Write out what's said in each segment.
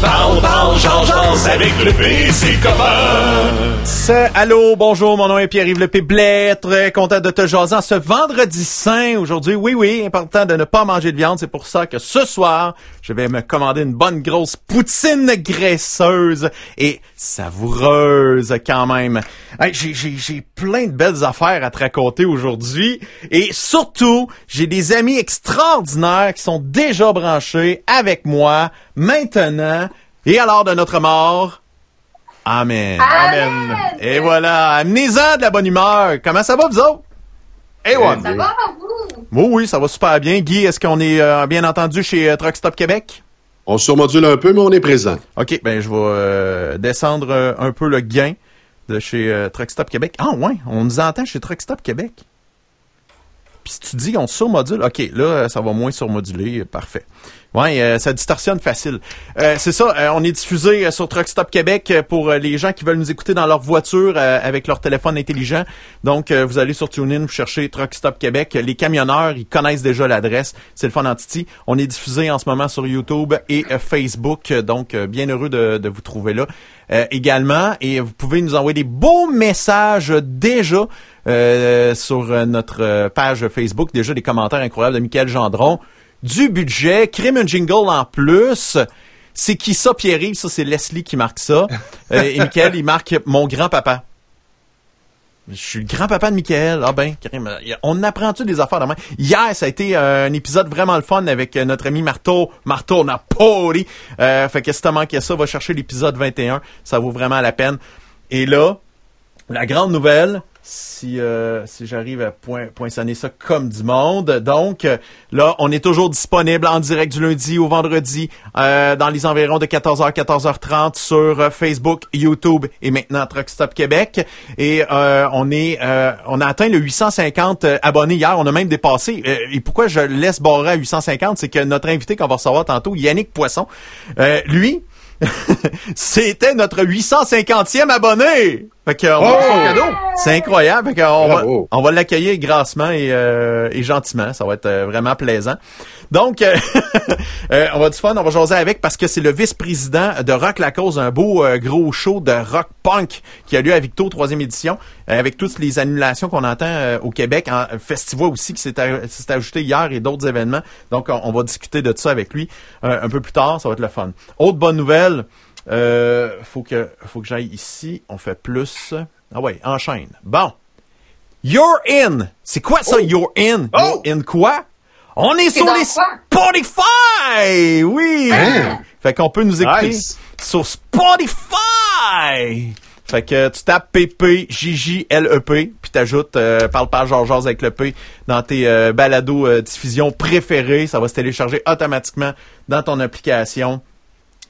Parle, C'est Allô, bonjour, mon nom est Pierre-Yves Le Blais, très content de te jaser en ce vendredi saint aujourd'hui. Oui, oui, important de ne pas manger de viande, c'est pour ça que ce soir, je vais me commander une bonne grosse poutine graisseuse et savoureuse quand même. Hey, j'ai, j'ai, j'ai plein de belles affaires à te raconter aujourd'hui et surtout, j'ai des amis extraordinaires qui sont déjà branchés avec moi maintenant et alors de notre mort? Amen. Amen. Et voilà, amenez-en de la bonne humeur. Comment ça va, vous autres? A1. Ça va, vous? Oui, oui, ça va super bien. Guy, est-ce qu'on est euh, bien entendu chez euh, Truck Stop Québec? On surmodule un peu, mais on est présent. OK, ben je vais euh, descendre euh, un peu le gain de chez euh, Truck Stop Québec. Ah ouais, on nous entend chez Truck Stop Québec. Puis si tu dis qu'on surmodule, OK, là, ça va moins surmoduler. Parfait. Ouais, euh, ça distorsionne facile. Euh, c'est ça, euh, on est diffusé euh, sur Truck Stop Québec euh, pour euh, les gens qui veulent nous écouter dans leur voiture avec leur téléphone intelligent. Donc, vous allez sur TuneIn, vous cherchez Truck Stop Québec. Les camionneurs, ils connaissent déjà l'adresse. C'est le fun en titi. On est diffusé en ce moment sur YouTube et Facebook. Donc, bien heureux de, de vous trouver là. Euh, également, et vous pouvez nous envoyer des beaux messages déjà euh, sur notre page Facebook. Déjà des commentaires incroyables de Michael Gendron. Du budget, crime un jingle en plus. C'est qui ça, Pierre-Yves? Ça, c'est Leslie qui marque ça. Euh, et Michael, il marque mon grand-papa. Je suis le grand-papa de Michael. Ah ben, crime, on apprend-tu des affaires demain? Hier, ça a été euh, un épisode vraiment le fun avec euh, notre ami Marteau, Marteau Napoli. Euh, fait que si t'as manqué ça, va chercher l'épisode 21. Ça vaut vraiment la peine. Et là, la grande nouvelle, si euh, si j'arrive à point, poinçonner ça comme du monde. Donc euh, là, on est toujours disponible en direct du lundi au vendredi euh, dans les environs de 14h 14h30 sur Facebook, YouTube et maintenant Truck Stop Québec. Et on est on a atteint le 850 euh, abonnés hier. On a même dépassé. Et pourquoi je laisse barrer à 850, c'est que notre invité qu'on va recevoir tantôt, Yannick Poisson, lui. C'était notre 850e abonné. Fait que, on- Oh! c'est incroyable. Fait que on, va, on va l'accueillir grassement et, euh, et gentiment. Ça va être euh, vraiment plaisant. Donc, euh, euh, on va du fun, on va jaser avec parce que c'est le vice-président de Rock La Cause, un beau euh, gros show de rock punk qui a lieu à Victo, troisième édition, avec toutes les annulations qu'on entend au Québec, en festival aussi qui s'est ajouté hier et d'autres événements. Donc, on, on va discuter de ça avec lui un peu plus tard. Ça va être le fun. Autre bonne nouvelle. Euh, faut que faut que j'aille ici. On fait plus. Ah ouais, enchaîne. Bon. You're in. C'est quoi ça, you're in? Oh! You're in quoi? On est sur les? Spotify! Oui! Hein? Fait qu'on peut nous écouter Nice. sur Spotify! Fait que tu tapes PP, J-J-L-E-P, puis t'ajoutes euh, Parle pas Georges avec le P dans tes euh, balados euh, diffusion préférés. Ça va se télécharger automatiquement dans ton application.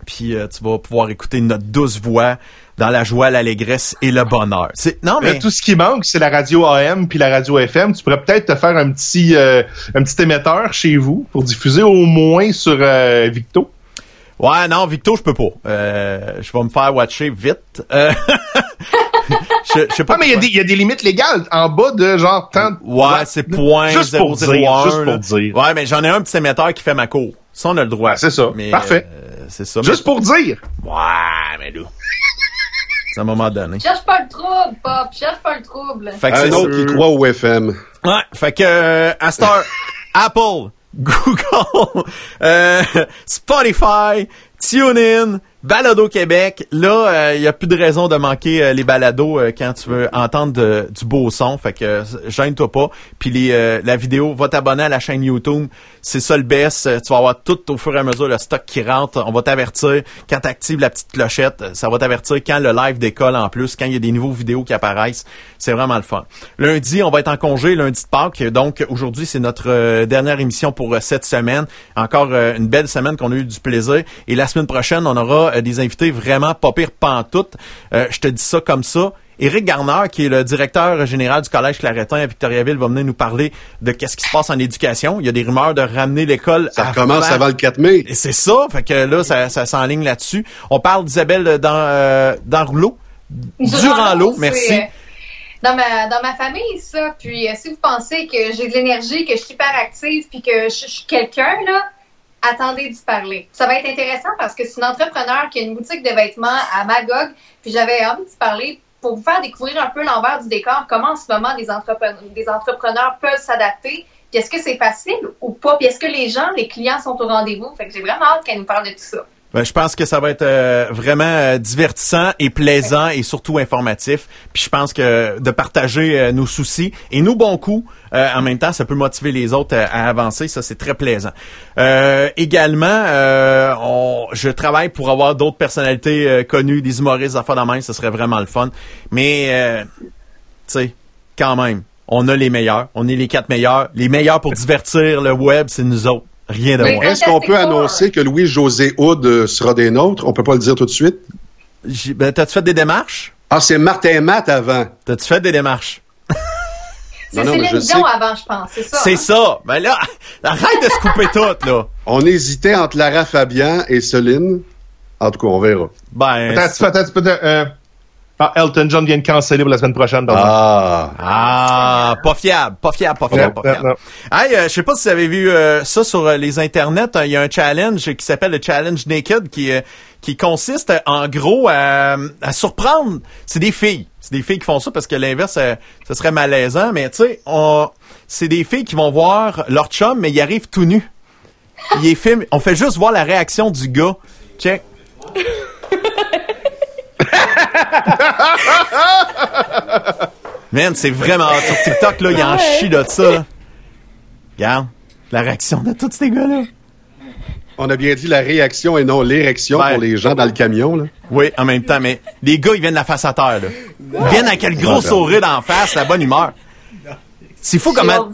Puis euh, tu vas pouvoir écouter notre douce voix dans la joie, l'allégresse et le bonheur. C'est non mais Là, tout ce qui manque, c'est la radio AM puis la radio FM. Tu pourrais peut-être te faire un petit euh, un petit émetteur chez vous pour diffuser au moins sur euh, Victo. ouais non Victo je peux pas. Euh, je vais me faire watcher vite. Euh, je, je sais pas. Ah, mais il y, a des- il y a des limites légales en bas de genre tant. Ouais, c'est point Juste pour dire, 001, juste pour dire. Ouais, mais j'en ai un petit émetteur qui fait ma cour. Ça, on a le droit. Ah, c'est ça. Mais, Parfait. euh, c'est ça. Juste pour dire. Ouais, mais là. C'est à un moment donné. Cherche pas le trouble, Pop. Cherche pas le trouble. Fait que Un c'est autre qui croit au FM. Ouais, fait que euh, à Star, Apple, Google, euh, Spotify, TuneIn, Balado Québec. Là, il y a plus de raison de manquer euh, les balados euh, quand tu veux entendre du beau son. Fait que euh, gêne-toi pas. Puis les, euh, la vidéo, va t'abonner à la chaîne YouTube. C'est ça le best. Euh, Tu vas avoir tout au fur et à mesure le stock qui rentre. On va t'avertir quand tu actives la petite clochette. euh, Ça va t'avertir quand le live décolle en plus, quand il y a des nouveaux vidéos qui apparaissent. C'est vraiment le fun. Lundi, on va être en congé, lundi de Pâques. Donc aujourd'hui, c'est notre euh, dernière émission pour euh, cette semaine. Encore euh, une belle semaine qu'on a eu du plaisir. Et la semaine prochaine, on aura euh, des invités vraiment pas pire pantoute. Euh, je te dis ça comme ça. Éric Garner, qui est le directeur général du Collège Claretin à Victoriaville, va venir nous parler de qu'est-ce qui se passe en éducation. Il y a des rumeurs de ramener l'école Ça à recommence flanc. avant le 4 mai. Et c'est ça, fait que là, ça, ça s'enligne là-dessus. On parle d'Isabelle dans, euh, dans Rouleau. Durant l'eau, merci. euh, Dans ma, dans ma famille, ça. Puis euh, si vous pensez que j'ai de l'énergie, que je suis hyper active, puis que je, je suis quelqu'un, là, attendez d'y parler. Ça va être intéressant parce que c'est une entrepreneur qui a une boutique de vêtements à Magog, puis j'avais envie d'y parler pour vous faire découvrir un peu l'envers du décor, comment en ce moment des entrepreneurs, des entrepreneurs peuvent s'adapter, puis est-ce que c'est facile ou pas, puis est-ce que les gens, les clients sont au rendez-vous? Fait que j'ai vraiment hâte qu'elle nous parle de tout ça. Ben, je pense que ça va être euh, vraiment euh, divertissant et plaisant et surtout informatif. Puis je pense que de partager euh, nos soucis et nos bons coups, euh, en même temps, ça peut motiver les autres à, à avancer. Ça, c'est très plaisant. Euh, également, euh, on- je travaille pour avoir d'autres personnalités euh, connues, des humoristes, affaires de même. Ce serait vraiment le fun. Mais, euh, tu sais, quand même, on a les meilleurs. On est les quatre meilleurs. Les meilleurs pour divertir le web, c'est nous autres. Rien de Oui. moins. Est-ce qu'on peut annoncer que Louis-José Houd euh, sera des nôtres? On peut pas le dire tout de suite? Ben, t'as-tu fait des démarches? Ah, c'est Martin et Matt avant. T'as-tu fait des démarches? C'est Céline je Dion sais. avant, je pense, c'est ça. C'est hein? ça. Ben là, arrête de se couper tout, là. On hésitait entre Lara Fabian et Céline. En tout cas, on verra. Ben, Attends, attends, euh, ah, Elton John vient de canceller pour la semaine prochaine. Ah. ah, pas fiable, pas fiable, pas fiable, Non, pas fiable. non, Hey, euh, je sais pas si vous avez vu euh, ça sur euh, les internets. Il y a un challenge qui s'appelle le challenge naked qui euh, qui consiste en gros à, à surprendre. C'est des filles, c'est des filles qui font ça parce que l'inverse, euh, ce serait malaisant. Mais tu sais, on, c'est des filles qui vont voir leur chum, mais ils arrivent tout nus. Ils filment. On fait juste voir la réaction du gars. Check. Man, c'est vraiment sur TikTok là, il en chie de ça. là. Regarde la réaction de tous ces gars là. On a bien dit la réaction et non l'érection Ouais. pour les gens dans le camion. Là. Oui, en même temps, mais les gars, ils viennent la face à terre, là. Ils viennent avec le gros sourire d'en face, la bonne humeur. C'est fou comment,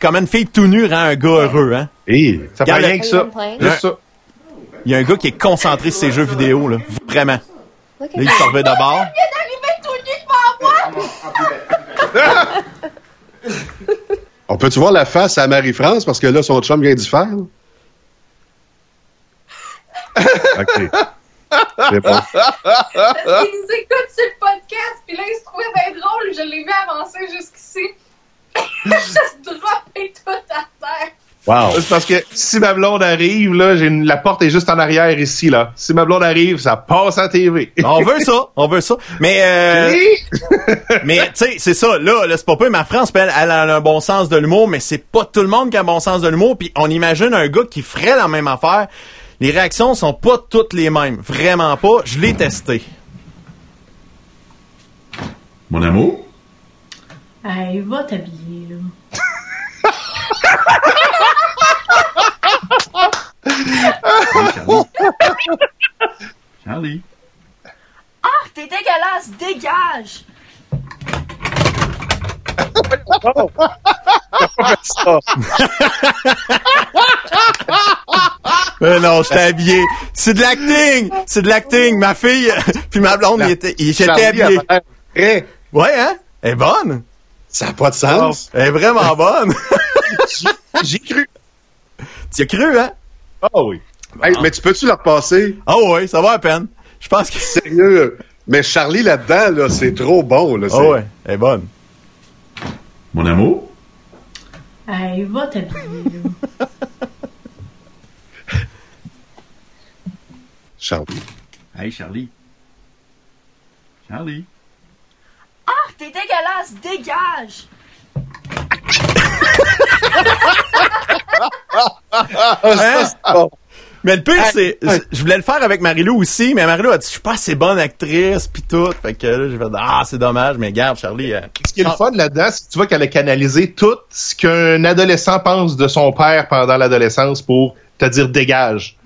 comment une fille tout nue rend un gars heureux, hein. Ça fait rien que ça. Ouais. Juste ça. Il y a un gars qui est concentré sur ses jeux vidéo, là. Vraiment. Look at il se revient d'abord. on peut-tu voir la face à Marie-France parce que là, son chum vient d'y faire? OK. C'est bon. Il nous écoute sur le podcast, puis là, il se trouvait bien drôle. Je l'ai vu avancer jusqu'ici. Juste dropper tout à terre. Wow. C'est parce que si ma blonde arrive, là, j'ai une- la porte est juste en arrière ici, là. Si ma blonde arrive, ça passe à la TV. On veut ça, on veut ça. Mais, euh, mais, tu sais, c'est ça, là, là c'est pas peu, ma France, elle, elle a un bon sens de l'humour, mais c'est pas tout le monde qui a un bon sens de l'humour, puis on imagine un gars qui ferait la même affaire. Les réactions sont pas toutes les mêmes. Vraiment pas. Je l'ai testé. Mon amour? Hey, va t'habiller, là. Charlie. Ah, t'es dégueulasse, dégage! Euh, non, j'étais habillé. C'est de l'acting! C'est de l'acting! Ma fille, puis ma blonde, il était, il- j'étais Charlie habillé. Ouais, hein? Elle est bonne! Ça n'a pas de sens. Elle est vraiment bonne! J'ai cru. tu as cru, hein? Ah oui. Hey, mais tu peux-tu la repasser? Ah ouais, ça va à peine. Je pense que... Sérieux. Mais Charlie là-dedans, là, c'est trop bon. Là, Ah ouais, elle est bonne. Mon amour? Hey, va t'habiller. Charlie. Hey, Charlie. Charlie. Ah, t'es dégueulasse, dégage! Hein? Mais le pire, c'est, ouais. je voulais le faire avec Marilou aussi, mais Marilou a dit, je suis pas assez bonne actrice, pis tout. Fait que là, j'ai fait, ah, c'est dommage, mais garde, Charlie. euh, Ce qui est le fun là-dedans, c'est que tu vois qu'elle a canalisé tout ce qu'un adolescent pense de son père pendant l'adolescence pour te dire dégage.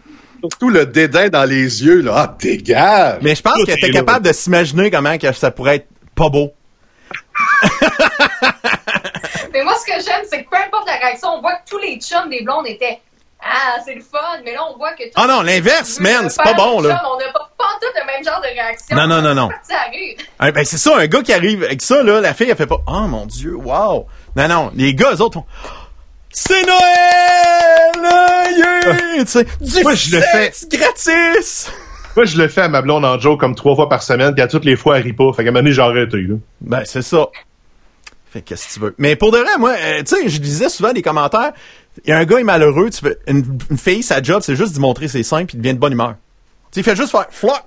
Surtout le dédain dans les yeux. Là. Ah, dégage! Mais je pense qu'elle était capable de s'imaginer comment que ça pourrait être pas beau. Mais moi, ce que j'aime, c'est que peu importe la réaction, on voit que tous les chums des blondes étaient Ah, c'est le fun, mais là, on voit que. Ah non, l'inverse, man, c'est pas bon, là. On n'a pas, pas tout le même genre de réaction. Non, non, non, non. Ça arrive. Hein, ben, c'est ça, un gars qui arrive avec ça, là, la fille, elle fait pas, oh mon dieu, wow. Non, non, les gars, eux autres font, c'est Noël! yeah! Tu sais, du Moi, je le sexe gratis! Moi, je le fais à ma blonde en joke comme trois fois par semaine, puis à toutes les fois, elle rit pas. Fait qu'à un moment donné, j'ai arrêté, là. Ben, c'est ça. Fait qu'est-ce que tu veux. Mais pour de vrai, moi, euh, tu sais, je lisais souvent des commentaires. Il y a un gars est malheureux, tu fais, une, une fille, sa job, c'est juste de montrer ses seins puis il devient de bonne humeur. Tu il fait juste faire floc,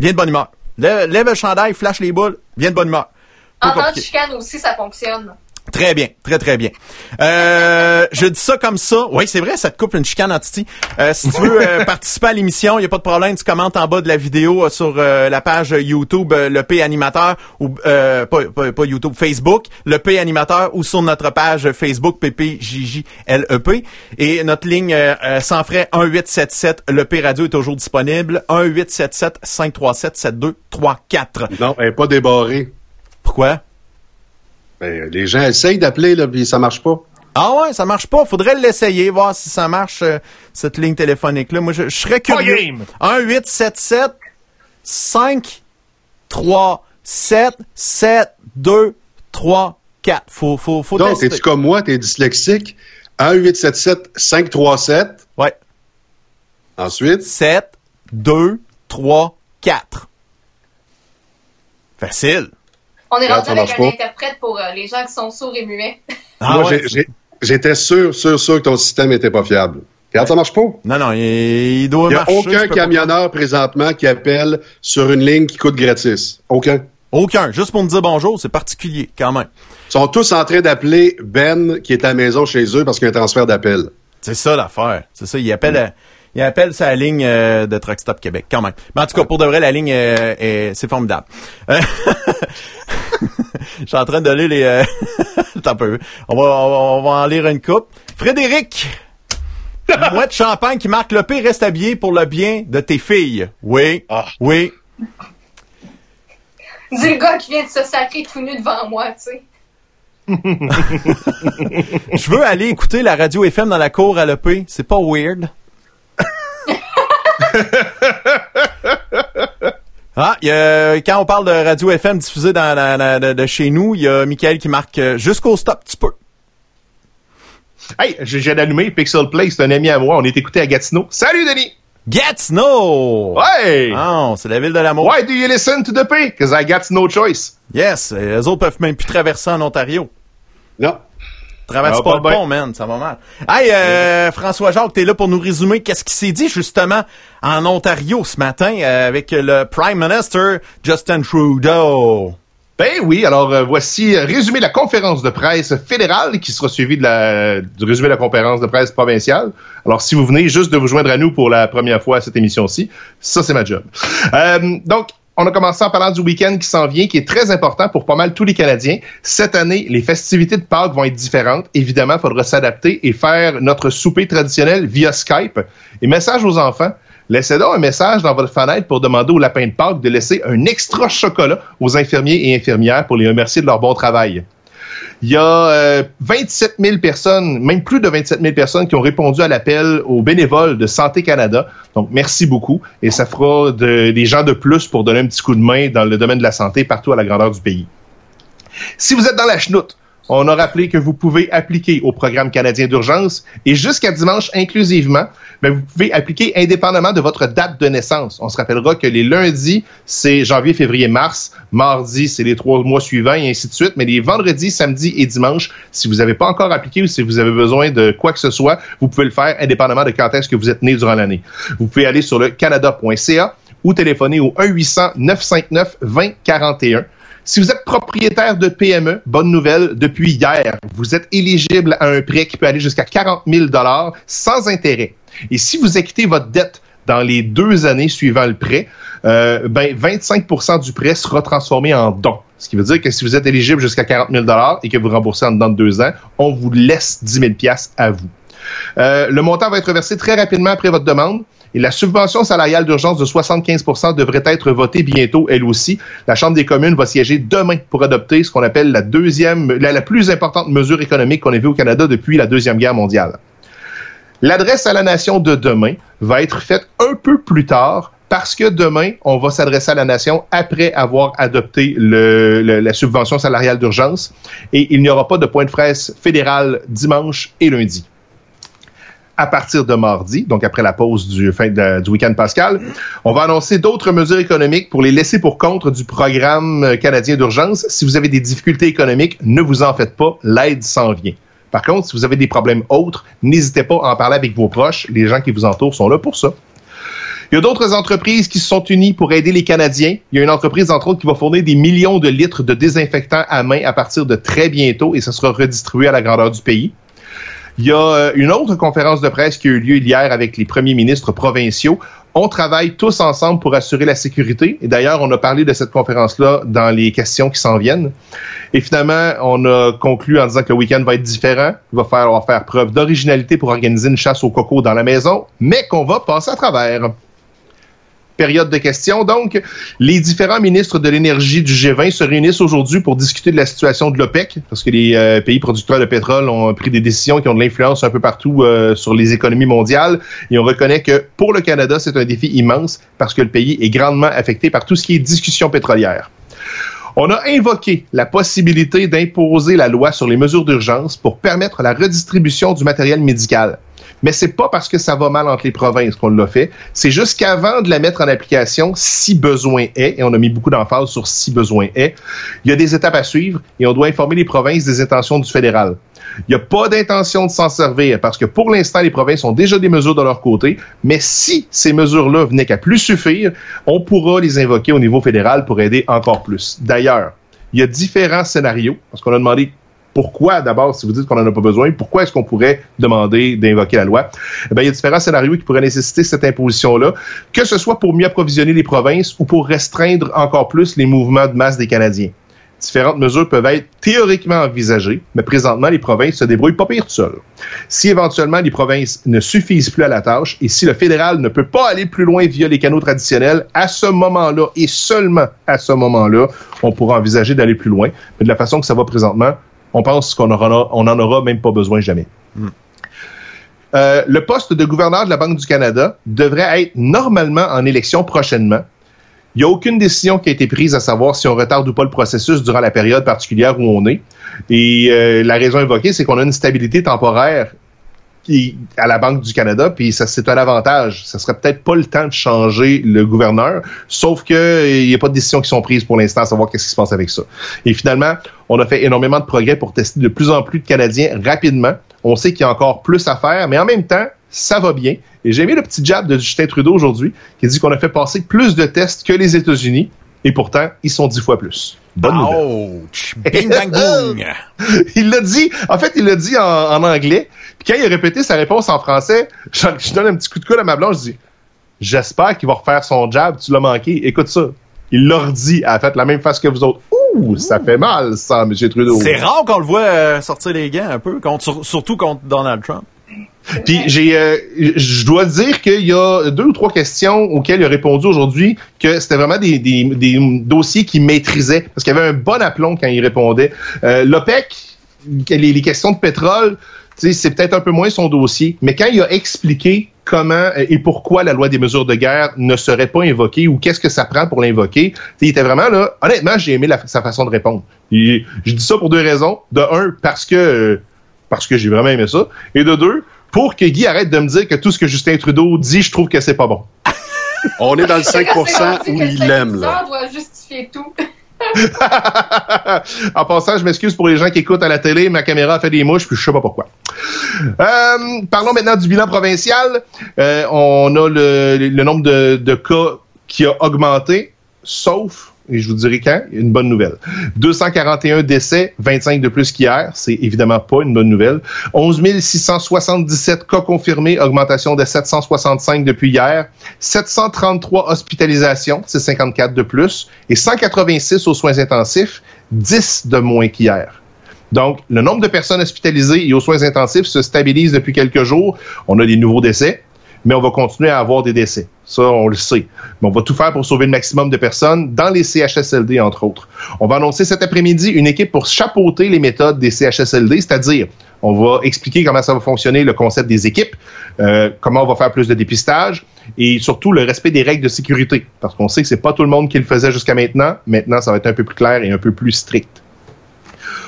il vient de bonne humeur. Lève, lève le chandail, flash les boules, vient de bonne humeur. En temps de chicane aussi, ça fonctionne. Très bien, très très bien. Euh, je dis ça comme ça. Oui, c'est vrai, ça te coupe une chicane en titi. Euh, si tu veux euh, participer à l'émission, il y a pas de problème, tu commentes en bas de la vidéo euh, sur euh, la page YouTube euh, le P animateur ou euh, pas, pas, pas YouTube, Facebook, le P animateur ou sur notre page Facebook PPJJLEP E et notre ligne sans frais 1877 le P radio est toujours disponible 1877 537 7234. Non, elle n'est pas débarrée. Pourquoi? Ben, les gens essayent d'appeler, là, puis ça marche pas. Ah ouais, ça marche pas. Faudrait l'essayer, voir si ça marche, euh, cette ligne téléphonique-là. Moi, je, je serais curieux. game. 1 8 7 7 5 3 7 7 2 3 4. Faut, faut, faut Donc, tester. es-tu comme moi, t'es dyslexique? 1-877-537. Ouais. Ensuite, 7 2 3 4. Facile. On est Là, rendu avec un pas. interprète pour euh, les gens qui sont sourds et muets. Ah moi, ouais. j'ai- j'ai- j'étais sûr, sûr, sûr que ton système était pas fiable. Regarde, ça marche pas. Non, non, il, il doit Il n'y a marcher. je aucun peux pas- camionneur présentement qui appelle sur une ligne qui coûte gratis. Aucun. Aucun. Juste pour me dire bonjour, c'est particulier, quand même. Ils sont tous en train d'appeler Ben, qui est à la maison chez eux, parce qu'il y a un transfert d'appel. C'est ça l'affaire. C'est ça. Il appelle, euh, il appelle sa ligne euh, de Truck Stop Québec, quand même. Mais en tout cas, pour de vrai, la ligne euh, est, c'est formidable. Euh, Je suis en train de lire les. Euh... Attends un peu. On va, on va, on va en lire une coupe. Frédéric. Moi de champagne qui marque le P reste habillé pour le bien de tes filles. Oui. Ah. Oui. Dis le gars qui vient de se sacrer tout nu devant moi, tu sais. Je veux aller écouter la radio FM dans la cour à l'EP. C'est pas weird. Ah, il y a- quand on parle de radio FM diffusée dans, dans- dans- de, de chez nous, il y a Michael qui marque euh, jusqu'au stop, tu peux. Hey, j'ai allumé Pixel Play, c'est un ami à moi. On est écouté à Gatineau. Salut, Denis! Gatineau! Ouais! Ah, c'est la ville de l'amour. Why do you listen to the P? Cause I got no choice. Yes, les autres peuvent même plus traverser en Ontario. Non. Traverse Ah, pas pas le pont, man, ça va mal. Hey, euh, François Jacques, t'es là pour nous résumer qu'est-ce qui s'est dit justement en Ontario ce matin euh, avec le Prime Minister Justin Trudeau. Ben oui, alors euh, voici euh, résumé de la conférence de presse fédérale qui sera suivie de la, du résumé de la conférence de presse provinciale. Alors si vous venez juste de vous joindre à nous pour la première fois à cette émission-ci, ça c'est ma job. Euh, donc, on a commencé en parlant du week-end qui s'en vient, qui est très important pour pas mal tous les Canadiens. Cette année, les festivités de Pâques vont être différentes. Évidemment, il faudra s'adapter et faire notre souper traditionnel via Skype. Et message aux enfants, Laissez donc un message dans votre fenêtre pour demander au lapin de Pâques de laisser un extra chocolat aux infirmiers et infirmières pour les remercier de leur bon travail. Il y a euh, 27 000 personnes, même plus de 27 000 personnes qui ont répondu à l'appel aux bénévoles de Santé Canada. Donc, merci beaucoup. Et ça fera de- des gens de plus pour donner un petit coup de main dans le domaine de la santé partout à la grandeur du pays. Si vous êtes dans la chenoute, on a rappelé que vous pouvez appliquer au programme canadien d'urgence et jusqu'à dimanche inclusivement, ben, vous pouvez appliquer indépendamment de votre date de naissance. On se rappellera que les lundis, c'est janvier, février, mars. Mardi, c'est les trois mois suivants et ainsi de suite. Mais les vendredis, samedis et dimanches, si vous n'avez pas encore appliqué ou si vous avez besoin de quoi que ce soit, vous pouvez le faire indépendamment de quand est-ce que vous êtes né durant l'année. Vous pouvez aller sur le canada.ca ou téléphoner au 1-800-959-2041. Si vous êtes propriétaire de PME, bonne nouvelle, depuis hier, vous êtes éligible à un prêt qui peut aller jusqu'à 40 000 sans intérêt. Et si vous acquittez votre dette dans les deux années suivant le prêt, euh, ben 25% du prêt sera transformé en don. Ce qui veut dire que si vous êtes éligible jusqu'à 40 000 et que vous remboursez en dedans de deux ans, on vous laisse 10 000 à vous. Euh, le montant va être versé très rapidement après votre demande. Et la subvention salariale d'urgence de 75% devrait être votée bientôt, elle aussi. La Chambre des communes va siéger demain pour adopter ce qu'on appelle la deuxième, la, plus importante mesure économique qu'on ait vue au Canada depuis la Deuxième Guerre mondiale. L'adresse à la nation de demain va être faite un peu plus tard parce que demain, on va s'adresser à la nation après avoir adopté la subvention salariale d'urgence et il n'y aura pas de point de presse fédéral dimanche et lundi à partir de mardi, donc après la pause du, fin du week-end pascal, on va annoncer d'autres mesures économiques pour les laisser pour compte du programme euh, canadien d'urgence. Si vous avez des difficultés économiques, ne vous en faites pas, l'aide s'en vient. Par contre, si vous avez des problèmes autres, n'hésitez pas à en parler avec vos proches. Les gens qui vous entourent sont là pour ça. Il y a d'autres entreprises qui se sont unies pour aider les Canadiens. Il y a une entreprise, entre autres, qui va fournir des millions de litres de désinfectants à main à partir de très bientôt et ça sera redistribué à la grandeur du pays. Il y a euh, une autre conférence de presse qui a eu lieu hier avec les premiers ministres provinciaux. On travaille tous ensemble pour assurer la sécurité. Et d'ailleurs, on a parlé de cette conférence-là dans les questions qui s'en viennent. Et finalement, on a conclu en disant que le week-end va être différent. Il va falloir faire preuve d'originalité pour organiser une chasse au coco dans la maison, mais qu'on va passer à travers période de questions. Donc, les différents ministres de l'énergie du G20 se réunissent aujourd'hui pour discuter de la situation de l'OPEC, parce que les euh, pays producteurs de pétrole ont pris des décisions qui ont de l'influence un peu partout euh, sur les économies mondiales. Et on reconnaît que pour le Canada, c'est un défi immense parce que le pays est grandement affecté par tout ce qui est discussion pétrolière. On a invoqué la possibilité d'imposer la loi sur les mesures d'urgence pour permettre la redistribution du matériel médical. Mais c'est pas parce que ça va mal entre les provinces qu'on l'a fait. C'est juste qu'avant de la mettre en application, si besoin est, et on a mis beaucoup d'emphase sur si besoin est, il y a des étapes à suivre et on doit informer les provinces des intentions du fédéral. Il n'y a pas d'intention de s'en servir parce que pour l'instant, les provinces ont déjà des mesures de leur côté, mais si ces mesures-là venaient qu'à plus suffire, on pourra les invoquer au niveau fédéral pour aider encore plus. D'ailleurs, il y a différents scénarios, parce qu'on a demandé pourquoi, d'abord, si vous dites qu'on n'en a pas besoin, pourquoi est-ce qu'on pourrait demander d'invoquer la loi? Eh bien, il y a différents scénarios qui pourraient nécessiter cette imposition-là, que ce soit pour mieux approvisionner les provinces ou pour restreindre encore plus les mouvements de masse des Canadiens. Différentes mesures peuvent être théoriquement envisagées, mais présentement, les provinces se débrouillent pas pire tout seules. Si éventuellement les provinces ne suffisent plus à la tâche et si le fédéral ne peut pas aller plus loin via les canaux traditionnels, à ce moment-là et seulement à ce moment-là, on pourra envisager d'aller plus loin. Mais de la façon que ça va présentement, on pense qu'on aura, on en aura même pas besoin jamais. Euh, le poste de gouverneur de la Banque du Canada devrait être normalement en élection prochainement. Il n'y a aucune décision qui a été prise à savoir si on retarde ou pas le processus durant la période particulière où on est. Et euh, la raison invoquée, c'est qu'on a une stabilité temporaire à la Banque du Canada, puis ça c'est un avantage. Ça serait peut-être pas le temps de changer le gouverneur, sauf que il n'y a pas de décisions qui sont prises pour l'instant à savoir qu'est-ce qui se passe avec ça. Et finalement, on a fait énormément de progrès pour tester de plus en plus de Canadiens rapidement. On sait qu'il y a encore plus à faire, mais en même temps, ça va bien. Et j'ai aimé le petit jab de Justin Trudeau aujourd'hui, qui dit qu'on a fait passer plus de tests que les États-Unis, et pourtant, ils sont dix fois plus. Bonne nouvelle. Ouch! Bing bang boom! il l'a dit, en fait, il l'a dit en, en anglais. Puis quand il a répété sa réponse en français, je, je donne un petit coup de coude à ma blanche, je dis J'espère qu'il va refaire son jab, tu l'as manqué. Écoute ça. Il l'a redit, elle a fait la même face que vous autres. Ouh, ça fait mal, ça, M. Trudeau. C'est rare qu'on le voit euh, sortir les gants un peu, contre, surtout contre Donald Trump. Puis j'ai, euh, je dois dire qu'il y a deux ou trois questions auxquelles il a répondu aujourd'hui que c'était vraiment des, des, des dossiers qu'il maîtrisait parce qu'il y avait un bon aplomb quand il répondait. Euh, L'OPEC, les, les questions de pétrole, tu sais, c'est peut-être un peu moins son dossier, mais quand il a expliqué comment euh, et pourquoi la loi des mesures de guerre ne serait pas invoquée ou qu'est-ce que ça prend pour l'invoquer, tu sais, il était vraiment là. Honnêtement, j'ai aimé la- sa façon de répondre. Et je dis ça pour deux raisons. De un, parce que euh, parce que j'ai vraiment aimé ça, et de deux, pour que Guy arrête de me dire que tout ce que Justin Trudeau dit, je trouve que c'est pas bon. On est dans le 5 C'est où rendu que il le l'aime, là. doit justifier tout. en passant, je m'excuse pour les gens qui écoutent à la télé, ma caméra fait des mouches, puis je sais pas pourquoi. Euh, parlons maintenant du bilan provincial. Euh, on a le, le nombre de, de cas qui a augmenté, sauf, et je vous dirai quand, une bonne nouvelle. 241 décès, 25 de plus qu'hier, c'est évidemment pas une bonne nouvelle. 11 677 cas confirmés, augmentation de 765 depuis hier. 733 hospitalisations, c'est 54 de plus. Et 186 aux soins intensifs, 10 de moins qu'hier. Donc, le nombre de personnes hospitalisées et aux soins intensifs se stabilise depuis quelques jours. On a des nouveaux décès, mais on va continuer à avoir des décès. Ça, on le sait. Mais on va tout faire pour sauver le maximum de personnes dans les CHSLD, entre autres. On va annoncer cet après-midi une équipe pour chapeauter les méthodes des CHSLD, c'est-à-dire on va expliquer comment ça va fonctionner, le concept des équipes, euh, comment on va faire plus de dépistage et surtout le respect des règles de sécurité. Parce qu'on sait que c'est pas tout le monde qui le faisait jusqu'à maintenant. Maintenant, ça va être un peu plus clair et un peu plus strict.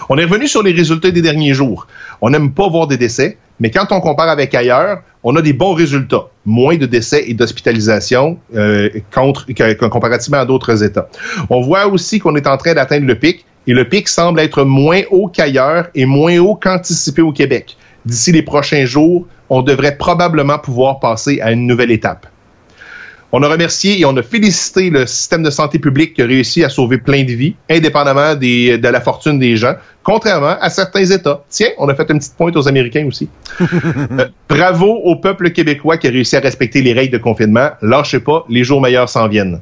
On est revenu sur les résultats des derniers jours. On n'aime pas voir des décès, mais quand on compare avec ailleurs, on a des bons résultats. Moins de décès et d'hospitalisation euh, comparativement à d'autres États. On voit aussi qu'on est en train d'atteindre le pic et le pic semble être moins haut qu'ailleurs et moins haut qu'anticipé au Québec. D'ici les prochains jours, on devrait probablement pouvoir passer à une nouvelle étape. On a remercié et on a félicité le système de santé publique qui a réussi à sauver plein de vies, indépendamment des, de la fortune des gens, contrairement à certains États. Tiens, on a fait une petite pointe aux Américains aussi. Euh, bravo au peuple québécois qui a réussi à respecter les règles de confinement. Lâchez pas, les jours meilleurs s'en viennent.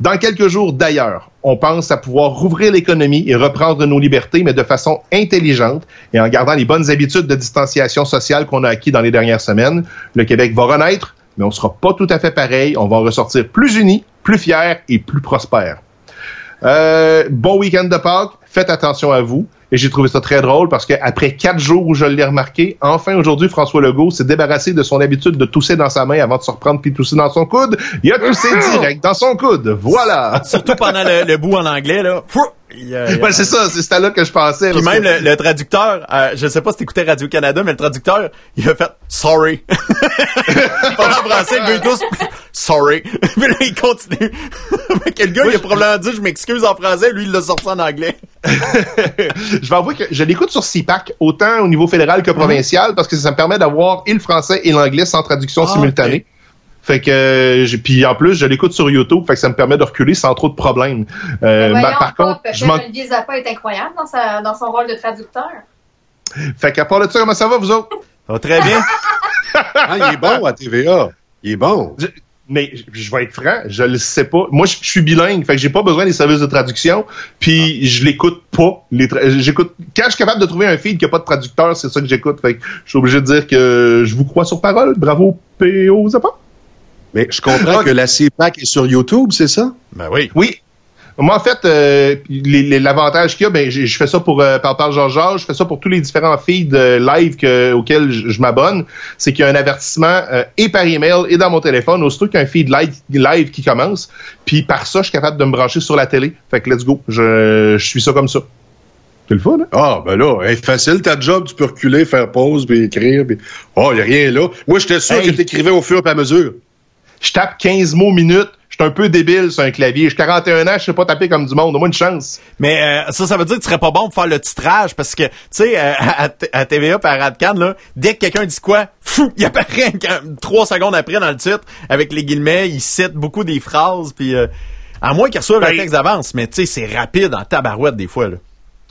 Dans quelques jours d'ailleurs, on pense à pouvoir rouvrir l'économie et reprendre nos libertés, mais de façon intelligente et en gardant les bonnes habitudes de distanciation sociale qu'on a acquis dans les dernières semaines. Le Québec va renaître, mais on sera pas tout à fait pareil. On va en ressortir plus unis, plus fiers et plus prospères. Euh, bon week-end de Pâques. Faites attention à vous. Et j'ai trouvé ça très drôle parce qu'après quatre jours où je l'ai remarqué, enfin aujourd'hui, François Legault s'est débarrassé de son habitude de tousser dans sa main avant de se reprendre puis tousser dans son coude. Il a toussé direct dans son coude. Voilà. Surtout pendant le bout en anglais, là. Ouais, c'est ça, c'est ça là que je pensais. Puis même que- le, le traducteur, euh, je sais pas si t'écoutais Radio-Canada, mais le traducteur, il a fait « sorry ». Pendant en français, le gars, il tousse « sorry ». Puis là, il continue. mais quel gars, il a probablement dit « je m'excuse » en français, lui, il l'a sorti en anglais. je vais avouer que je l'écoute sur CPAC, autant au niveau fédéral que provincial, parce que ça me permet d'avoir et le français et l'anglais sans traduction Ah, simultanée. Fait que euh, j'ai- puis en plus je l'écoute sur YouTube, fait que ça me permet de reculer sans trop de problèmes. Euh, Voyons, ma- par contre, je. Olivier Zappa est incroyable dans, sa, dans son rôle de traducteur. Fait qu'à part de ça, comment ça va vous autres? Ça va très bien. Ah, il est bon à TVA. Il est bon. Je- mais je- je vais être franc, je le sais pas. Moi, je je suis bilingue, fait que j'ai pas besoin des services de traduction. Puis je l'écoute pas. Les tra- J'écoute quand je suis capable de trouver un feed qui a pas de traducteur, c'est ça que j'écoute. Fait que je suis obligé de dire que je vous crois sur parole. Bravo, P.O. Zappa. Mais je comprends que la CPAC est sur YouTube, c'est ça? Ben oui. Oui. Moi, en fait, euh, l'avantage qu'il y a, ben, je fais ça pour euh, par par Georges Georges, je fais ça pour tous les différents feeds euh, live que- auxquels je, m'abonne. C'est qu'il y a un avertissement euh, et par email et dans mon téléphone, aussitôt qu'il y a un feed live, live qui commence. Puis par ça, je suis capable de me brancher sur la télé. Fait que let's go. Je, je suis ça comme ça. C'est le fun, hein? Ah, ben là, hey, facile ta job, tu peux reculer, faire pause, puis écrire, puis... Oh, il a rien là. Moi, j'étais sûr Hey. que t'écrivais au fur et à mesure. Je tape 15 mots minutes. Je suis un peu débile sur un clavier. J'ai 41 ans, je sais pas taper comme du monde. Au moins une chance. Mais euh, ça, ça veut dire que tu serais pas bon pour faire le titrage parce que, tu sais, euh, à, à TVA par Radcan, là, dès que quelqu'un dit quoi, fou, il apparaît trois secondes après dans le titre avec les guillemets, il cite beaucoup des phrases, puis euh, à moins qu'il reçoive le Ben- texte d'avance, mais tu sais, c'est rapide en tabarouette des fois, là.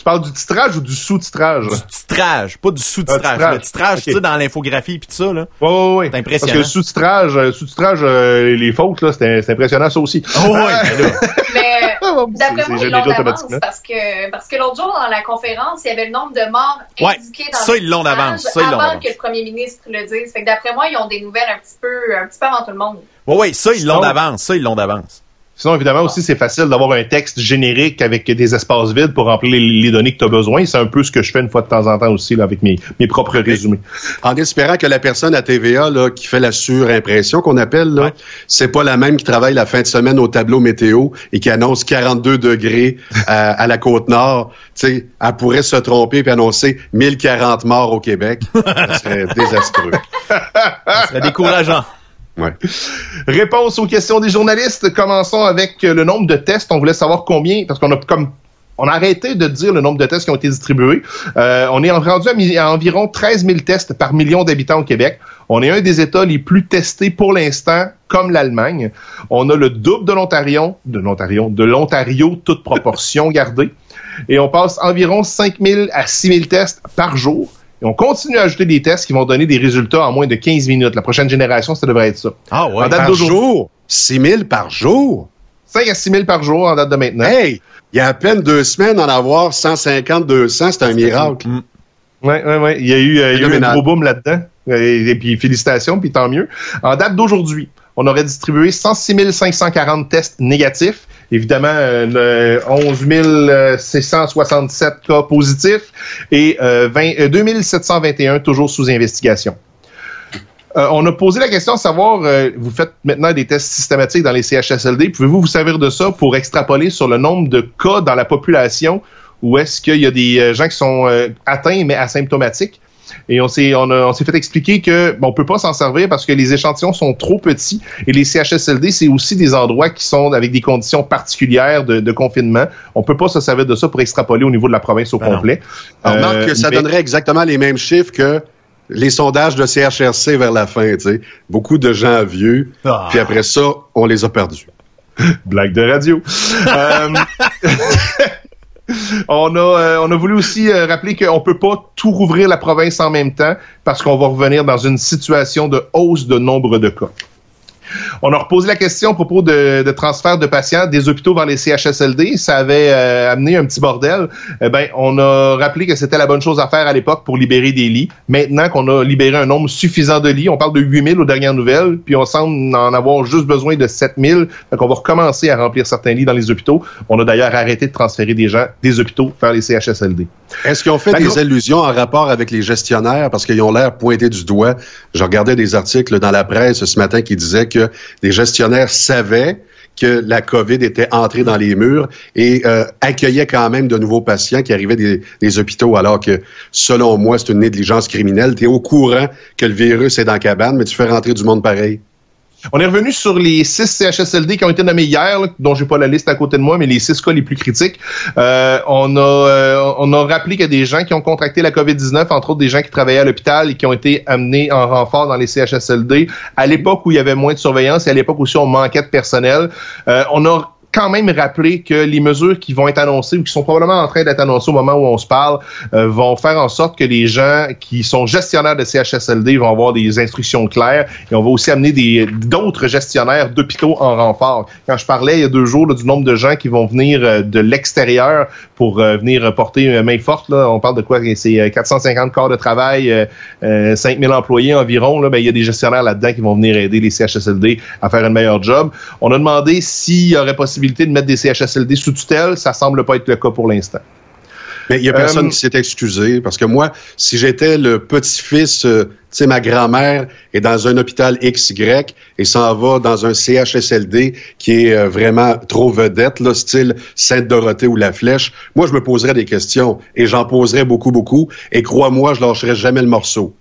Tu parles du titrage ou du sous-titrage? Du titrage, pas du sous-titrage. Titrage. Le titrage, tu sais, dans l'infographie puis tout ça, là. Ouais, ouais, ouais. C'est impressionnant. Parce que le sous-titrage, euh, sous-titrage, euh, les fautes, là, c'était c'est impressionnant, ça aussi. Oh, ouais, ben là. Mais Ah, d'après moi, ils d'avance automatiquement. parce que, parce que l'autre jour, dans la conférence, il y avait le nombre de morts Ouais, indiqués dans ça, le ils l'ont d'avance, titrage ça, ils l'ont avant d'avance. que le premier ministre le dise. Fait que d'après moi, ils ont des nouvelles un petit peu, un petit peu avant tout le monde. Ouais, ouais, ça, ils l'ont d'avance, ça, ils l'ont d'avance. Sinon, évidemment, aussi, c'est facile d'avoir un texte générique avec des espaces vides pour remplir les, les données que tu as besoin. C'est un peu ce que je fais une fois de temps en temps aussi là, avec mes, mes propres résumés. En espérant que la personne à TVA là, qui fait la surimpression qu'on appelle, là, Ouais. c'est pas la même qui travaille la fin de semaine au tableau météo et qui annonce 42 degrés à, à la côte nord. Tu sais, elle pourrait se tromper puis annoncer 1040 morts au Québec. Ça serait désastreux. Ça serait décourageant. Réponse aux questions des journalistes. Commençons avec euh, le nombre de tests. On voulait savoir combien, parce qu'on a comme on a arrêté de dire le nombre de tests qui ont été distribués. Euh, on est rendu à, à environ 13 000 tests par million d'habitants au Québec. On est un des États les plus testés pour l'instant, comme l'Allemagne. On a le double de l'Ontario, de l'Ontario, de l'Ontario, toute proportion gardée. Et on passe environ 5 000 à 6 000 tests par jour. Et on continue à ajouter des tests qui vont donner des résultats en moins de 15 minutes. La prochaine génération, ça devrait être ça. Ah ouais. En date Par d'aujourd'hui. jour? 6 000 par jour? 5 à 6 000 par jour en date de maintenant. Hey! Il y a à peine deux semaines, en avoir 150, 200, c'est un miracle. Ouais, ouais, ouais. Il y a eu, euh, il y a eu un gros boom là-dedans. Et, et puis félicitations, puis tant mieux. En date d'aujourd'hui, on aurait distribué 106 540 tests négatifs. Évidemment, euh, le 11 667 cas positifs et euh, 20, euh, 2721 toujours sous investigation. Euh, on a posé la question de savoir, euh, vous faites maintenant des tests systématiques dans les CHSLD, pouvez-vous vous servir de ça pour extrapoler sur le nombre de cas dans la population ou est-ce qu'il y a des euh, gens qui sont euh, atteints mais asymptomatiques? Et on s'est on, a- on s'est fait expliquer que bon, on peut pas s'en servir parce que les échantillons sont trop petits et les CHSLD c'est aussi des endroits qui sont avec des conditions particulières de, de confinement. On peut pas se servir de ça pour extrapoler au niveau de la province au Ben non. complet. Alors, Marc, Euh, ça mais- donnerait exactement les mêmes chiffres que les sondages de CHRC vers la fin, tu sais. Beaucoup de gens vieux, Ah. puis après ça, on les a perdus. Blague de radio. Euh, on a euh, on a voulu aussi euh, rappeler qu'on peut pas tout rouvrir la province en même temps parce qu'on va revenir dans une situation de hausse de nombre de cas. On a reposé la question à propos de, de transfert de patients des hôpitaux vers les CHSLD. Ça avait euh, amené un petit bordel. Eh ben, on a rappelé que c'était la bonne chose à faire à l'époque pour libérer des lits. Maintenant qu'on a libéré un nombre suffisant de lits, on parle de 8000 aux dernières nouvelles, puis on semble en avoir juste besoin de 7000. Donc, on va recommencer à remplir certains lits dans les hôpitaux. On a d'ailleurs arrêté de transférer des gens des hôpitaux vers les CHSLD. Est-ce qu'ils ont fait La des allusions en rapport avec les gestionnaires? Parce qu'ils ont l'air pointés du doigt? Je regardais des articles dans la presse ce matin qui disaient que les gestionnaires savaient que la COVID était entrée dans les murs et euh, accueillait quand même de nouveaux patients qui arrivaient des, des hôpitaux, alors que, selon moi, c'est une négligence criminelle. Tu es au courant que le virus est dans la cabane, mais tu fais rentrer du monde pareil. On est revenu sur les six CHSLD qui ont été nommés hier, dont j'ai pas la liste à côté de moi, mais les six cas les plus critiques. Euh, on a euh, on a rappelé qu'il y a des gens qui ont contracté la COVID-19, entre autres des gens qui travaillaient à l'hôpital et qui ont été amenés en renfort dans les CHSLD à l'époque où il y avait moins de surveillance et à l'époque aussi on manquait de personnel. Euh, on a quand même rappeler que les mesures qui vont être annoncées ou qui sont probablement en train d'être annoncées au moment où on se parle euh, vont faire en sorte que les gens qui sont gestionnaires de CHSLD vont avoir des instructions claires et on va aussi amener des d'autres gestionnaires d'hôpitaux en renfort. Quand je parlais il y a deux jours là, du nombre de gens qui vont venir euh, de l'extérieur pour euh, venir porter une main forte, là, on parle de quoi? C'est euh, 450 corps de travail, euh, euh, 5000 employés environ. Là, ben, il y a des gestionnaires là-dedans qui vont venir aider les CHSLD à faire un meilleur job. On a demandé s'il y aurait possibilité de mettre des CHSLD sous tutelle. Ça semble pas être le cas pour l'instant. Mais il y a personne Euh, qui s'est excusé parce que moi, si j'étais le petit-fils, euh, tu sais, ma grand-mère est dans un hôpital XY et s'en va dans un CHSLD qui est euh, vraiment trop vedette, là, style Sainte-Dorothée ou La Flèche, moi, je me poserais des questions et j'en poserais beaucoup, beaucoup. Et crois-moi, je lâcherais jamais le morceau.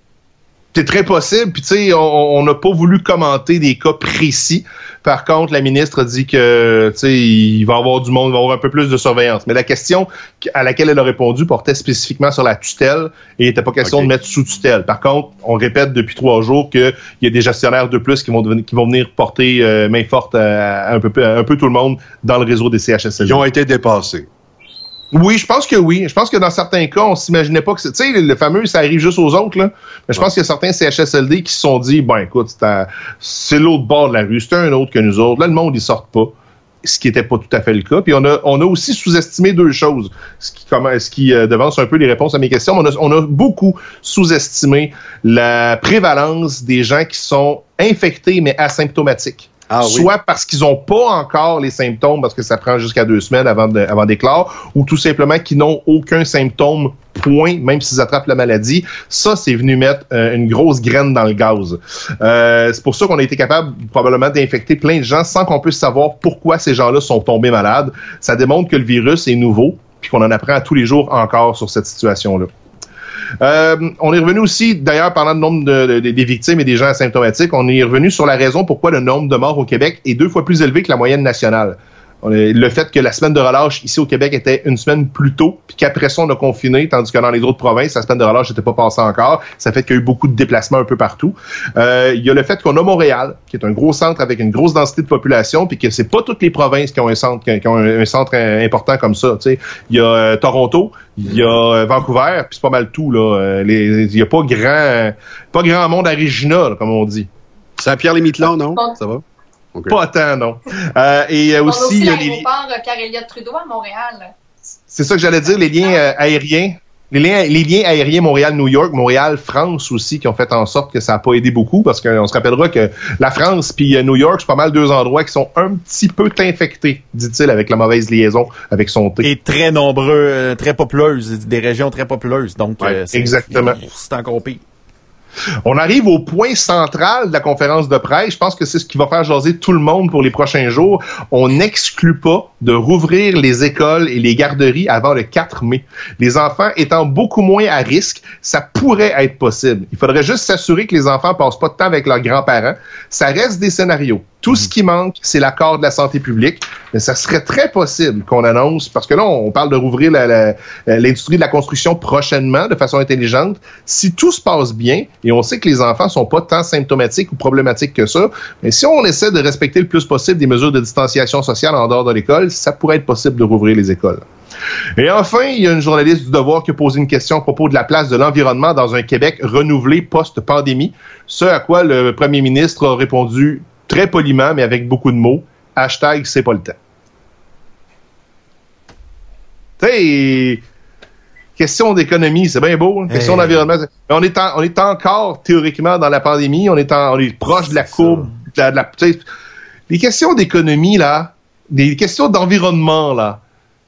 C'est très possible. Puis tu sais, on n'a pas voulu commenter des cas précis. Par contre, la ministre a dit que tu sais, il va y avoir du monde, il va y avoir un peu plus de surveillance. Mais la question à laquelle elle a répondu portait spécifiquement sur la tutelle et il n'était pas question de mettre sous tutelle. Par contre, on répète depuis trois jours qu'il y a des gestionnaires de plus qui vont devenir- qui vont venir porter euh, main forte à, à un peu à un peu tout le monde dans le réseau des CHSLD. Ils ont été dépassés. Oui, je pense que oui. Je pense que dans certains cas, on s'imaginait pas que c'est. Tu sais, le, fameux, ça arrive juste aux autres, là. Mais je pense qu'il y a certains CHSLD qui se sont dit, ben écoute, c'est l'autre bord de la rue, c'est un autre que nous autres. Là, le monde, ils sortent pas. Ce qui n'était pas tout à fait le cas. Puis on a, on a aussi sous-estimé deux choses, ce qui, comment, ce qui euh, devance un peu les réponses à mes questions. On a, on a beaucoup sous-estimé la prévalence des gens qui sont infectés mais asymptomatiques Ah soit parce qu'ils n'ont pas encore les symptômes, parce que ça prend jusqu'à deux semaines avant, de, d'éclore, ou tout simplement qu'ils n'ont aucun symptôme, point, même s'ils attrapent la maladie. Ça, c'est venu mettre euh, une grosse graine dans le gaz. Euh, c'est pour ça qu'on a été capable probablement d'infecter plein de gens sans qu'on puisse savoir pourquoi ces gens-là sont tombés malades. Ça démontre que le virus est nouveau, puis qu'on en apprend à tous les jours encore sur cette situation-là. Euh, on est revenu aussi, d'ailleurs, parlant du nombre de, de- des victimes et des gens asymptomatiques, on est revenu sur la raison pourquoi le nombre de morts au Québec est deux fois plus élevé que la moyenne nationale. Le fait que la semaine de relâche ici au Québec était une semaine plus tôt, puis qu'après ça, on a confiné, tandis que dans les autres provinces, la semaine de relâche n'était pas passée encore. Ça fait qu'il y a eu beaucoup de déplacements un peu partout. Euh, il y a le fait qu'on a Montréal, qui est un gros centre avec une grosse densité de population, puis que c'est pas toutes les provinces qui ont un centre, qui ont un, un centre important comme ça. tu sais. Il y a euh, Toronto, il y a euh, Vancouver, puis c'est pas mal tout là. Euh, les- il y a pas grand, pas grand monde à Regina, là, comme on dit. C'est à Pierre-les-Mitlons, non? Ça va? Pas tant, non. Euh, et euh, aussi, aussi il y a les- euh, Car-Éliott Trudeau à Montréal. C'est ça que j'allais dire, les liens euh, aériens. Les liens, les liens aériens Montréal-New York, Montréal-France aussi, qui ont fait en sorte que ça n'a pas aidé beaucoup, parce qu'on se rappellera que la France puis New York, c'est pas mal deux endroits qui sont un petit peu infectés, dit-il, avec la mauvaise liaison avec son thé. Et très nombreux, euh, très populeuses, des régions très populeuses. Donc, Ouais, euh, exactement. C'est encore pire. On arrive au point central de la conférence de presse. Je pense que c'est ce qui va faire jaser tout le monde pour les prochains jours. On n'exclut pas de rouvrir les écoles et les garderies avant le 4 mai. Les enfants étant beaucoup moins à risque, ça pourrait être possible. Il faudrait juste s'assurer que les enfants passent pas de temps avec leurs grands-parents. Ça reste des scénarios. Tout ce qui manque, c'est l'accord de la santé publique. Mais ça serait très possible qu'on annonce, parce que là, on parle de rouvrir l'industrie de la construction prochainement de façon intelligente. Si tout se passe bien, et on sait que les enfants sont pas tant symptomatiques ou problématiques que ça, mais si on essaie de respecter le plus possible des mesures de distanciation sociale en dehors de l'école, ça pourrait être possible de rouvrir les écoles. Et enfin, il y a une journaliste du Devoir qui a posé une question à propos de la place de l'environnement dans un Québec renouvelé post-pandémie, ce à quoi le premier ministre a répondu très poliment, mais avec beaucoup de mots, hashtag c'est pas le temps. Question d'économie, c'est bien beau, hein, question Hey. d'environnement. On est, en- on est encore théoriquement dans la pandémie, on est, en- on est proche de la courbe, de la- de les questions d'économie, là, des questions d'environnement, là,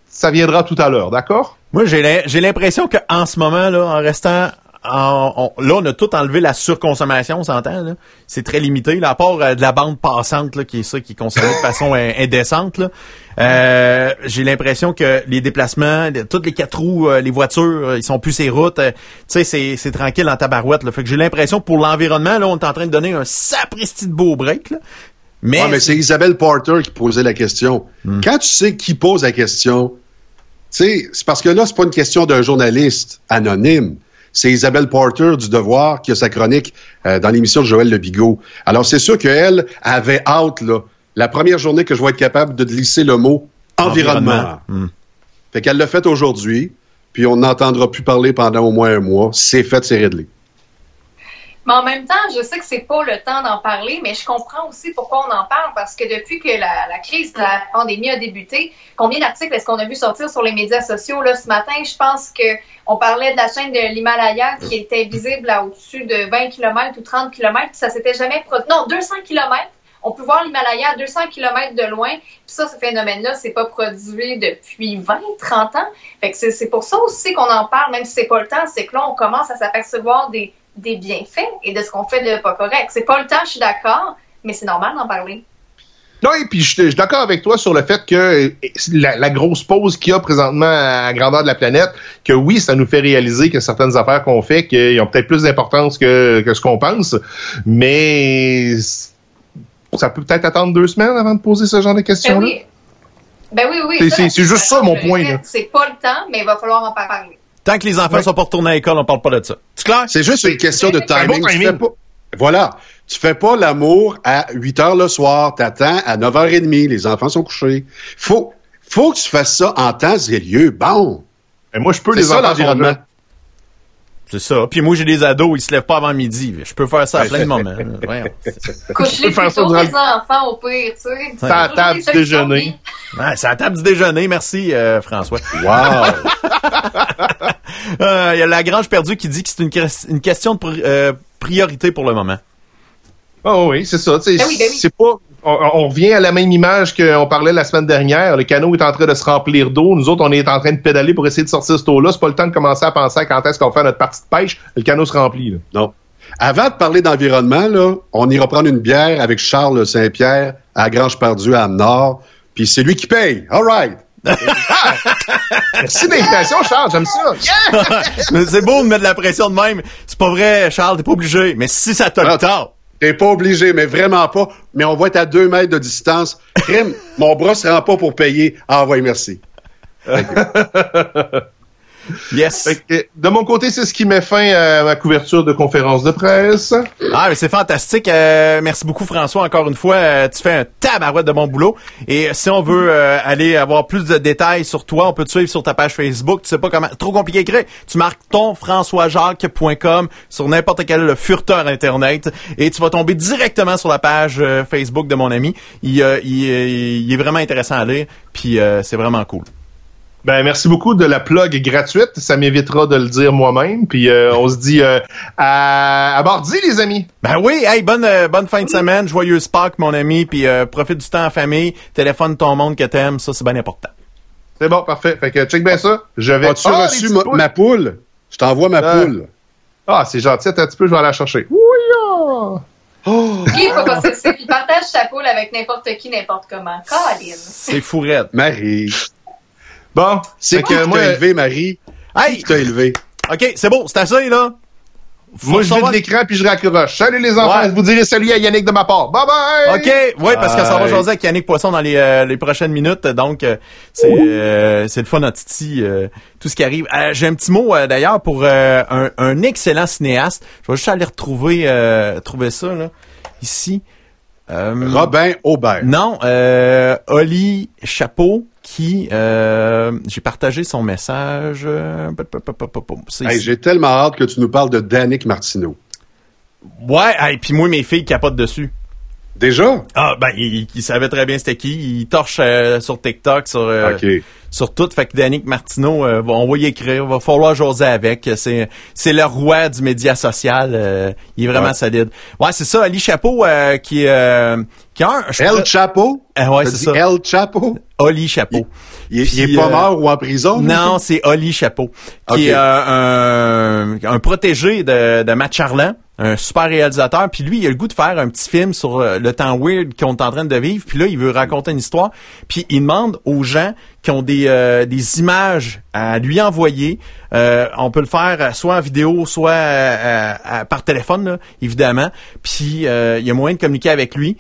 ça viendra tout à l'heure, d'accord? Moi, j'ai l'im- j'ai l'impression qu'en ce moment, là, en restant... en- là, on a tout enlevé la surconsommation, on s'entend. C'est très limité. Là, à part euh, de la bande passante, là, qui est ça, qui est consommée de façon in- indécente. Euh, j'ai l'impression que les déplacements, toutes les quatre roues, euh, les voitures, euh, ils sont plus ces routes. tu sais, c'est tranquille en tabarouette. Là. Fait que j'ai l'impression pour l'environnement, là, on est en train de donner un sapristi de beau break. Là. Mais, Ouais, mais c'est Isabelle Porter qui posait la question. Quand tu sais qui pose la question, tu sais, c'est parce que là, c'est pas une question d'un journaliste anonyme. C'est Isabelle Porter du Devoir qui a sa chronique euh, dans l'émission de Joël Le Bigot. Alors, c'est sûr qu'elle avait hâte, là, la première journée que je vais être capable de glisser le mot environnement. Environnement. Hmm. Fait qu'elle l'a fait aujourd'hui, puis on n'entendra plus parler pendant au moins un mois. C'est fait, c'est réglé. Mais en même temps, je sais que c'est pas le temps d'en parler, mais je comprends aussi pourquoi on en parle, parce que depuis que la, crise de la pandémie a débuté, combien d'articles est-ce qu'on a vu sortir sur les médias sociaux? Là, ce matin, je pense que on parlait de la chaîne de l'Himalaya qui était visible à au-dessus de 20 km ou 30 km, ça s'était jamais produit. Non, 200 km. On peut voir l'Himalaya à 200 km de loin. Puis ça, ce phénomène-là, c'est pas produit depuis 20, 30 ans. Fait que c'est pour ça aussi qu'on en parle, même si c'est pas le temps, c'est que là, on commence à s'apercevoir des, des bienfaits et de ce qu'on fait de pas correct. C'est pas le temps, je suis d'accord, mais c'est normal d'en parler. Non, et puis je, je suis d'accord avec toi sur le fait que la, la grosse pause qu'il y a présentement à la grandeur de la planète, que oui, ça nous fait réaliser que certaines affaires qu'on fait, qu'ils ont peut-être plus d'importance que, que ce qu'on pense, mais ça peut peut-être attendre deux semaines avant de poser ce genre de Ben questions-là. oui. Ben oui, oui. C'est- juste ça, mon point. C'est pas le temps, mais il va falloir en parler. Tant que les enfants Ouais. sont pas retournés à l'école, on parle pas de ça. C'est clair? C'est juste une question de timing. bon Tu timing. fais pas- voilà. Tu fais pas l'amour à 8 heures le soir. T'attends à 9h30. Les enfants sont couchés. Faut, faut que tu fasses ça en temps et lieu. Bon. Mais moi, je peux C'est les ça, enfants. C'est ça. Puis moi, j'ai des ados, ils se lèvent pas avant midi. Je peux faire ça à plein de moments. Couche-les plutôt durant les enfants au pire, tu sais. C'est à la table du déjeuner. Ouais, c'est à la table du déjeuner. Merci, euh, François. Wow. Euh, Il y a la Grange perdue qui dit que c'est une, que- une question de euh, priorité pour le moment. Ah oui, c'est ça. Ben oui, ben oui. C'est pas. On, on revient à la même image qu'on parlait la semaine dernière. Le canot est en train de se remplir d'eau. Nous autres, on est en train de pédaler pour essayer de sortir cette eau-là. C'est pas le temps de commencer à penser à quand est-ce qu'on fait notre partie de pêche. Le canot se remplit. Là. non. Avant de parler d'environnement, là, on ira prendre une bière avec Charles Saint-Pierre à Grange Perdue à Nord. Puis c'est lui qui paye. All right. Merci de l'invitation, Charles. J'aime ça. Yeah! c'est beau de mettre de la pression de même. C'est pas vrai, Charles, t'es pas obligé. Mais si ça te le Ah, tente. T'es pas obligé, mais vraiment pas. Mais on va être à deux mètres de distance. Crime, mon bras se rend pas pour payer. Ah merci. Yes. Que, de mon côté, c'est ce qui met fin à ma couverture de conférence de presse. Ah, mais c'est fantastique. Euh, merci beaucoup, François. Encore une fois, euh, tu fais un tabarouette de bon boulot. Et si on veut euh, aller avoir plus de détails sur toi, on peut te suivre sur ta page Facebook. Tu sais pas comment. Trop compliqué à écrire. Tu marques ton françoisjacques.com sur n'importe quel furteur Internet et tu vas tomber directement sur la page euh, Facebook de mon ami. Il, il, il est vraiment intéressant à lire. Puis euh, c'est vraiment cool. Ben, merci beaucoup de la plug gratuite. Ça m'évitera de le dire moi-même. Puis euh, on se dit euh, à, à mardi, les amis. Ben oui, hey, bonne euh, bonne fin de semaine, joyeuse Pâques, mon ami, puis euh, profite du temps en famille, téléphone ton monde que t'aimes, ça c'est bien important. C'est bon, parfait. Fait que check bien ça. Je vais. As-tu Ah, reçu ma, poule? Je t'envoie ma poule. Ah, c'est gentil. Attends un petit peu, je vais aller la chercher. Oui, ah. Oh, est pas possessif? Il partage sa poule avec n'importe qui, n'importe comment. Caroline. C'est fourette. Marie. Bon, C'est que qui moi, t'a élevé, Marie? Hey! Qui t'a élevé? OK, c'est bon, c'est assez, là. Faut moi je vide l'écran puis je raccroche. Salut les enfants, Ouais. vous dirai salut à Yannick de ma part. Bye bye! OK, oui, parce que ça va jaser avec Yannick Poisson dans les, euh, les prochaines minutes. Donc, euh, c'est euh, c'est le fun à Titi, euh, tout ce qui arrive. Euh, J'ai un petit mot, euh, d'ailleurs, pour euh, un, un excellent cinéaste. Je vais juste aller retrouver euh, trouver ça, là, ici. Euh, Robin Aubert. Non, euh, Oli Chapeau, qui... euh, J'ai partagé son message. Hey. J'ai tellement hâte que tu nous parles de Danick Martineau. Ouais, et puis moi, mes filles capotent dessus. Déjà? Ah, ben, il, il savait très bien c'était qui. Il torche euh, sur TikTok, sur, euh, OK. Sur tout. Fait que Danick Martineau, euh, va- on va y écrire. Va falloir jaser avec. C'est, c'est le roi du média social. euh, il est vraiment Ouais. solide. Ouais, c'est ça. Ali Chapeau, euh, qui, euh, qui a un... El Chapo? Ah ouais, c'est ça. El Chapo? Oli Chapeau. Il, est- il Puis, est pas euh, mort ou en prison? Non, c'est Oli Chapeau, qui Ok. est euh, un, un protégé de, de Matt Charland, un super réalisateur. Puis lui, il a le goût de faire un petit film sur euh, le temps weird qu'on est en train de vivre. Puis là, il veut raconter une histoire. Puis il demande aux gens qui ont des, euh, des images à lui envoyer. Euh, on peut le faire soit en vidéo, soit par téléphone, là, évidemment. Puis il y a moyen de communiquer avec lui,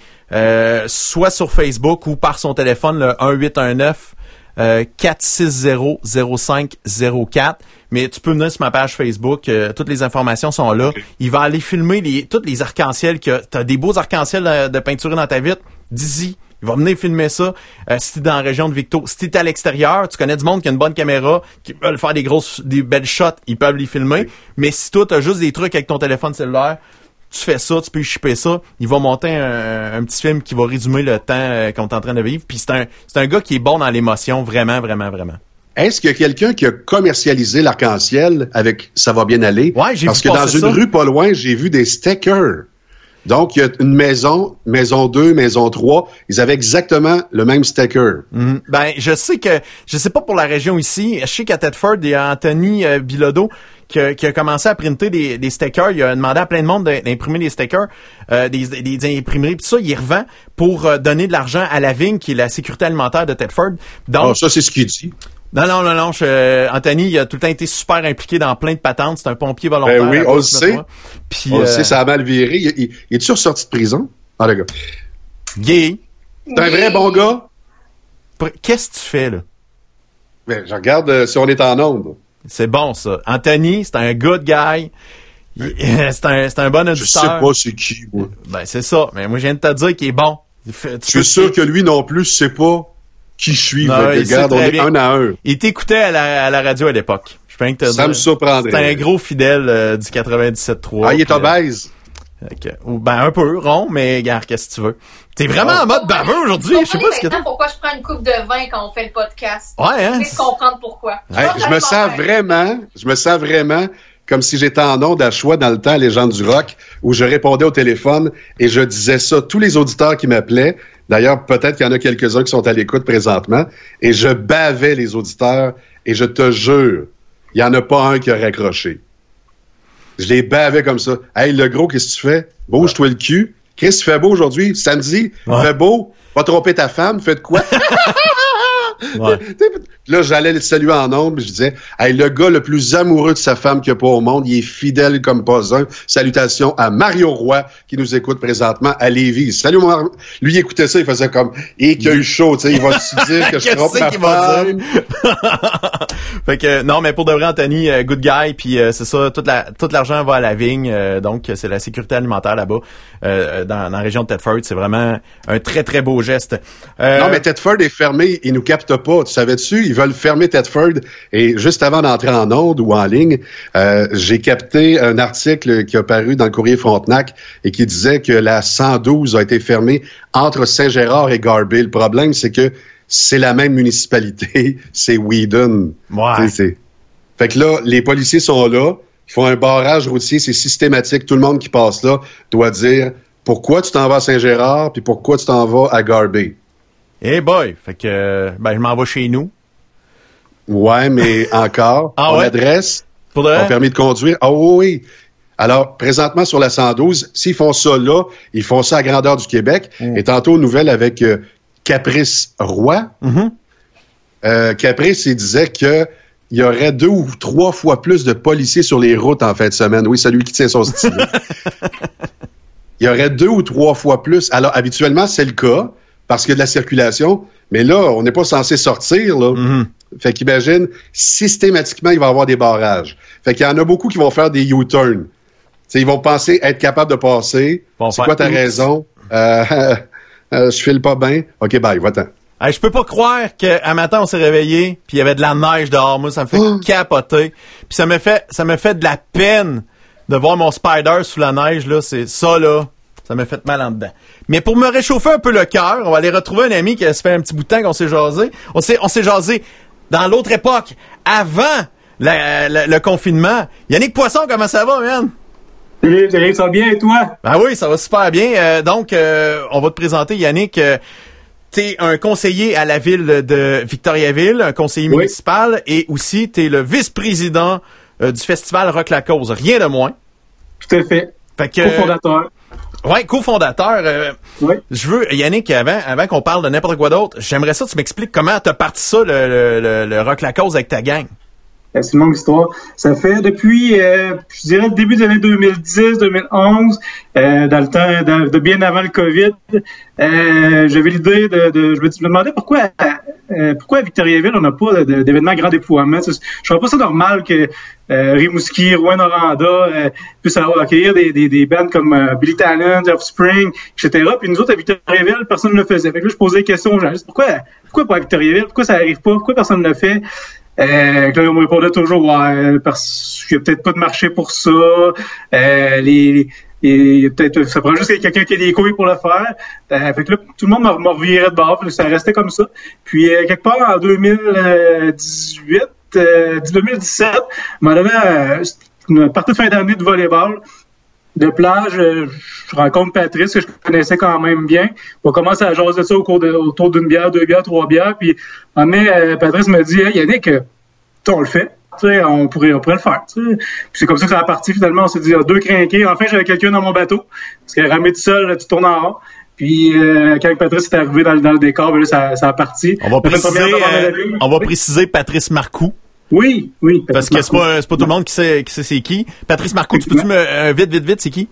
soit sur Facebook ou par son téléphone, le 1819 euh, 460-0504. Mais tu peux venir sur ma page Facebook. euh, toutes les informations sont là. Il va aller filmer les, toutes les arcs-en-ciel. que T'as des beaux arcs-en-ciel euh, de peinture dans ta vitre. Dis-y. Il va venir filmer ça. Euh, si t'es dans la région de Victo, si t'es à l'extérieur, tu connais du monde qui a une bonne caméra, qui veulent faire des grosses, des belles shots, ils peuvent les filmer. Mais si toi, t'as juste des trucs avec ton téléphone cellulaire, tu fais ça, tu peux shipper ça. Il va monter un, un petit film qui va résumer le temps euh, qu'on est en train de vivre. Puis c'est un, c'est un gars qui est bon dans l'émotion, vraiment, vraiment, vraiment. Est-ce qu'il y a quelqu'un qui a commercialisé l'arc-en-ciel avec Ça va bien aller? Ouais, j'ai Parce vu que dans une ça. rue pas loin, j'ai vu des stickers. Donc, il y a une maison, maison 2, maison 3, ils avaient exactement le même sticker. Mhm. Ben, je sais que, je sais pas pour la région ici, je sais qu'à Tedford, il y a Anthony euh, Bilodeau qui a, qui a commencé à printer des, des stickers. Il a demandé à plein de monde d'im- d'imprimer des stickers, euh, des, des imprimeries. Puis ça, il revend pour euh, donner de l'argent à la vigne, qui est la sécurité alimentaire de Tedford. Donc, Ah, ça, c'est ce qu'il dit. non, non, non, non. je- euh, Anthony, il a tout le temps été super impliqué dans plein de patentes. C'est un pompier volontaire. Ben oui, on le sait. Puis, On le sait, ça a mal viré. Il, il, il est-tu ressorti de prison? Ah, le gars. gay. C'est un vrai bon gars? Qu'est-ce que tu fais, là? Ben, je regarde euh, si on est en onde. C'est bon, ça. Anthony, c'est un good guy. C'est un, c'est un bon Je auditeur. sais pas c'est qui, moi. Ben, c'est ça. Mais moi, je viens de te dire qu'il est bon. Tu Je suis sûr que lui non plus sait pas qui je suis. Non, il regarde, on est bien. un à un. Il t'écoutait à la, à la radio à l'époque. Je peux rien que te Ça me surprendrait. C'est un gros fidèle euh, du 97.3. Ah, il est euh, obèse? Ou ben, un peu rond, mais regarde, qu'est-ce que tu veux? T'es vraiment en mode baveux aujourd'hui. Je sais pas ce que pourquoi je prends une coupe de vin quand on fait le podcast. Ouais, hein? Je vais comprendre pourquoi. Hey, je me sens vraiment, je me sens vraiment comme si j'étais en onde à choix dans le temps, les gens du rock, où je répondais au téléphone et je disais ça. Tous les auditeurs qui m'appelaient, d'ailleurs, peut-être qu'il y en a quelques-uns qui sont à l'écoute présentement, et je bavais les auditeurs et je te jure, il y en a pas un qui a raccroché. Je les bavais comme ça. Hey, le gros, qu'est-ce que tu fais? Bouge-toi le cul. Chris, il fait beau aujourd'hui, samedi, Ouais. fait beau. Va tromper ta femme, fais de quoi? Ouais. Là, j'allais le saluer en puis je disais, hey, le gars le plus amoureux de sa femme qu'il n'y a pas au monde, il est fidèle comme pas un. Salutations à Mario Roy, qui nous écoute présentement à Lévis. Salut, Mar- Lui, il écoutait ça, il faisait comme, et qu'il a eu chaud, tu sais, il va se dire que je trompe ma femme? fait que non, mais pour de vrai, Anthony, euh, good guy, puis euh, c'est ça, toute la, tout l'argent va à la vigne, euh, donc c'est la sécurité alimentaire là-bas, euh, dans, dans la région de Tedford. C'est vraiment un très très beau geste. Euh, Non, mais Tedford est fermé, il nous capte pas. Tu savais-tu? Ils veulent fermer Tedford. Et juste avant d'entrer en onde ou en ligne, euh, j'ai capté un article qui a paru dans le courrier Frontenac et qui disait que la 112 a été fermée entre Saint-Gérard et Garby. Le problème, c'est que c'est la même municipalité, c'est Whedon. Ouais. Fait que là, les policiers sont là, ils font un barrage routier, c'est systématique. Tout le monde qui passe là doit dire pourquoi tu t'en vas à Saint-Gérard puis pourquoi tu t'en vas à Garby. Hey boy, fait que euh, ben je m'en vais chez nous. Ouais, mais encore, Ah ton ouais? adresse, Pour de permis de conduire. Ah oui, oui. Alors, présentement, sur la 112, s'ils font ça là, ils font ça à grandeur du Québec. Mm. Et tantôt, nouvelle avec euh, Caprice Roy. Mhm. Euh, Caprice, il disait que il y aurait deux ou trois fois plus de policiers sur les routes en fin de semaine. Oui, c'est lui qui tient son style. il y aurait deux ou trois fois plus. Alors, habituellement, c'est le cas parce qu'il y a de la circulation. Mais là, on n'est pas censé sortir, là. Mhm. Fait qu'imagine, systématiquement, il va y avoir des barrages. Fait qu'il y en a beaucoup qui vont faire des U-turns. Ils vont penser être capables de passer. Vont C'est quoi ta raison? Euh, euh, je file pas bien. OK, bye, va-t'en. Hey, je peux pas croire qu'un matin on s'est réveillé puis il y avait de la neige dehors. Moi, ça me fait Oh. capoter. Puis ça me fait ça me fait de la peine de voir mon spider sous la neige là. C'est ça là. Ça m'a fait mal en dedans. Mais pour me réchauffer un peu le cœur, on va aller retrouver un ami qui a se fait un petit bout de temps qu'on s'est jasé. On s'est on s'est jasé dans l'autre époque, avant la- la- le confinement. Yannick Poisson, comment ça va, man? Salut, salut, ça va bien et toi? Ben oui, ça va super bien. Euh, donc, euh, on va te présenter, Yannick. Euh, T'es un conseiller à la ville de Victoriaville, un conseiller Oui. municipal, et aussi t'es le vice-président euh, du festival Rock la Cause. Rien de moins. Tout à fait. Fait que, Co-fondateur. ouais, cofondateur. euh, Oui. je veux, Yannick, avant, avant qu'on parle de n'importe quoi d'autre, j'aimerais ça que tu m'expliques comment t'as parti ça, le, le, le, le Rock la Cause avec ta gang. Euh, C'est une longue histoire. Ça fait depuis, euh, je dirais, le début des années 2010-2011, euh, dans le temps, de bien avant le COVID, j'avais l'idée de, je me, demandais pourquoi, pourquoi à Victoriaville on n'a pas d'événements grand déploiement. Je trouve pas ça normal que Rimouski, Rouen-Noranda euh, puissent avoir- accueillir des, des, des bands comme Billy Talent, Offspring, etc. Puis nous autres à Victoriaville, personne ne le faisait. Là, je posais des questions aux journalistes. Pourquoi, pourquoi pas à Victoriaville? Pourquoi ça arrive pas? Pourquoi personne ne le fait? Euh, là, on me répondait toujours, ouais, parce qu'il n'y a peut-être pas de marché pour ça. Euh, les, les- peut-être, ça prend juste quelqu'un qui a des couilles pour le faire. Euh, fait que là, tout le monde m'a reviré de bord. Ça restait comme ça. Puis, euh, quelque part en 2018, euh, 2017, on m'a donné euh, une partie de fin d'année de volleyball de plage, euh, je rencontre Patrice, que je connaissais quand même bien. On commence à jaser de ça au cours de, autour d'une bière, deux bières, trois bières. Puis, un moment donné, euh, Patrice me dit, hey, Yannick, euh, on le fait. Tu sais, on pourrait, on pourrait le faire. Puis c'est comme ça que ça a parti finalement. On s'est dit, ah, deux crinqués. Enfin, j'avais quelqu'un dans mon bateau. Parce que ramé tout seul, là, tu tournes en rond. Puis euh, quand Patrice est arrivé dans, le- dans le décor, ben là, ça, ça a parti. On va préciser, euh, on va préciser Patrice Marcoux. Oui, oui. Parce que c'est pas, pas tout le monde qui sait, qui sait c'est qui. Patrice Marcoux, tu peux-tu me, euh, vite, vite, vite, c'est qui?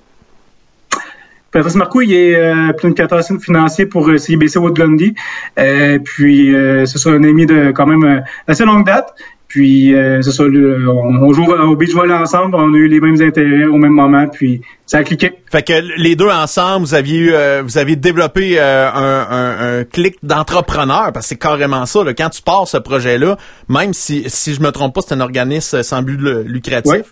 Patrice Marcoux, il est euh, planificateur financier pour euh, CIBC Woodlandy. Euh, puis, euh, c'est ça, un ami de quand même assez longue date. Puis, euh, c'est ça, le- on, on joue au beach volley ensemble, on a eu les mêmes intérêts au même moment, puis ça a cliqué. Fait que les deux ensemble, vous aviez eu, euh, vous aviez développé euh, un, un, un clic d'entrepreneur, parce que c'est carrément ça. Là, quand tu pars ce projet-là, même si si je me trompe pas, c'est un organisme sans but lu- lucratif, Ouais.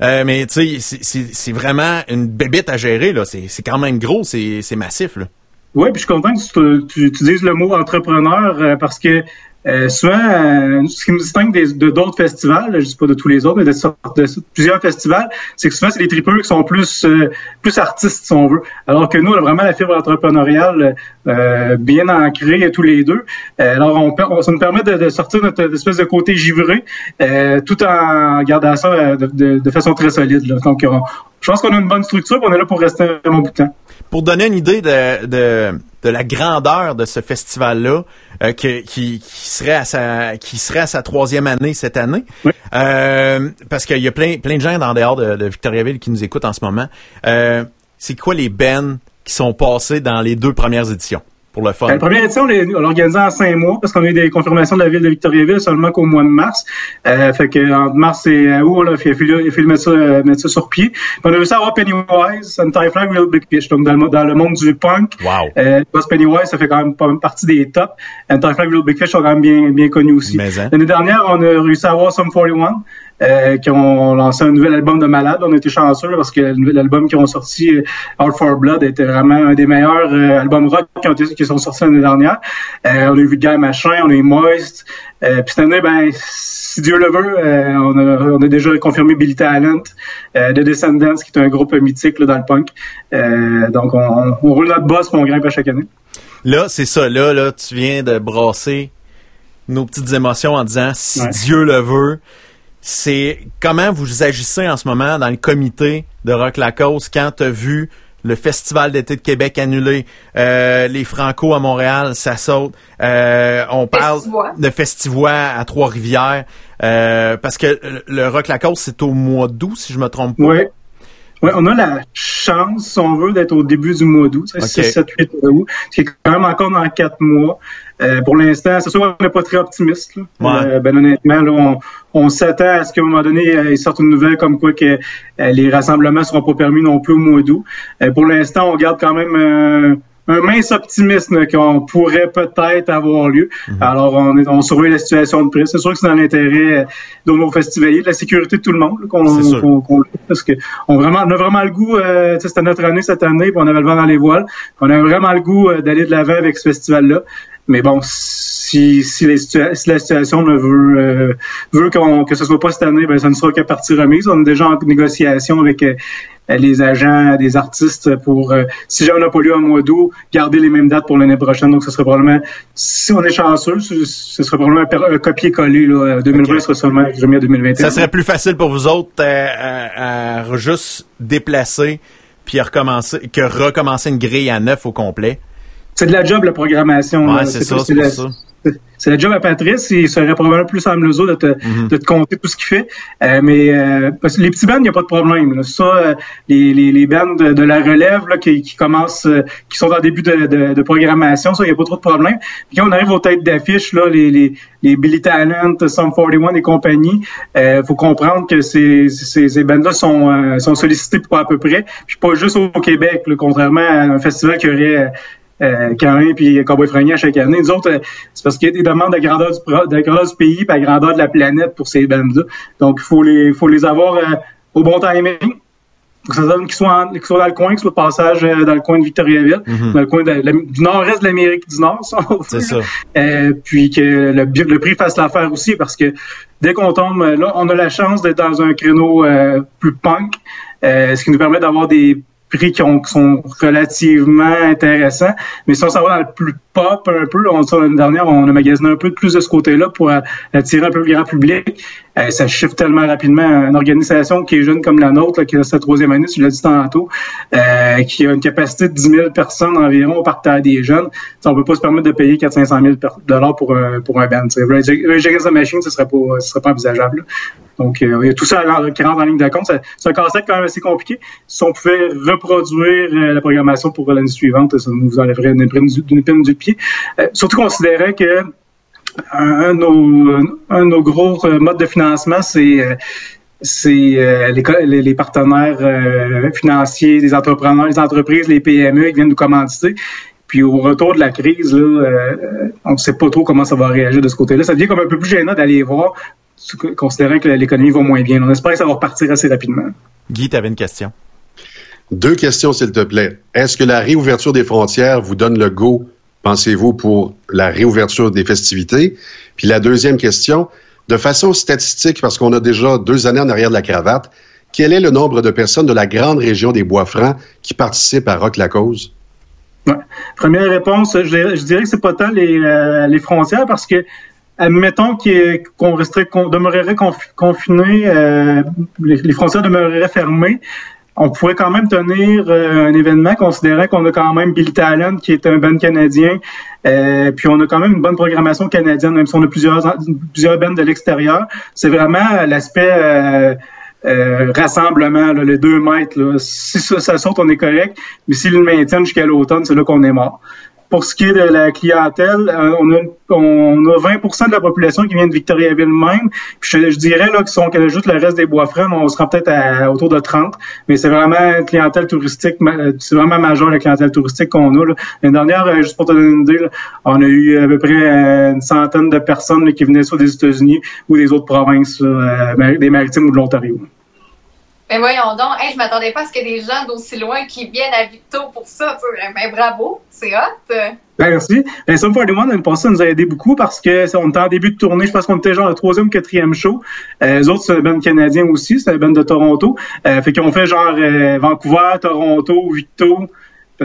euh, mais tu sais, c'est- vraiment une bébête à gérer. là. C'est c'est quand même gros, c'est c'est massif. Là. Oui, puis je suis content que tu, tu, tu dises le mot entrepreneur euh, parce que euh, souvent, euh, ce qui nous distingue des- de d'autres festivals, je dis pas de tous les autres, mais de, de plusieurs festivals, c'est que souvent, c'est les tripeux qui sont plus euh, plus artistes, si on veut. Alors que nous, on a vraiment la fibre entrepreneuriale euh, bien ancrée tous les deux. Euh, alors, on, on- ça nous permet de, de sortir notre espèce de côté givré, euh, tout en gardant ça de, façon très solide. là. Donc, on- je pense qu'on a une bonne structure, on est là pour rester un bon temps. Pour donner une idée de, de, la grandeur de ce festival-là, euh, qui, qui serait à sa qui serait à sa troisième année cette année, Oui. euh, parce qu'il y a plein plein de gens dans dehors de, de Victoriaville qui nous écoutent en ce moment. Euh, c'est quoi les bennes qui sont passés dans les deux premières éditions? Pour le fun? La première édition, on l'a organisée en cinq mois parce qu'on a eu des confirmations de la ville de Victoriaville seulement qu'au mois de mars. Euh, fait que entre mars et août, on a fait, il a fallu mettre ça, euh, mettre ça sur pied. Puis on a réussi à avoir Pennywise, Anti-Flag, Real Big Fish. Donc dans le, dans le monde du punk, Wow. euh, parce que Pennywise, ça fait quand même partie des tops. Anti-Flag, Real Big Fish sont quand même bien, bien connus aussi. Hein. L'année dernière, on a réussi à avoir Sum 41. Euh, qui ont lancé un nouvel album de malade. On a été chanceux parce que le nouvel album qu'ils ont sorti, euh, Out for Blood, était vraiment un des meilleurs euh, albums rock qui, ont été, qui sont sortis l'année dernière. Euh, on a eu Vulgaire Machin, on a eu Moist. Euh, Puis cette année, ben, si Dieu le veut, euh, on, a, on a déjà confirmé Billy Talent, euh, The Descendants, qui est un groupe mythique là, dans le punk. Euh, donc on, on, roule notre boss, on grimpe à chaque année. Là, c'est ça. Là, là, tu viens de brasser nos petites émotions en disant si Ouais. Dieu le veut. C'est comment vous agissez en ce moment dans le comité de Rock La Cause quand tu as vu le Festival d'été de Québec annulé, euh, les Franco à Montréal, ça saute. Euh, on parle Festivois. de Festivois à Trois-Rivières. euh, parce que le Rock La Cause, c'est au mois d'août, si je me trompe pas. Oui. Ouais, on a la chance, si on veut, d'être au début du mois d'août, Ok. 6, 7, 8 août, qui est quand même encore dans quatre mois. Euh, pour l'instant, c'est sûr qu'on n'est pas très optimiste. là. Ouais. Euh, ben honnêtement, là, on, on s'attend à ce qu'à un moment donné, euh, il sorte une nouvelle comme quoi que euh, les rassemblements seront pas permis non plus au mois d'août. Euh, pour l'instant, on garde quand même euh, un mince optimisme qu'on pourrait peut-être avoir lieu. Alors, on, est, on surveille la situation de près. C'est sûr que c'est dans l'intérêt euh, de nos festivaliers, de la sécurité de tout le monde qu'on qu'on- qu'on- parce que on vraiment on a vraiment le goût euh, c'était notre année cette année puis on avait le vent dans les voiles on a vraiment le goût euh, d'aller de l'avant avec ce festival là mais bon si si, les situa- si la situation ne veut euh, veut qu'on que ce soit pas cette année ben ça ne sera qu'à partie remise on est déjà en négociation avec euh, les agents des artistes pour euh, si jamais on n'a pas lieu en mois d'août garder les mêmes dates pour l'année prochaine donc ce serait probablement si on est chanceux ce, serait probablement un, copier-coller là 2020 Ok. sera seulement à 2021 Ça serait plus facile pour vous autres à, à juste déplacer puis à recommencer que recommencer une grille à neuf au complet? C'est de la job, la programmation. Ouais, c'est ça, c'est la- ça. C'est la job à Patrice. Il serait probablement plus en mesure de te, Mhm. de te compter tout ce qu'il fait. Euh, mais euh, parce que les petits bands, il n'y a pas de problème. là. Ça, euh, les, les, les bands de, de la relève là, qui, qui commencent, euh, qui sont en début de, de, de programmation, ça, il n'y a pas trop de problème. Puis quand on arrive aux têtes d'affiche, là, les, les, les Billy Talent, Sum 41 et compagnie, euh, faut comprendre que ces, ces, ces bands-là sont, euh, sont sollicités pour à peu près. Puis pas juste au Québec, là, contrairement à un festival qui aurait euh, puis Cowboy Fringant chaque année. Nous autres, euh, c'est parce qu'il y a des demandes de grandeur du, de grandeur du pays et à grandeur de la planète pour ces bandes-là. Donc, il faut les, faut les avoir euh, au bon timing. Faut que ça donne qu'ils soient, en- qu'ils soient dans le coin, qu'ils soient de passage euh, dans le coin de Victoriaville, dans le coin de la- du nord-est de l'Amérique du Nord, ça, C'est ça. Euh, puis que le, le prix fasse l'affaire aussi parce que dès qu'on tombe là, on a la chance d'être dans un créneau euh, plus punk, euh, ce qui nous permet d'avoir des prix qui, ont- sont relativement intéressants. Mais si on s'en va dans le plus pop un peu, on l'année dernière, on a magasiné un peu plus de ce côté-là pour attirer un peu le grand public. Euh, ça chiffre tellement rapidement. Une organisation qui est jeune comme la nôtre, là, qui a sa troisième année, tu l'as dit tantôt, euh, qui a une capacité de 10 000 personnes environ par terre des jeunes. On peut pas se permettre de payer 400-500 000 per- dollars pour un, pour un band. Machine, ce ce serait pas envisageable. Donc, euh, tout ça qui rentre en ligne de compte. C'est un concept quand même assez compliqué. Si on pouvait reproduire euh, la programmation pour l'année suivante, ça nous enlèverait une épine du, du pied. Surtout considérant que un, un de nos, un de nos gros euh, modes de financement, c'est euh, c'est euh, les, co- les, les partenaires euh, financiers, les entrepreneurs, les entreprises, les PME qui viennent nous commanditer. Puis au retour de la crise, là, euh, on ne sait pas trop comment ça va réagir de ce côté-là. Ça devient comme un peu plus gênant d'aller voir, considérant que l'économie va moins bien. On espère que ça va repartir assez rapidement. Guy, tu avais une question. Deux questions, s'il te plaît. Est-ce que la réouverture des frontières vous donne le go, pensez-vous, pour la réouverture des festivités? Puis la deuxième question, de façon statistique, parce qu'on a déjà deux années en arrière de la cravate, quel est le nombre de personnes de la grande région des Bois-Francs qui participent à Rock la Cause? Première réponse, je dirais, que c'est pas tant les, euh, les frontières parce que admettons qu'on qu'on demeurerait confi- confiné, euh, les, les frontières demeureraient fermées. On pourrait quand même tenir euh, un événement, considérant qu'on a quand même Billy Talent, qui est un band canadien, euh, puis on a quand même une bonne programmation canadienne, même si on a plusieurs plusieurs bands de l'extérieur. C'est vraiment l'aspect euh, rassemblement, là, les deux mètres. Si ça, ça saute, on est correct, mais s'ils le maintiennent jusqu'à l'automne, c'est là qu'on est mort. Pour ce qui est de la clientèle, euh, on, a, on a 20% de la population qui vient de Victoriaville même. Puis je, dirais là qu'ils sont que juste le reste des bois francs, on sera peut-être à, autour de 30. Mais c'est vraiment une clientèle touristique, ma- c'est vraiment majeur la clientèle touristique qu'on a. L'année dernière, euh, juste pour te donner une idée, là, on a eu à peu près euh, une centaine de personnes qui venaient soit des États-Unis ou des autres provinces, euh, des maritimes ou de l'Ontario. Mais voyons donc, hey, je m'attendais pas à ce ait des gens d'aussi loin qui viennent à Victo pour ça. tu sais. Ben, bravo, c'est hot. Ben, merci. Ben, Sum 41, l'année passée, ça nous a aidé beaucoup parce que on était en début de tournée. Je pense qu'on était genre le troisième ou quatrième show. Euh, les autres, c'est un band canadien aussi. C'est un band de Toronto. Euh, fait qu'on fait genre euh, Vancouver, Toronto, Victo.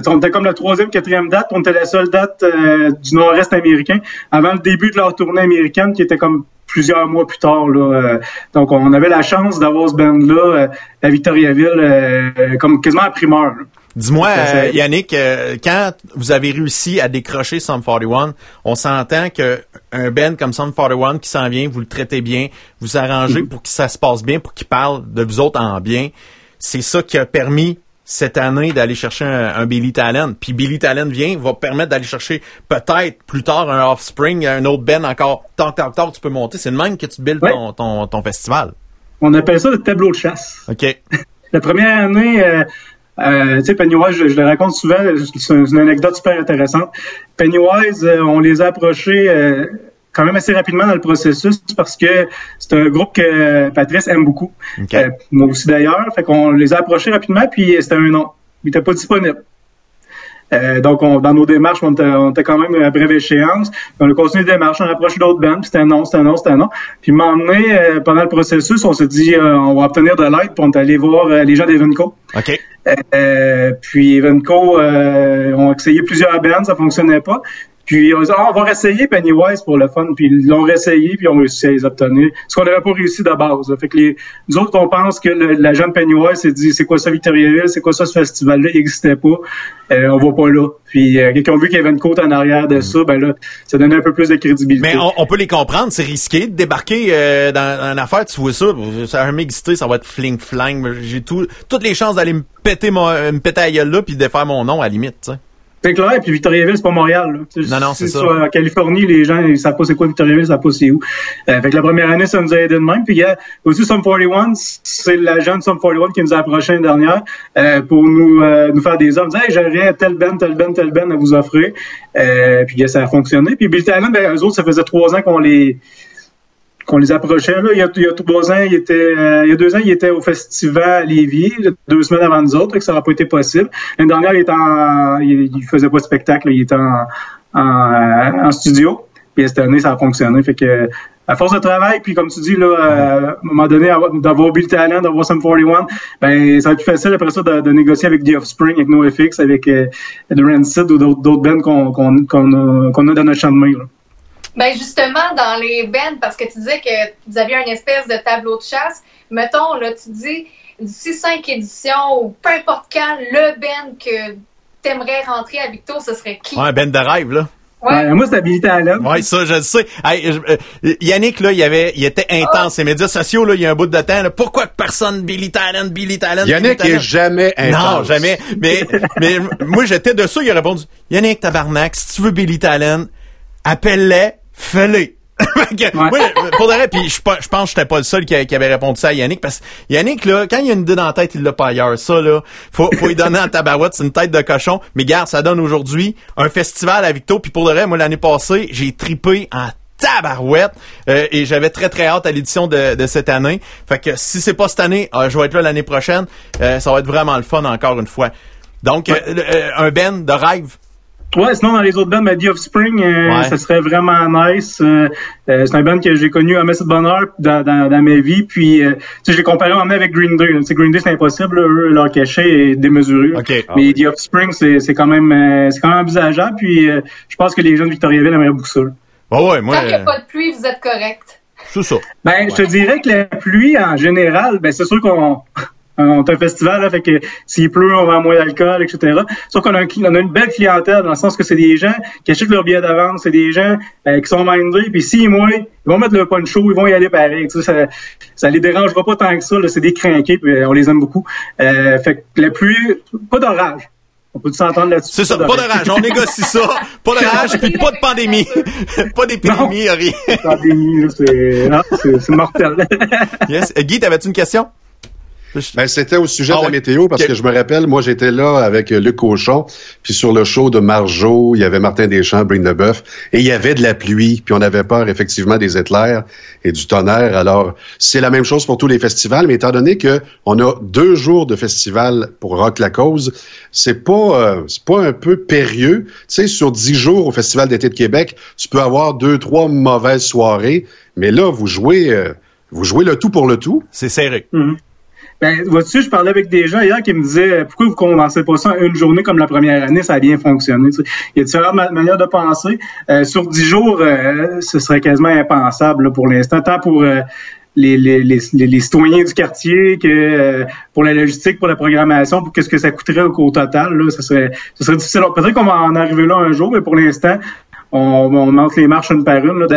On était comme la troisième, quatrième date. On était la seule date euh, du nord-est américain avant le début de leur tournée américaine qui était comme plusieurs mois plus tard. Là, euh, donc, on avait la chance d'avoir ce band-là euh, à Victoriaville comme quasiment à primeur. là. Dis-moi, euh, Yannick, euh, quand vous avez réussi à décrocher Sum 41, on s'entend que un band comme Sum 41 qui s'en vient, vous le traitez bien, vous arrangez Mm-hmm. pour que ça se passe bien, pour qu'il parle de vous autres en bien. C'est ça qui a permis cette année d'aller chercher un, un Billy Talent. Puis Billy Talent vient, va permettre d'aller chercher peut-être plus tard un Offspring, un autre band encore. Tant que tant tu peux monter. C'est le même que tu builds Ouais. ton, ton, ton festival. On appelle ça le tableau de chasse. OK. La première année, euh, euh, tu sais, Pennywise, je, je le raconte souvent, c'est une, une anecdote super intéressante. Pennywise, euh, on les a approchés euh, quand même assez rapidement dans le processus parce que c'est un groupe que Patrice aime beaucoup. Euh, moi aussi d'ailleurs. Fait qu'on les a approchés rapidement, puis c'était un nom. Il était pas disponible. Euh, donc, on- dans nos démarches, on était, on était quand même à brève échéance. On a continué les démarches, on a approché d'autres bandes, puis c'était un non, c'était un non, c'était un non. Puis, un moment donné, euh, pendant le processus, on s'est dit, euh, on va obtenir de l'aide, puis on est allé voir les gens d'Evenco. OK. Puis Evenco ont essayé plusieurs bands, ça fonctionnait pas. Puis on dit, Ah, on va réessayer Pennywise pour le fun. Puis ils l'ont réessayé, puis ils ont réussi à les obtenir. Ce qu'on n'avait pas réussi de base. là. Fait que les, nous autres, on pense que la jeune Pennywise s'est dit, c'est quoi ça Victoriaville, c'est quoi ça ce festival-là, il n'existait pas. Euh, on va pas là. Puis euh, quand ils ont vu qu'Evenco est en arrière de ça, ben là, ça donnait un peu plus de crédibilité. Mais on, peut les comprendre, c'est risqué de débarquer euh, dans, dans une affaire, tu vois ça, ça va m'exister, ça va être fling flang, j'ai tout, toutes les chances d'aller me péter mon, me péter la gueule là puis de faire mon nom à la limite, tu sais. C'est clair, puis Victoriaville, c'est pas Montréal. Là. Non, non, c'est ça. En Californie, les gens, ils savent pas c'est quoi Victoriaville, ils savent pas c'est où. Euh, fait que la première année, ça nous a aidé de même. Puis il y a aussi Sum 41, c'est l'agent de Sum 41 qui nous a approché l'année dernière euh, pour nous euh, nous faire des offres. Dire, hey, j'aurais tel ben, tel ben, tel ben à vous offrir. Euh, puis ça a fonctionné. Puis Bill Talent, ben, eux autres, ça faisait trois ans qu'on les qu'on les approchait. Là. Il, y a, il y a trois ans, il était, euh, il y a deux ans, il était au festival à Lévis, deux semaines avant nous autres, que ça n'aurait pas été possible. L'année dernière, il était en, il, faisait pas de spectacle, il était en, en, en studio. Puis cette année, ça a fonctionné. Fait que à force de travail, puis comme tu dis, là, euh, à un moment donné, avoir- d'avoir Bill Talent, d'avoir Sum 41, ben ça va être plus facile après ça de, de négocier avec The Offspring, avec NoFX, avec euh, The Rancid ou d'autres bands qu'on qu'on qu'on a, qu'on a dans notre champ de main. là. Ben justement, dans les bands, parce que tu disais que vous aviez une espèce de tableau de chasse, mettons, là, tu dis d'ici cinq éditions ou peu importe quand, le band que t'aimerais rentrer à Victo, ce serait qui? Ouais, un ben de rêve, là. Ouais. Ouais, moi, c'est Billy Talent. Ouais, ça, je le sais. Hey, je- euh, Yannick, là, il avait, il était intense. Les médias sociaux, là, il y a un bout de temps, là. Pourquoi que personne Billy Talent, Billy Talent, Billy Yannick Talent? est jamais Non, intense. jamais. Mais, mais moi, j'étais de ça, il a répondu, Yannick, tabarnak, si tu veux Billy Talent, appelle-les, fais-les. Ouais. pour de vrai, puis je pense que j'étais pas le seul qui, qui avait répondu ça à Yannick, parce que Yannick, là, quand il a une idée dans la tête, il l'a pas ailleurs. Ça, là, faut, faut lui donner en tabarouette, c'est une tête de cochon. Mais garde, ça donne aujourd'hui un festival à Victo, puis pour de vrai, moi, l'année passée, j'ai tripé en tabarouette euh, et j'avais très très hâte à l'édition de, de cette année. Fait que si c'est pas cette année, euh, je vais être là l'année prochaine. Euh, ça va être vraiment le fun encore une fois. Donc, euh, euh, un Ben de rêve. Ouais, sinon dans les autres bands, ben, The Offspring, euh, Ouais. ça serait vraiment nice. Euh, euh, c'est un band que j'ai connu à Messe de bonheur dans, dans, dans ma vie. Puis, euh, tu sais, je l'ai comparé en avec Green Day. là. Tu sais, Green Day, c'est impossible. Eux, leur cachet est démesuré. OK. Mais The Offspring, c'est c'est quand même euh, c'est quand même envisageable. Puis, euh, je pense que les gens de Victoriaville aimeraient beaucoup ça. là. Ouais, moi, Tant qu'il n'y a pas de pluie, vous êtes correct. c'est ça. Ben, je te dirais que la pluie, en général, ben, c'est sûr qu'on on est un festival, là, fait que s'il pleut, on vend moins d'alcool, etc. Sauf qu'on a, un on a une belle clientèle, dans le sens que c'est des gens qui achètent leur billet d'avance, c'est des gens euh, qui sont mindés, puis s'ils mois, ils vont mettre le poncho, ils vont y aller pareil. Tu sais, ça, ça les dérangera pas tant que ça, c'est des crinqués, puis euh, on les aime beaucoup. Euh, fait que la pluie, pas d'orage. On peut s'entendre là-dessus. C'est ça, pas de rage. On négocie ça. Pas de rage, puis pas de pandémie. pas d'épidémie, rien. Pandémie, c'est mortel. Yes. Guy, t'avais-tu une question? Ben, c'était au sujet Ah de la oui. météo parce que je me rappelle, moi j'étais là avec euh, Luc Cochon, puis sur le show de Marjo, il y avait Martin Deschamps, Brine Leboeuf, et il y avait de la pluie, puis on avait peur effectivement des éclairs et du tonnerre. Alors, c'est la même chose pour tous les festivals, mais étant donné que on a deux jours de festival pour Rock la cause, c'est pas euh, c'est pas un peu périlleux. Tu sais, sur dix jours au Festival d'été de Québec, tu peux avoir deux, trois mauvaises soirées, mais là, vous jouez euh, vous jouez le tout pour le tout. C'est serré. Mhm. Ben, vois-tu, je parlais avec des gens hier qui me disaient euh, pourquoi vous condensez pas ça en une journée comme la première année, ça a bien fonctionné. tu sais. Il y a différentes ma- manières de penser. Euh, sur dix jours, euh, ce serait quasiment impensable là, pour l'instant, tant pour euh, les, les, les, les- citoyens du quartier que euh, pour la logistique, pour la programmation, pour qu'est-ce que ça coûterait au, au total. Là, ça serait, ça serait difficile. Peut-être qu'on va en arriver là un jour, mais pour l'instant, on, on monte les marches une par une.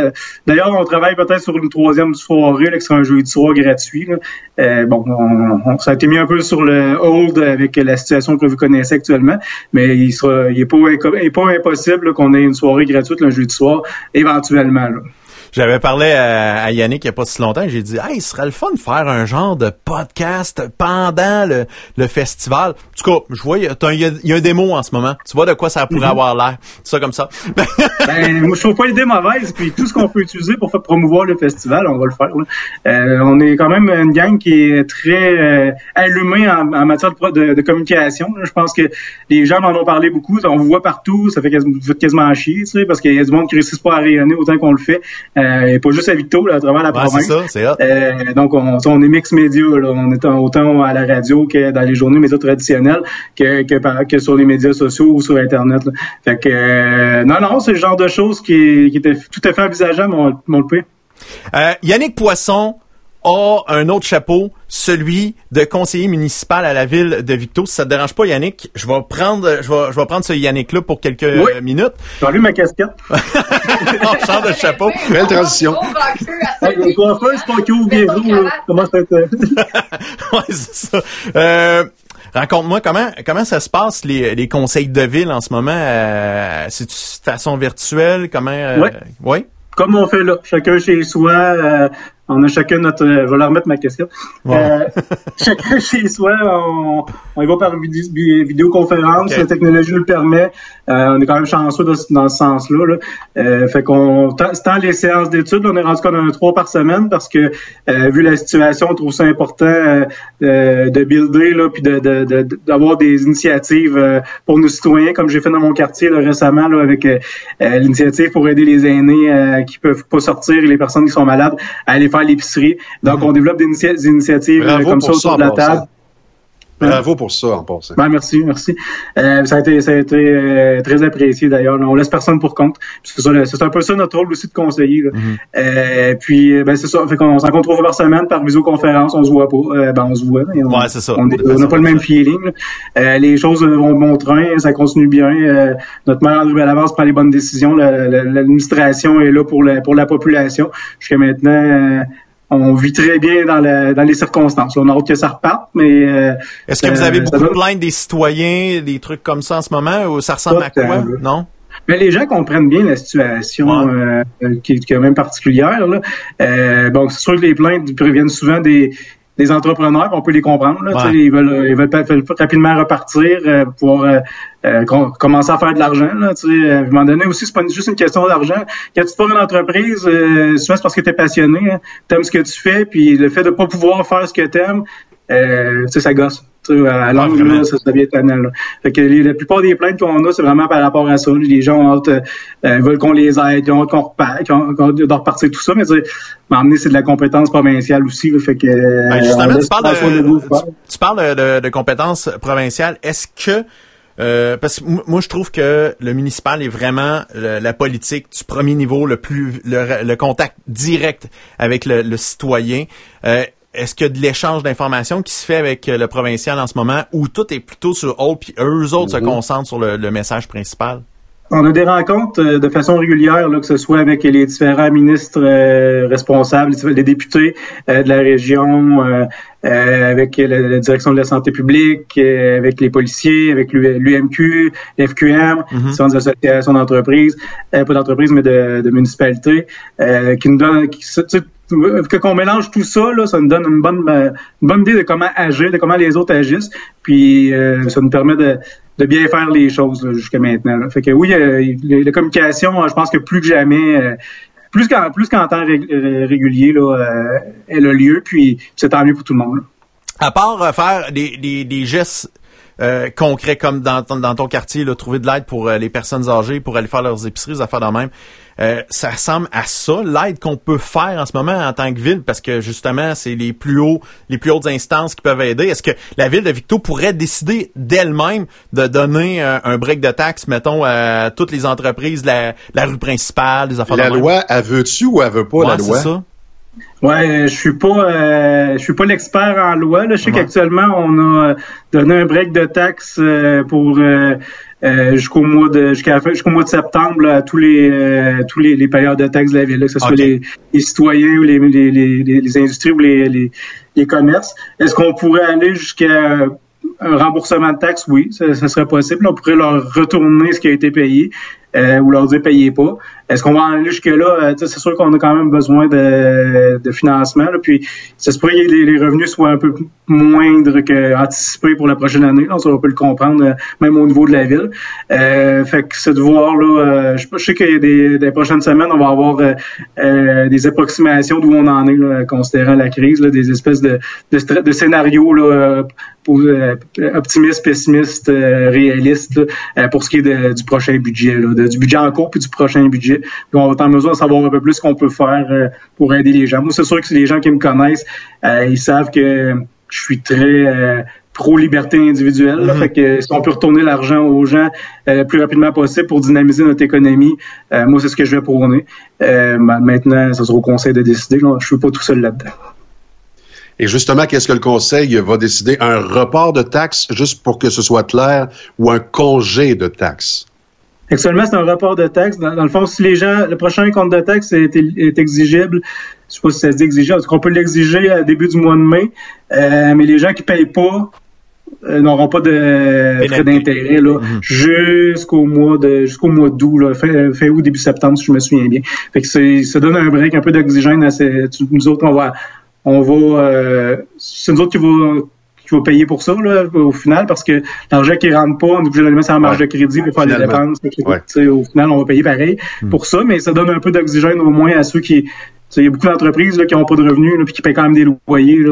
D'ailleurs, on travaille peut-être sur une troisième soirée, là, qui sera un jeudi soir gratuit. là. Euh, bon, on- on- ça a été mis un peu sur le hold avec la situation que vous connaissez actuellement, mais il sera, il pas, pas impossible qu'on ait une soirée gratuite le jeudi soir, éventuellement. Là. J'avais parlé à, à Yannick il n'y a pas si longtemps. J'ai dit, hey, ce serait le fun de faire un genre de podcast pendant le, le festival. En tout cas, je vois, il y, a- un- y a, démo en ce moment. Tu vois de quoi ça pourrait avoir l'air. Ça comme ça. Ben, moi, je trouve pas l'idée mauvaise, puis tout ce qu'on peut utiliser pour faire promouvoir le festival, on va le faire. Euh, on est quand même une gang qui est très euh, allumée en, en matière de, de- de communication. là. Je pense que les gens m'en ont parlé beaucoup. On vous voit partout, ça fait quasiment, vous faites quasiment chier, tu sais, parce qu'il y a du monde qui réussit pas à rayonner autant qu'on le fait. Euh, et pas juste à Victo, là, à travers la Ouais, c'est province. ça, c'est. Euh, donc, on, on est mix média. Là. On est autant à la radio que dans les journaux médias traditionnels que, que, par- que sur les médias sociaux ou sur Internet. là. Fait que, euh, non, non, c'est le genre de choses qui, qui était tout à fait envisageable, mon, mon le Yannick Poisson a un autre chapeau, celui de conseiller municipal à la ville de Victo. Si ça te dérange pas, Yannick, je vais prendre, je vais, je vais prendre ce Yannick-là pour quelques Oui. minutes. J'ai enlevé ma casquette. On change de chapeau. Belle transition. Euh, ouais, c'est ça. Euh, Raconte-moi comment comment ça se passe les, les conseils de ville en ce moment? Euh, c'est de façon virtuelle? Comment euh, ouais? comme on fait là, chacun chez soi, euh, on a chacun notre, euh, je vais leur remettre ma casquette. Ouais. Euh, chacun chez soi, on, on y va par vidi- vi- vidéoconférence, la technologie nous le permet. Euh, on est quand même chanceux de- dans ce sens-là. Là. Euh, fait qu'on, tant, les séances d'études, on est rendu qu'on en a trois par semaine parce que euh, vu la situation, on trouve ça important de builder là, puis de, de, de- d'avoir des initiatives euh, pour nos citoyens, comme j'ai fait dans mon quartier là, récemment là, avec l'initiative pour aider les aînés euh, qui peuvent pas sortir et les personnes qui sont malades à aller faire l'épicerie. Donc, on développe des, initia- des initiatives euh, Bravo comme ça autour de la passant. Bravo pour ça, en passant. Ben, merci, merci. Euh, ça a été, ça a été euh, très apprécié d'ailleurs. On laisse personne pour compte. C'est, ça, le- c'est un peu ça notre rôle aussi de conseiller. là. Euh, puis euh, ben c'est ça. Fait qu'on se rencontre trois fois par semaine par visioconférence. On se voit pas. Euh, ben on se voit. on, Ouais, c'est ça. On n'a pas le même feeling. là. Euh, les choses vont bon train. Ça continue bien. Euh, notre maire André Bellavance prend les bonnes décisions. La- la- L'administration est là pour la pour la population. Jusqu'à maintenant. On vit très bien dans, la- dans les circonstances. On a hâte que ça reparte, mais euh, Est-ce que vous euh, avez beaucoup de plaintes des citoyens, des trucs comme ça en ce moment, ou ça ressemble Pas à quoi? Non? Mais les gens comprennent bien la situation Ouais. euh, qui, est quand même particulière. Là. Euh, bon, c'est sûr que les plaintes proviennent souvent des, des entrepreneurs, on peut les comprendre. Là, Ouais. Ils veulent, ils veulent rapidement repartir, euh, pouvoir euh, euh, com- commencer à faire de l'argent. Là, à un moment donné aussi, c'est pas juste une question d'argent. Quand tu formes une entreprise, euh, souvent c'est parce que tu es passionné, hein, tu aimes ce que tu fais, puis le fait de pas pouvoir faire ce que tu aimes, ça gosse. Tu à vraiment? là, ça, ça devient étonnant. Là. Fait que les- la plupart des plaintes qu'on a, c'est vraiment par rapport à ça. Les gens ont hâte, euh, euh, veulent qu'on les aide, ils ont hâte qu'on de repartir tout ça, mais tu m'emmener, c'est de la compétence provinciale aussi. Là, fait que, euh, Ben, on justement, tu parles, de, tu, tu parles de, de compétences provinciales. Est-ce que euh, parce que moi je trouve que le municipal est vraiment le- la politique du premier niveau, le plus le, le contact direct avec le, le citoyen. Euh, est-ce qu'il y a de l'échange d'informations qui se fait avec le provincial en ce moment ou tout est plutôt sur hold puis eux autres se concentrent sur le, le message principal? On a des rencontres euh, de façon régulière, là, que ce soit avec les différents ministres euh, responsables, les députés euh, de la région, euh, euh, avec la, la direction de la santé publique, euh, avec les policiers, avec l'UMQ, l'FQM, différentes associations d'entreprises, euh, pas d'entreprises, mais de, de municipalités, euh, qui nous donnent, qui, qu'on mélange tout ça, là, ça nous donne une bonne, euh, bonne idée de comment agir, de comment les autres agissent, puis euh, ça nous permet de, bien faire les choses jusqu'à maintenant. Fait que oui, euh, la, communication, je pense que plus que jamais, plus qu'en plus qu'en temps rég- régulier, là, elle a lieu, puis c'est tant mieux pour tout le monde. À part faire des, des gestes euh, concret comme dans, ton- dans ton quartier, là, trouver de l'aide pour euh, les personnes âgées, pour aller faire leurs épiceries, des affaires de même. Euh, ça ressemble à ça, l'aide qu'on peut faire en ce moment en tant que ville, parce que justement, c'est les plus hauts, les plus hautes instances qui peuvent aider. Est-ce que la ville de Victo pourrait décider d'elle-même de donner euh, un break de taxes, mettons, à toutes les entreprises la, rue principale, des affaires La de loi, elle veut-tu ou elle veut pas Ouais, la loi? ça. Ouais, je suis pas, euh, je suis pas l'expert en loi. Là. Je sais Ouais. qu'actuellement on a donné un break de taxes euh, pour euh, euh, jusqu'au mois de jusqu'à jusqu'au mois de septembre là, à tous les euh, tous les, les payeurs de taxes de la ville, là, que ce soit les, les citoyens ou les, les, les, les- les industries ou les, les, les commerces. Est-ce qu'on pourrait aller jusqu'à un remboursement de taxes? Oui, ça, ça serait possible. On pourrait leur retourner ce qui a été payé euh, ou leur dire payez pas. Est-ce qu'on va en aller jusque-là? Euh, c'est sûr qu'on a quand même besoin de, de financement. là. puis, ça se que les, revenus soient un peu moindres qu'anticipés pour la prochaine année. Là, ça, on peut le comprendre, euh, même au niveau de la ville. Euh, fait que c'est de voir, là, euh, je, je sais a des, des prochaines semaines, on va avoir des approximations d'où on en est, là, considérant la crise, là, des espèces de, scénarios là, optimistes, pessimistes, réalistes là, pour ce qui est du prochain budget, là, du budget en cours puis du prochain budget. Puis on va être en mesure de savoir un peu plus ce qu'on peut faire euh, pour aider les gens. Moi, c'est sûr que les gens qui me connaissent, euh, ils savent que je suis très euh, pro-liberté individuelle. là. Mhm. Fait que si on peut retourner l'argent aux gens euh, le plus rapidement possible pour dynamiser notre économie, euh, moi, c'est ce que je vais prôner. Euh, ma- maintenant, ça sera au conseil de décider. Là. Je suis pas tout seul là-dedans. Et justement, qu'est-ce que le conseil va décider? Un report de taxes, juste pour que ce soit clair, ou un congé de taxes? Actuellement, c'est un rapport de taxes. Dans, dans le fond, si les gens, le prochain compte de taxes est, est exigible, je sais pas si ça se dit exigible, parce qu'on peut l'exiger à début du mois de mai, euh, mais les gens qui payent pas euh, n'auront pas de frais d'intérêt là, jusqu'au mois de jusqu'au mois d'août, fin, fin août, début septembre, si je me souviens bien. Fait que ça donne un break, un peu d'oxygène à ces, nous autres, on va on va euh, c'est nous autres qui va qui va payer pour ça là, au final parce que l'argent qui rentre pas, on est obligé de le mettre en marge Ouais. de crédit pour faire des dépenses. Ouais. Au final, on va payer pareil pour ça, mais ça donne un peu d'oxygène au moins à ceux qui. Il y a beaucoup d'entreprises qui n'ont pas de revenus puis qui paient quand même des loyers là,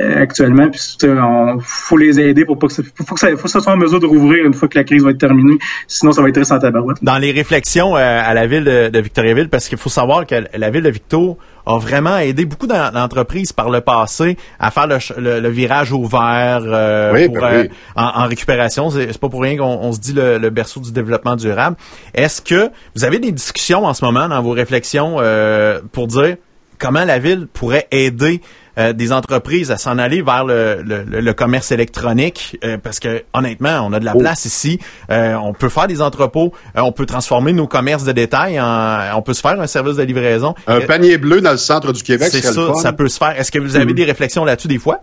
euh, actuellement. Puis on faut les aider pour pas que ça, faut que ça, faut que ça soit en mesure de rouvrir une fois que la crise va être terminée. Sinon, ça va être très sans tabarouette. dans les réflexions euh, à la ville de, de Victoriaville, parce qu'il faut savoir que la ville de Victo a vraiment aidé beaucoup d'en- d'entreprises par le passé à faire le, ch- le- le virage au vert euh, Oui, pour, ben euh, oui. en, en récupération. C'est pas pour rien qu'on on se dit le, le berceau du développement durable. Est-ce que vous avez des discussions en ce moment dans vos réflexions euh, pour dire comment la ville pourrait aider euh, des entreprises à s'en aller vers le, le- le- commerce électronique euh, parce que honnêtement on a de la Oh. place ici. Euh, on peut faire des entrepôts euh, on peut transformer nos commerces de détail en on peut se faire un service de livraison. Un Euh, panier bleu dans le centre du Québec, c'est ça le fun. ça peut se faire. Est-ce que vous avez des réflexions là-dessus des fois?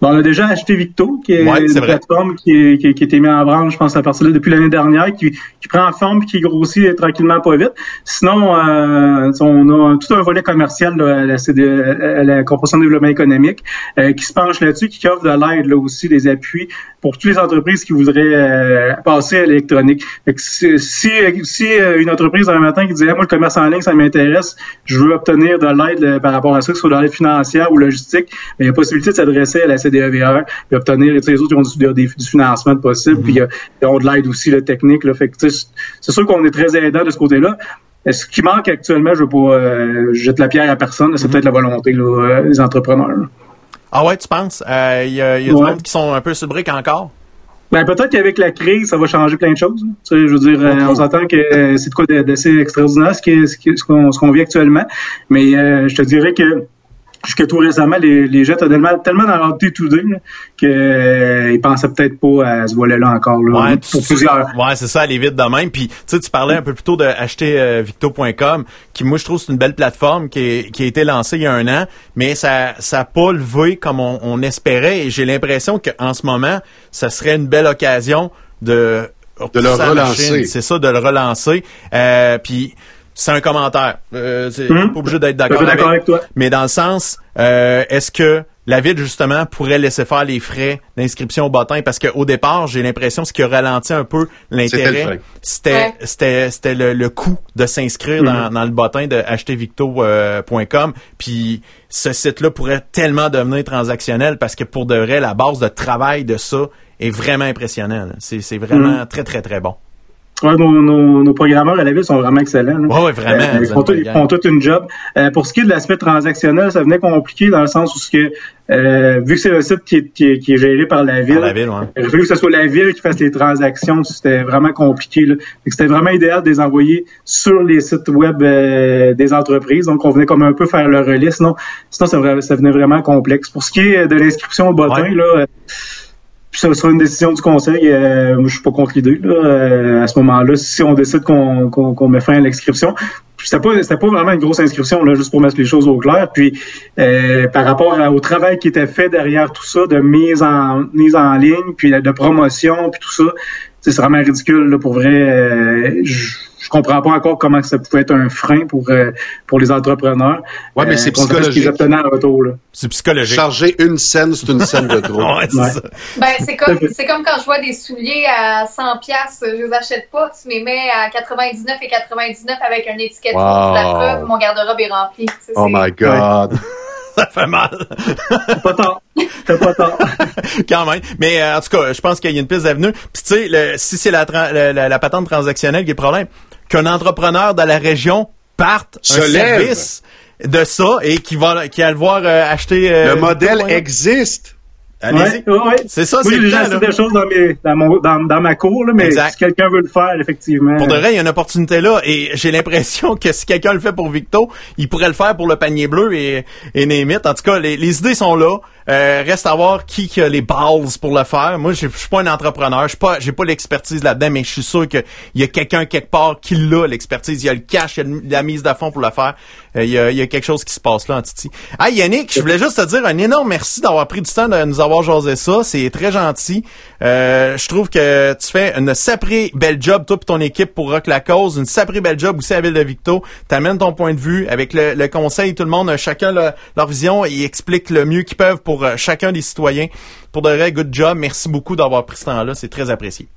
Bon, on a déjà acheté Victo, qui est Ouais, une plateforme qui, est, qui, qui a été mise en branche, je pense, à partir de depuis l'année dernière, qui, qui prend forme et qui grossit tranquillement pas vite. Sinon, euh, on a tout un volet commercial là, à, la CD, à la Corporation de développement économique euh, qui se penche là-dessus, qui offre de l'aide, là aussi, des appuis pour toutes les entreprises qui voudraient euh, passer à l'électronique. Si, si, si, euh, une entreprise un matin qui disait, moi, le commerce en ligne, ça m'intéresse, je veux obtenir de l'aide là, par rapport à ça, que ce soit de l'aide financière ou logistique, mais il y a possibilité de s'adresser à la CDEVR et obtenir, tu sais, les autres, ils ont du, des- du financement de possible, puis euh, ils ont de l'aide aussi, là, technique, là. Fait tu sais, c'est sûr qu'on est très aidant de ce côté-là. Euh, Ce qui manque actuellement, je veux pas euh, jeter la pierre à personne, c'est peut-être la volonté là, euh, des entrepreneurs. Ah ouais tu penses? Euh, il y a, y a du monde qui sont un peu sur brick encore? Ben, peut-être qu'avec la crise, ça va changer plein de choses. hein. Tu sais, je veux dire, euh, on s'entend que euh, c'est de quoi d'assez extraordinaire qu'on ce qu'on vit actuellement. Mais euh, je te dirais que jusqu'à tout récemment, les, les gens étaient tellement, tellement dans leur day-to-day que euh, ils pensaient peut-être pas à ce volet-là encore. Là, Ouais, pour tu- plusieurs. Ouais, c'est ça, aller vite de même. Puis, tu sais, tu parlais un peu plus tôt de acheter euh, victo.com, qui moi je trouve c'est une belle plateforme qui, est- qui a été lancée il y a un an, mais ça ça a pas levé comme on, on espérait. Et j'ai l'impression qu'en ce moment, ça serait une belle occasion de De le relancer. C'est ça, de le relancer. Euh, puis c'est un commentaire. Euh, c'est Hum? pas obligé d'être Je d'accord suis d'accord avec toi. mais dans le sens, euh, est-ce que la ville, justement, pourrait laisser faire les frais d'inscription au bottin? Parce qu'au départ, j'ai l'impression que ce qui a ralenti un peu C'était le l'intérêt, c'était Ouais. c'était c'était le, le coût de s'inscrire dans, dans le bottin de achetervicto.com. Puis ce site-là pourrait tellement devenir transactionnel parce que pour de vrai, la base de travail de ça est vraiment impressionnant. là. C'est c'est vraiment Mm. très, très, très bon. Ouais, nos, nos, nos programmeurs à la ville sont vraiment excellents. là. Ouais, vraiment. Euh, ils, font tout- ils font toute une job. Euh, pour ce qui est de l'aspect transactionnel, ça venait compliqué dans le sens où ce que euh, vu que c'est un site qui est, qui est, qui est géré par la ville, Par la ville, ouais. il a fallu que ce soit la ville qui fasse les transactions. C'était vraiment compliqué. là. C'était vraiment idéal de les envoyer sur les sites web euh, des entreprises. Donc, on venait comme un peu faire le relais. Sinon, sinon ça, venait vraiment complexe. Pour ce qui est de l'inscription au bottin, Ouais. là, euh, ça sera une décision du conseil. Euh, moi, je suis pas contre l'idée. Euh, à ce moment-là, si on décide qu'on met fin à l'inscription, c'était pas c'était pas vraiment une grosse inscription là, juste pour mettre les choses au clair. Puis euh, par rapport au travail qui était fait derrière tout ça, de mise en mise en ligne, puis de promotion, puis tout ça, c'est vraiment ridicule là, pour vrai. Euh, je, je comprends pas encore comment ça pouvait être un frein pour euh, pour les entrepreneurs. Ouais, mais c'est contre ce qu'ils psychologique. obtenaient en retour. Là. C'est psychologique. Charger une scène, c'est une scène de trop. Ouais, c'est Ouais. Ben, c'est comme, c'est comme quand je vois des souliers à 100 pièces, je les achète pas, tu les mets à 99 et 99 avec un étiquette Wow. la preuve, mon garde-robe est rempli. Tu sais, Oh c'est- my God. Ça fait mal. T'as pas tort. T'as pas tort. quand même. Mais euh, en tout cas, je pense qu'il y a une piste d'avenue. Puis tu sais, si c'est la, tran- la, la- la patente transactionnelle qui est le problème, qu'un entrepreneur dans la région parte Se un lève. service de ça et qui va qui va le voir euh, acheter euh, Le modèle ouais. existe. Allez-y. Ouais, ouais. C'est ça, c'est j'ai le déjà temps, assez là. de choses dans, mes, dans, mon, dans, dans ma cour, là, mais Exact. si quelqu'un veut le faire, effectivement. Pour de vrai, il y a une opportunité là et j'ai l'impression que si quelqu'un le fait pour Victo, il pourrait le faire pour le panier bleu et, et name it. En tout cas, les, les idées sont là. Euh, reste à voir qui, qui a les balls pour le faire. Moi, je suis pas un entrepreneur, je suis pas, j'ai pas l'expertise là-dedans, mais je suis sûr qu'il y a quelqu'un quelque part qui l'a l'expertise. Il y a le cash, il y a la mise de fond pour le faire. Euh, il, y a, y a quelque chose qui se passe là en Titi. Ah Yannick, je voulais juste te dire un énorme merci d'avoir pris du temps de nous avoir jasé ça. C'est très gentil. Euh, je trouve que tu fais une saprée belle job, toi et ton équipe pour Rock la cause. Une saprée belle job aussi à Ville de Victo. T'amènes ton point de vue avec le, le conseil, tout le monde, euh, chacun le- leur vision et ils expliquent le mieux qu'ils peuvent pour euh, chacun des citoyens. Pour de vrai, good job. Merci beaucoup d'avoir pris ce temps-là. C'est très apprécié.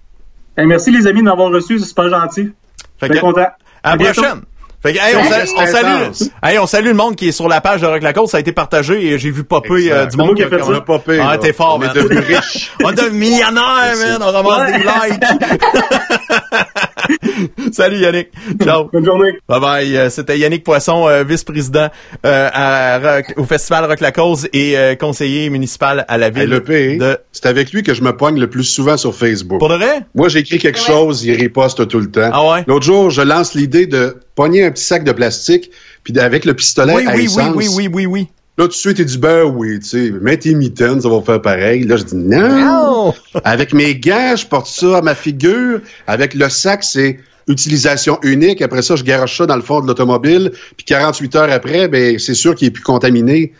Eh, merci les amis de m'avoir reçu, c'est super gentil. Fait Très que, content. à la bientôt. prochaine. Fait que, hey, on, Salut. sa- on salue, hey, on salue le monde qui est sur la page de Rock la Côte. Ça a été partagé et j'ai vu popper euh, du C'est monde moi qui ai fait a- ça. On a payé. Ah, t'es fort, On man. est devenu riche. On est devenu millionnaire, man. On ramasse des likes. Salut Yannick. Ciao. Bonne journée. Bye bye. Euh, C'était Yannick Poisson, euh, vice-président euh, au festival Rock la Cause et euh, conseiller municipal à la ville de. c'est avec lui que je me pogne le plus souvent sur Facebook. Pour de vrai? Moi, j'écris quelque Ouais. chose, il riposte tout le temps. Ah ouais? L'autre jour, je lance l'idée de pogner un petit sac de plastique, puis avec le pistolet Oui, à oui, oui, oui, oui, oui, oui. Là, tout de suite, il dit, ben oui, tu sais, mets tes mitaines, ça va faire pareil. Là, je dis, non. Avec mes gants, je porte ça à ma figure. Avec le sac, c'est utilisation unique. Après ça, je garoche ça dans le fond de l'automobile. Puis 48 heures après, ben c'est sûr qu'il est plus contaminé.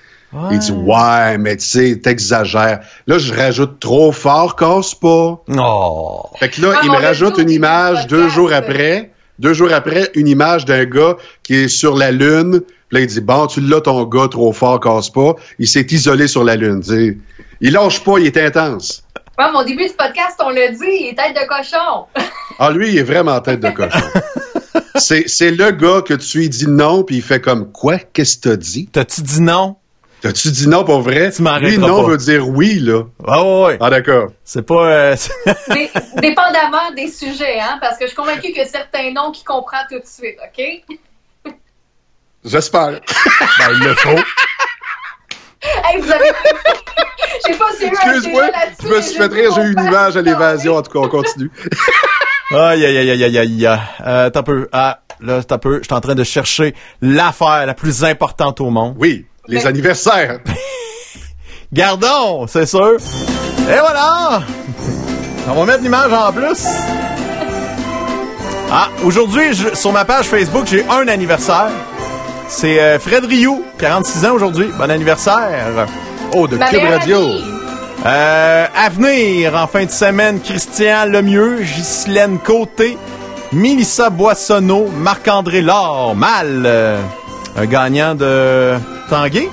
Il dit, ouais, mais tu sais, t'exagères. Là, je rajoute trop fort, casse pas. Oh! Fait que là, Ah, il on me rajoute une image deux jours après. Deux jours après, une image d'un gars qui est sur la Lune. Puis là, il dit, bon, tu l'as ton gars trop fort, casse pas. Il s'est isolé sur la Lune. tu sais. Il lâche pas, il est intense. Ouais, mon début du podcast, on l'a dit, il est tête de cochon. Ah, lui, il est vraiment tête de cochon. c'est, c'est le gars que tu lui dis non, puis il fait comme, quoi? Qu'est-ce que t'as dit? T'as-tu dit non? T'as-tu dit non pour vrai? Tu Lui, non pas. veut dire oui, là. Ah ouais, ouais. Ah, d'accord. C'est pas... euh, Dé- dépendamment des sujets, hein, parce que je suis convaincue que certains noms qui comprend tout de suite, OK? J'espère. ben, il le faut. Hey, vous avez... J'ai pas su Excuse-moi, je me suis fait rire, j'ai eu une image à l'évasion. En tout cas, on continue. Aïe, aïe, aïe, aïe, aïe, aïe. Euh, t'as peu. Ah, là, t'as peu. Je suis en train de chercher l'affaire la plus importante au monde. Oui, les Mais- anniversaires. Gardons, c'est sûr. Et voilà! On va mettre l'image en plus. Ah, aujourd'hui, je- sur ma page Facebook, j'ai un anniversaire. C'est euh, Fred Rioux, 46 ans aujourd'hui. Bon anniversaire. Oh, de Ma Cube Radio. Euh, à venir, en fin de semaine, Christian Lemieux, Ghislaine Côté, Mélissa Boissonneau, Marc-André Laure, Mal, euh, un gagnant de Tanguay.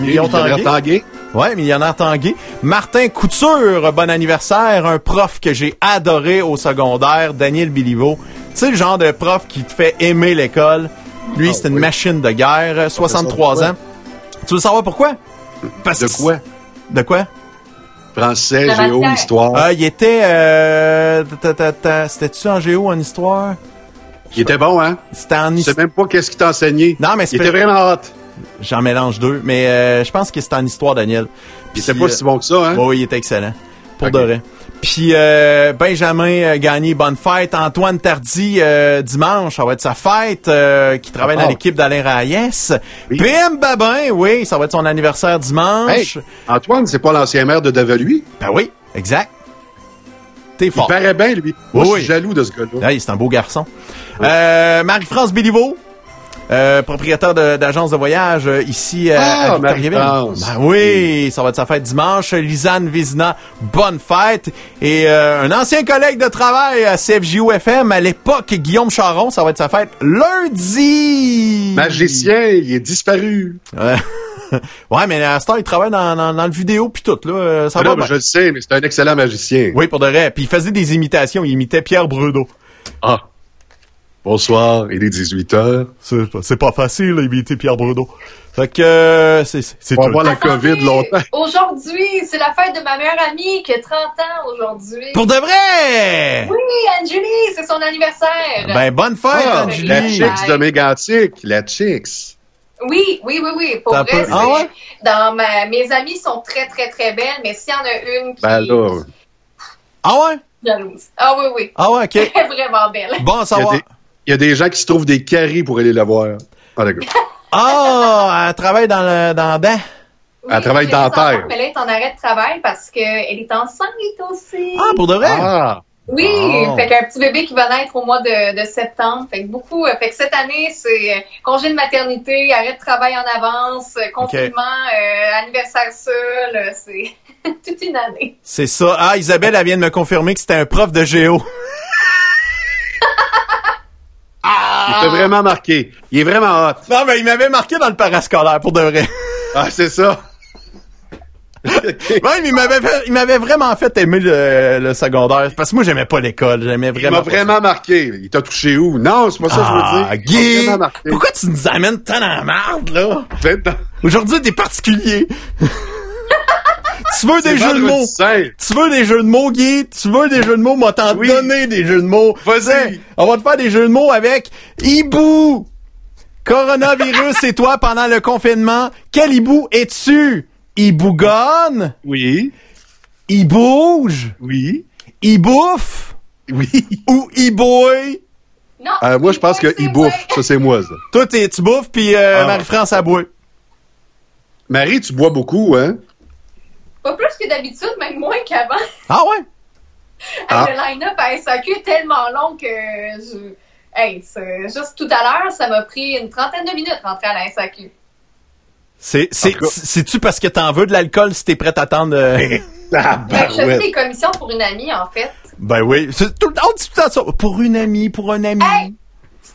Million millionnaire Tanguay. Tanguay. Ouais, millionnaire Tanguay. Martin Couture, bon anniversaire, un prof que j'ai adoré au secondaire, Daniel Biliveau. Tu sais, le genre de prof qui te fait aimer l'école. Lui, Ah, c'est une oui. machine de guerre, 63 pourquoi? ans. Tu veux savoir pourquoi? Parce De quoi? De quoi? Français, géo, histoire. Ah, il était... Euh, ta, ta, ta, C'était-tu en géo, en histoire? Il était bon, hein? C'était en Je sais histoire. même pas qu'est-ce qu'il t'a enseigné. Non, mais Il était vraiment hot. J'en mélange deux, mais euh, je pense que c'était en histoire, Daniel. Il était pas si bon que ça, hein? Oui, il était excellent. Pour Ok. de vrai. Puis euh, Benjamin euh, Gagné, bonne fête. Antoine Tardy, euh, dimanche, ça va être sa fête, euh, qui travaille dans Ah. l'équipe d'Alain Raïs. Oui. Babin, oui, ça va être son anniversaire dimanche. Hey, Antoine, c'est pas l'ancien maire de Daveluy? Ben oui, exact. T'es Il fort. paraît bien, lui. Moi, Oui, je suis jaloux de ce gars-là. Hey, c'est un beau garçon. Marie-France Béliveau, euh, propriétaire d'agence de, voyage euh, ici euh, Ah, à Victoriaville. Ben oui, ça va être sa fête dimanche. Lisanne Vézina, bonne fête. Et euh, un ancien collègue de travail à CFJU-FM à l'époque, Guillaume Charon, ça va être sa fête lundi. Magicien, il est disparu. Ouais. ouais, mais à ce temps, il travaille dans, dans, dans le vidéo puis tout. Là, Euh, ça Ah va non, bien. je le sais, mais c'est un excellent magicien. Oui, pour de vrai. Puis il faisait des imitations. Il imitait Pierre Brudeau. Ah. Bonsoir, il est 18h. C'est pas, c'est pas facile, imiter Pierre Brudeau. Fait que euh, c'est c'est On va tout. la COVID longtemps. Aujourd'hui, c'est la fête de ma meilleure amie qui a 30 ans aujourd'hui. Pour de vrai! Oui, Anjuli, c'est son anniversaire. Ben, bonne fête, Ah, Anjuli. la Chicks de Mégantic, la Chicks. Oui, oui, oui, oui. Pour vrai, peu- Ah ouais? dans ma, mes amies sont très, très, très belles, mais s'il y en a une qui Ben là, Ah ouais? jalouse. Ah oui, oui. Ah ouais, OK. Elle est vraiment belle. Bon à savoir. Il y a des gens qui se trouvent des caries pour aller la voir. Ah, d'accord. Ah, elle travaille dans le dans la dent. Oui, travaille j'ai dans des la terre. enfants, Mais là, elle est en arrêt de travail parce qu'elle est enceinte aussi. Ah, pour de vrai? Ah, Oui, Oh. fait qu'un petit bébé qui va naître au mois de, de septembre. Fait que beaucoup. euh, Fait que cette année, c'est euh, congé de maternité, arrêt de travail en avance, euh, confinement, euh, anniversaire seul. c'est toute une année. C'est ça. Ah, Isabelle, elle vient de me confirmer que c'était un prof de géo. il fait vraiment marqué. Il est vraiment hot. Non, mais il m'avait marqué dans le parascolaire, pour de vrai. Ah, c'est ça. Ouais, mais il m'avait il vraiment fait aimer le, le secondaire. Parce que moi, j'aimais pas l'école. J'aimais Il vraiment m'a pas vraiment marqué. Il t'a touché où? Non, c'est pas ça que je veux Ah, dire. Il m'a Guy! Pourquoi tu nous amènes tant dans la merde, là? Aujourd'hui, t'es particulier. Tu veux des jeux de mots? Tu veux des jeux de mots, Guy? Tu veux des jeux de mots? Moi, t'en Oui. donner des jeux de mots. Vas-y. On va te faire des jeux de mots avec hibou. Coronavirus, c'est toi pendant le confinement. Quel hibou es-tu? Hibougonne? Oui, Il bouge? oui, Il bouffe? oui. Ou il boit? Non. Euh, moi, je pense que qu'il bouffe. Ça, c'est moi, ça. Toi, t'es- tu bouffes, puis euh, Ah. Marie-France, elle boit. Marie, tu bois beaucoup, hein? Pas plus que d'habitude, même moins qu'avant. Ah ouais? Ah. Le line-up à SAQ est tellement long que je. Hey, c'est- juste tout à l'heure, ça m'a pris une trentaine de minutes rentrer à la SAQ. C'est-tu parce que t'en veux de l'alcool si t'es prête à attendre? euh, Ah, que je fais ouais. des commissions pour une amie, en fait. Ben oui. C'est tout le temps, on dit tout le temps ça. Pour une amie, pour un ami. Hey!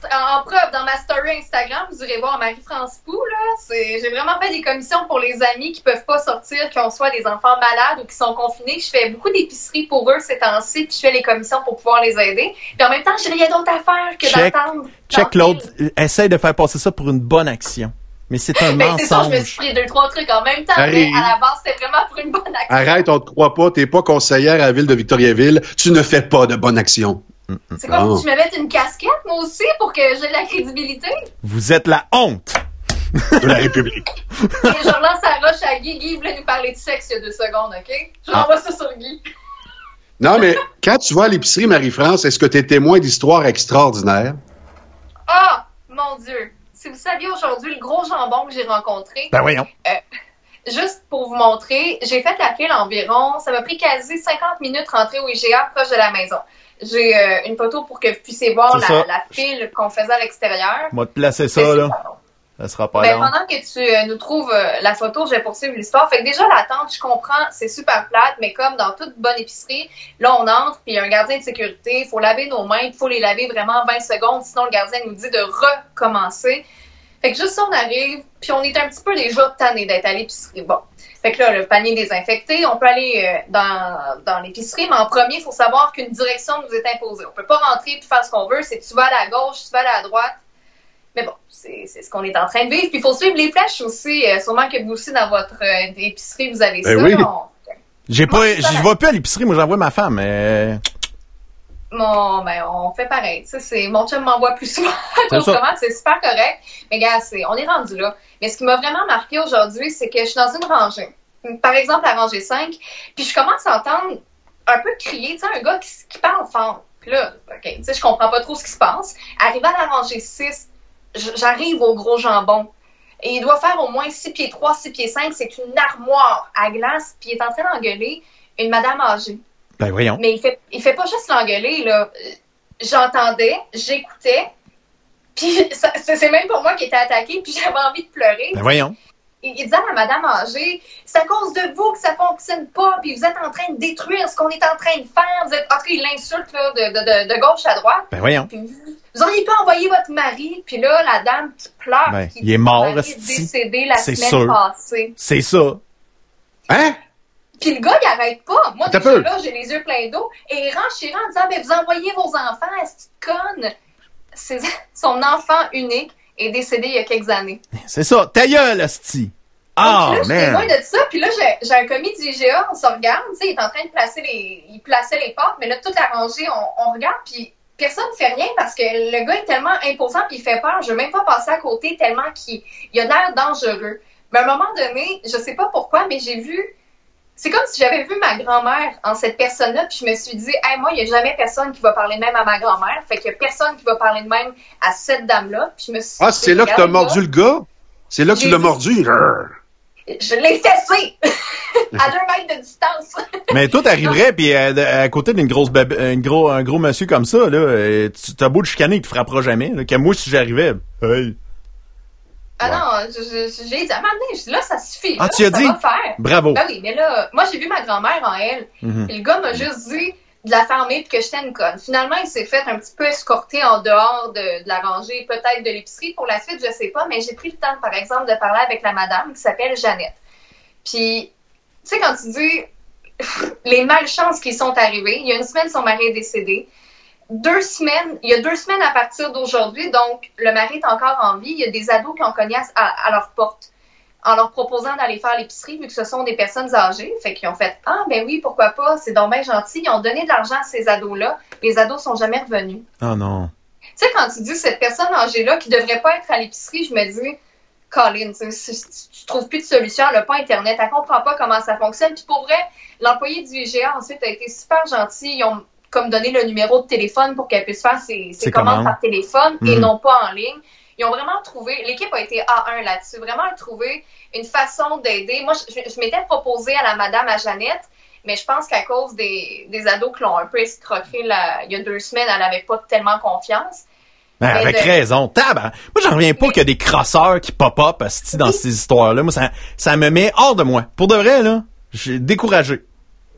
En en preuve, dans ma story Instagram, vous irez voir Marie-France Pou, là. J'ai vraiment fait des commissions pour les amis qui peuvent pas sortir, qui ont soit des enfants malades ou qui sont confinés. Je fais beaucoup d'épiceries pour eux ces temps-ci, puis je fais les commissions pour pouvoir les aider. Puis en même temps, j'ai rien d'autre à faire que Check. d'attendre. Check fil. Essaye de faire passer ça pour une bonne action. Mais c'est un c'est ça, je me suis mensonge. pris deux, trois trucs en même temps, Arrive. mais à la base, c'était vraiment pour une bonne action. Arrête, on te croit pas. T'es pas conseillère à la ville de Victoriaville. Tu ne fais pas de bonne action. C'est quoi, faut Oh. que je me mette une casquette, moi aussi, pour que j'ai la crédibilité? Vous êtes la honte. De la République. Et je relance la roche à Guy. Guy voulait nous parler de sexe il y a deux secondes, OK? Je renvoie ça sur Guy. Non, mais quand tu vas à l'épicerie Marie-France, est-ce que tu es témoin d'histoires extraordinaires? Ah, mon Dieu! Si vous saviez aujourd'hui le gros jambon que j'ai rencontré, Ben voyons. juste pour vous montrer, j'ai fait la file environ, ça m'a pris quasi 50 minutes rentrer au IGA proche de la maison. J'ai euh, une photo pour que vous puissiez voir la, file qu'on faisait à l'extérieur. Moi te placer ça, là. Ça sera pas Ben, pendant que tu euh, nous trouves euh, la photo, je vais poursuivre l'histoire. Fait que déjà, l'attente, je comprends, c'est super plate, mais comme dans toute bonne épicerie, là, on entre, puis il y a un gardien de sécurité, il faut laver nos mains, il faut les laver vraiment 20 secondes, sinon le gardien nous dit de recommencer. Fait que juste ça, on arrive, puis on est un petit peu déjà tanné d'être à l'épicerie. Bon. Fait que là, le panier désinfecté, on peut aller euh, dans, dans l'épicerie, mais en premier, il faut savoir qu'une direction nous est imposée. On peut pas rentrer puis faire ce qu'on veut, c'est tu vas à la gauche, tu vas à la droite. Mais bon, c'est ce qu'on est en train de vivre. Puis il faut suivre les flèches aussi. Euh, sûrement que vous aussi, dans votre euh, épicerie, vous avez Ben ça. oui. On- J'ai pas, je vais plus à l'épicerie, moi j'envoie ma femme, mais Mon, ben, on fait pareil. Tu sais, c'est, mon chum m'envoie plus souvent qu'autrement, c'est super correct. Mais gars, c'est, on est rendu là. Mais ce qui m'a vraiment marqué aujourd'hui, c'est que je suis dans une rangée. Par exemple, la rangée 5, puis je commence à entendre un peu crier, tu sais, un gars qui, qui parle fort. Puis là, OK, tu sais, je comprends pas trop ce qui se passe. Arrivé à la rangée 6, j- j'arrive au gros jambon. Et il doit faire au moins 6 pieds 3, 6 pieds 5. C'est une armoire à glace, puis il est en train d'engueuler une madame âgée. Ben voyons. Mais il fait, il fait pas juste l'engueuler, là. J'entendais, j'écoutais, puis ça- c'est même pour moi qui était attaqué, puis j'avais envie de pleurer. Ben voyons. Il, il disait à madame âgée, c'est à cause de vous que ça fonctionne pas, puis vous êtes en train de détruire ce qu'on est en train de faire. Vous êtes, en cas, il l'insulte, là, de, de, de, de gauche à droite. Ben voyons. Puis vous, vous auriez pu envoyer votre mari, puis là, la dame qui pleure, Ben, qui il est mort, est décédé la C'est semaine sûr. passée. C'est ça. Hein? Puis le gars, il arrête pas. Moi, déjà là, j'ai les yeux pleins d'eau. Et il rentre chez en disant, ben, vous envoyez vos enfants à cette conne. C'est- Son enfant unique est décédé il y a quelques années. C'est ça. Ta gueule, asti. Ah, j'étais loin de ça. Puis là, j'ai- j'ai un commis du IGA, on se regarde. Tu sais, il est en train de placer les... Il plaçait les portes, mais là, toute la rangée, on, on regarde, puis personne ne fait rien parce que le gars est tellement imposant puis il fait peur. Je veux même pas passer à côté tellement qu'il il a l'air dangereux. Mais à un moment donné, je sais pas pourquoi, mais j'ai vu... C'est comme si j'avais vu ma grand-mère en cette personne-là, puis je me suis dit, hey, moi, il n'y a jamais personne qui va parler de même à ma grand-mère. Fait qu'il n'y a personne qui va parler de même à cette dame-là. Puis je me suis Ah, c'est là que t'as Regarde, mordu le gars? C'est là que tu l'as mordu? Je l'ai fessé à deux mètres de distance. Mais toi, t'arriverais, puis euh, à côté d'une grosse babe- un gros, un gros monsieur comme ça, là, euh, tu t'as beau te chicaner, il te frappera jamais. Là, que moi, si j'arrivais, hey. Ah non, je- dit à un là, ça suffit. Ah, tu as dit? faire. Bravo. Ben oui, mais là, moi, j'ai vu ma grand-mère en elle. Mhm. Et le gars m'a juste dit de la fermer puis que j'étais une conne. Finalement, il s'est fait un petit peu escorter en dehors de, de la rangée, peut-être de l'épicerie pour la suite, je sais pas, mais j'ai pris le temps, par exemple, de parler avec la madame qui s'appelle Jeannette. Puis, tu sais, quand tu dis les malchances qui sont arrivées, il y a une semaine, son mari est décédé. Deux semaines, il y a deux semaines à partir d'aujourd'hui, donc le mari est encore en vie. Il y a des ados qui ont cogné à, leur porte en leur proposant d'aller faire l'épicerie, vu que ce sont des personnes âgées. Fait qu'ils ont fait Ah, ben oui, pourquoi pas, c'est donc bien gentil. Ils ont donné de l'argent à ces ados-là. Les ados sont jamais revenus. Oh non. Tu sais, quand tu dis cette personne âgée-là qui devrait pas être à l'épicerie, je me dis, Colin, tu, tu trouves plus de solution, elle n'a pas Internet, elle comprend pas comment ça fonctionne. Puis pour vrai, l'employé du IGA ensuite a été super gentil. Ils ont comme donné le numéro de téléphone pour qu'elle puisse faire ses, ses commandes par téléphone et Mhm. non pas en ligne. Ils ont vraiment trouvé, l'équipe a été A1 là-dessus, vraiment trouvé une façon d'aider. Moi, je, je m'étais proposé à la madame, à Jeannette, mais je pense qu'à cause des, des ados qui l'ont un peu escroqué là, il y a deux semaines, elle n'avait pas tellement confiance. Ben, avec de- raison. Tabarnak. Moi, j'en reviens pas qu'il y a des crosseurs qui pop-up dans ces histoires-là. Moi, ça, ça me met hors de moi. Pour de vrai, là, j'ai découragé.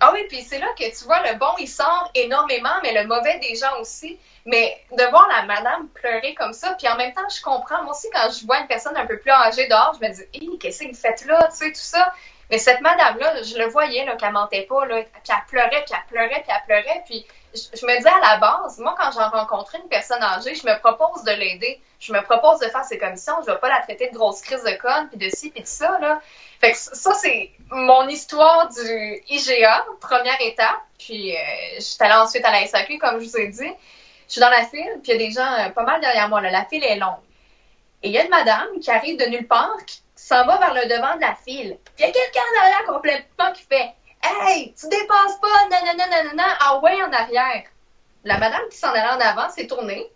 Ah oui, puis c'est là que tu vois, le bon, il sort énormément, mais le mauvais des gens aussi. Mais de voir la madame pleurer comme ça, puis en même temps, je comprends. Moi aussi, quand je vois une personne un peu plus âgée dehors, je me dis, Hi, qu'est-ce que vous faites là, tu sais, tout ça. Mais cette madame-là, je le voyais, là, qu'elle mentait pas, là, puis elle pleurait, puis elle pleurait, puis elle pleurait, puis je, me disais à la base, moi, quand j'en rencontre une personne âgée, je me propose de l'aider. Je me propose de faire ses commissions. Je vais pas la traiter de grosse crise de conne, puis de ci, puis de ça, là. Ça, c'est mon histoire du IGA, première étape. Puis, euh, je suis allée ensuite à la SAQ, comme je vous ai dit. Je suis dans la file, puis il y a des gens euh, pas mal derrière moi. Là. La file est longue. Et il y a une madame qui arrive de nulle part, qui s'en va vers le devant de la file. Puis il y a quelqu'un en arrière complètement qui fait Hey, tu dépasses pas, nanana, nanana, ah ouais, en arrière. La madame qui s'en allait en avant s'est tournée,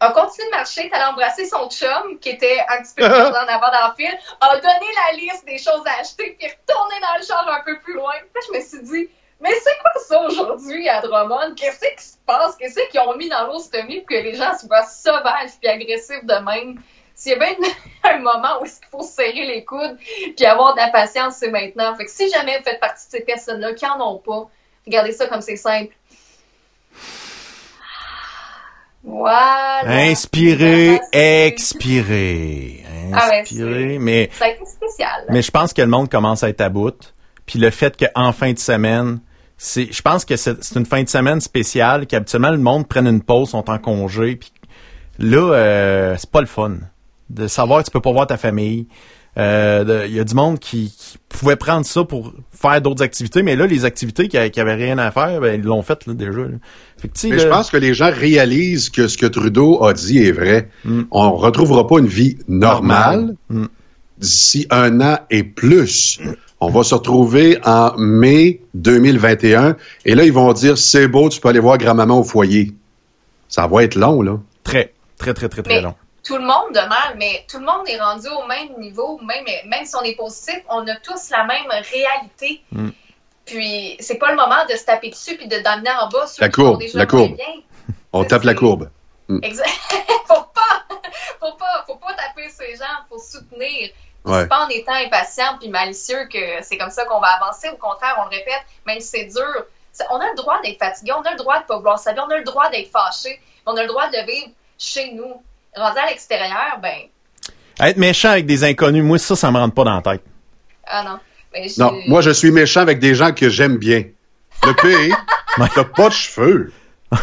a continué de marcher, allée embrasser son chum, qui était un petit peu plus en avant dans la file, a donné la liste des choses à acheter, puis est retournée dans le char un peu plus loin. Puis je me suis dit, mais c'est quoi ça aujourd'hui à Drummond? Qu'est-ce qui se passe? Qu'est-ce qu'ils ont mis dans l'ostomie pour que les gens se voient sauvages puis agressifs de même? S'il y a bien un moment où il faut se serrer les coudes puis avoir de la patience, c'est maintenant. Fait que si jamais vous faites partie de ces personnes-là qui en ont pas, regardez ça comme c'est simple. Voilà. Inspirer, Merci. expirer. Ah ouais, c'est- mais, Ça a été spécial. mais je pense que le monde commence à être à bout. Puis le fait qu'en fin de semaine, c'est, je pense que c'est c'est une fin de semaine spéciale, qu'habituellement le monde prenne une pause, sont en congé. Puis là, euh, c'est pas le fun de savoir que tu peux pas voir ta famille. Euh, Il y a du monde qui, qui pouvait prendre ça pour faire d'autres activités, mais là, les activités qui, qui avaient rien à faire, ben, ils l'ont fait là, déjà. là. Fait que, tu sais, Mais là- je pense que les gens réalisent que ce que Trudeau a dit est vrai. Mm. On retrouvera pas une vie normale Mm. d'ici un an et plus. On va se retrouver en mai 2021 et là, ils vont dire, c'est beau, tu peux aller voir grand-maman au foyer. Ça va être long, là. très, très, très, très, très Mais long. Tout le monde demeure, mais tout le monde est rendu au même niveau, même, même si on est positif, on a tous la même réalité. Mm. Puis c'est pas le moment de se taper dessus puis de d'amener en bas ceux La qui courbe, déjà la courbe. bien. On tape la courbe. Exact. faut pas, faut pas, faut pas taper ces gens, faut soutenir. Ouais. C'est pas en étant impatient puis malicieux que c'est comme ça qu'on va avancer. Au contraire, on le répète, même si c'est dur, on a le droit d'être fatigué, on a le droit de pas vouloir sa vie, on a le droit d'être fâché, on a le droit de le vivre chez nous. Rendu à l'extérieur, ben, Être méchant avec des inconnus, moi, ça, ça me rentre pas dans la tête. ah non. Mais j'ai- Non, moi, je suis méchant avec des gens que j'aime bien. Le pire, t'as pas de cheveux.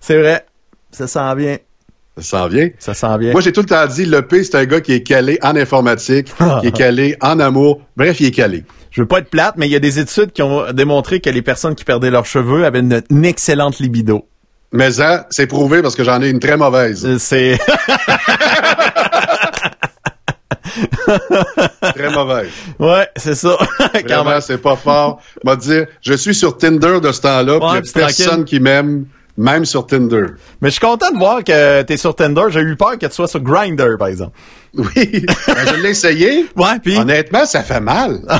C'est vrai. Ça sent bien. Ça s'en vient. Ça sent bien. Moi, j'ai tout le temps dit, le P, c'est un gars qui est calé en informatique, qui est calé en amour. Bref, il est calé. Je veux pas être plate, mais il y a des études qui ont démontré que les personnes qui perdaient leurs cheveux avaient une, une excellente libido. Mais ça, c'est prouvé parce que j'en ai une très mauvaise. Euh, C'est Très mauvaise. ouais, c'est ça. Vraiment, c'est pas fort. M'a dire, je suis sur Tinder de ce temps-là, Ouais, il y a puis personne tranquille. qui m'aime, même sur Tinder. Mais je suis content de voir que t'es sur Tinder. J'ai eu peur que tu sois sur Grindr, par exemple. Oui, ben, je l'ai essayé. Ouais, puis Honnêtement, ça fait mal.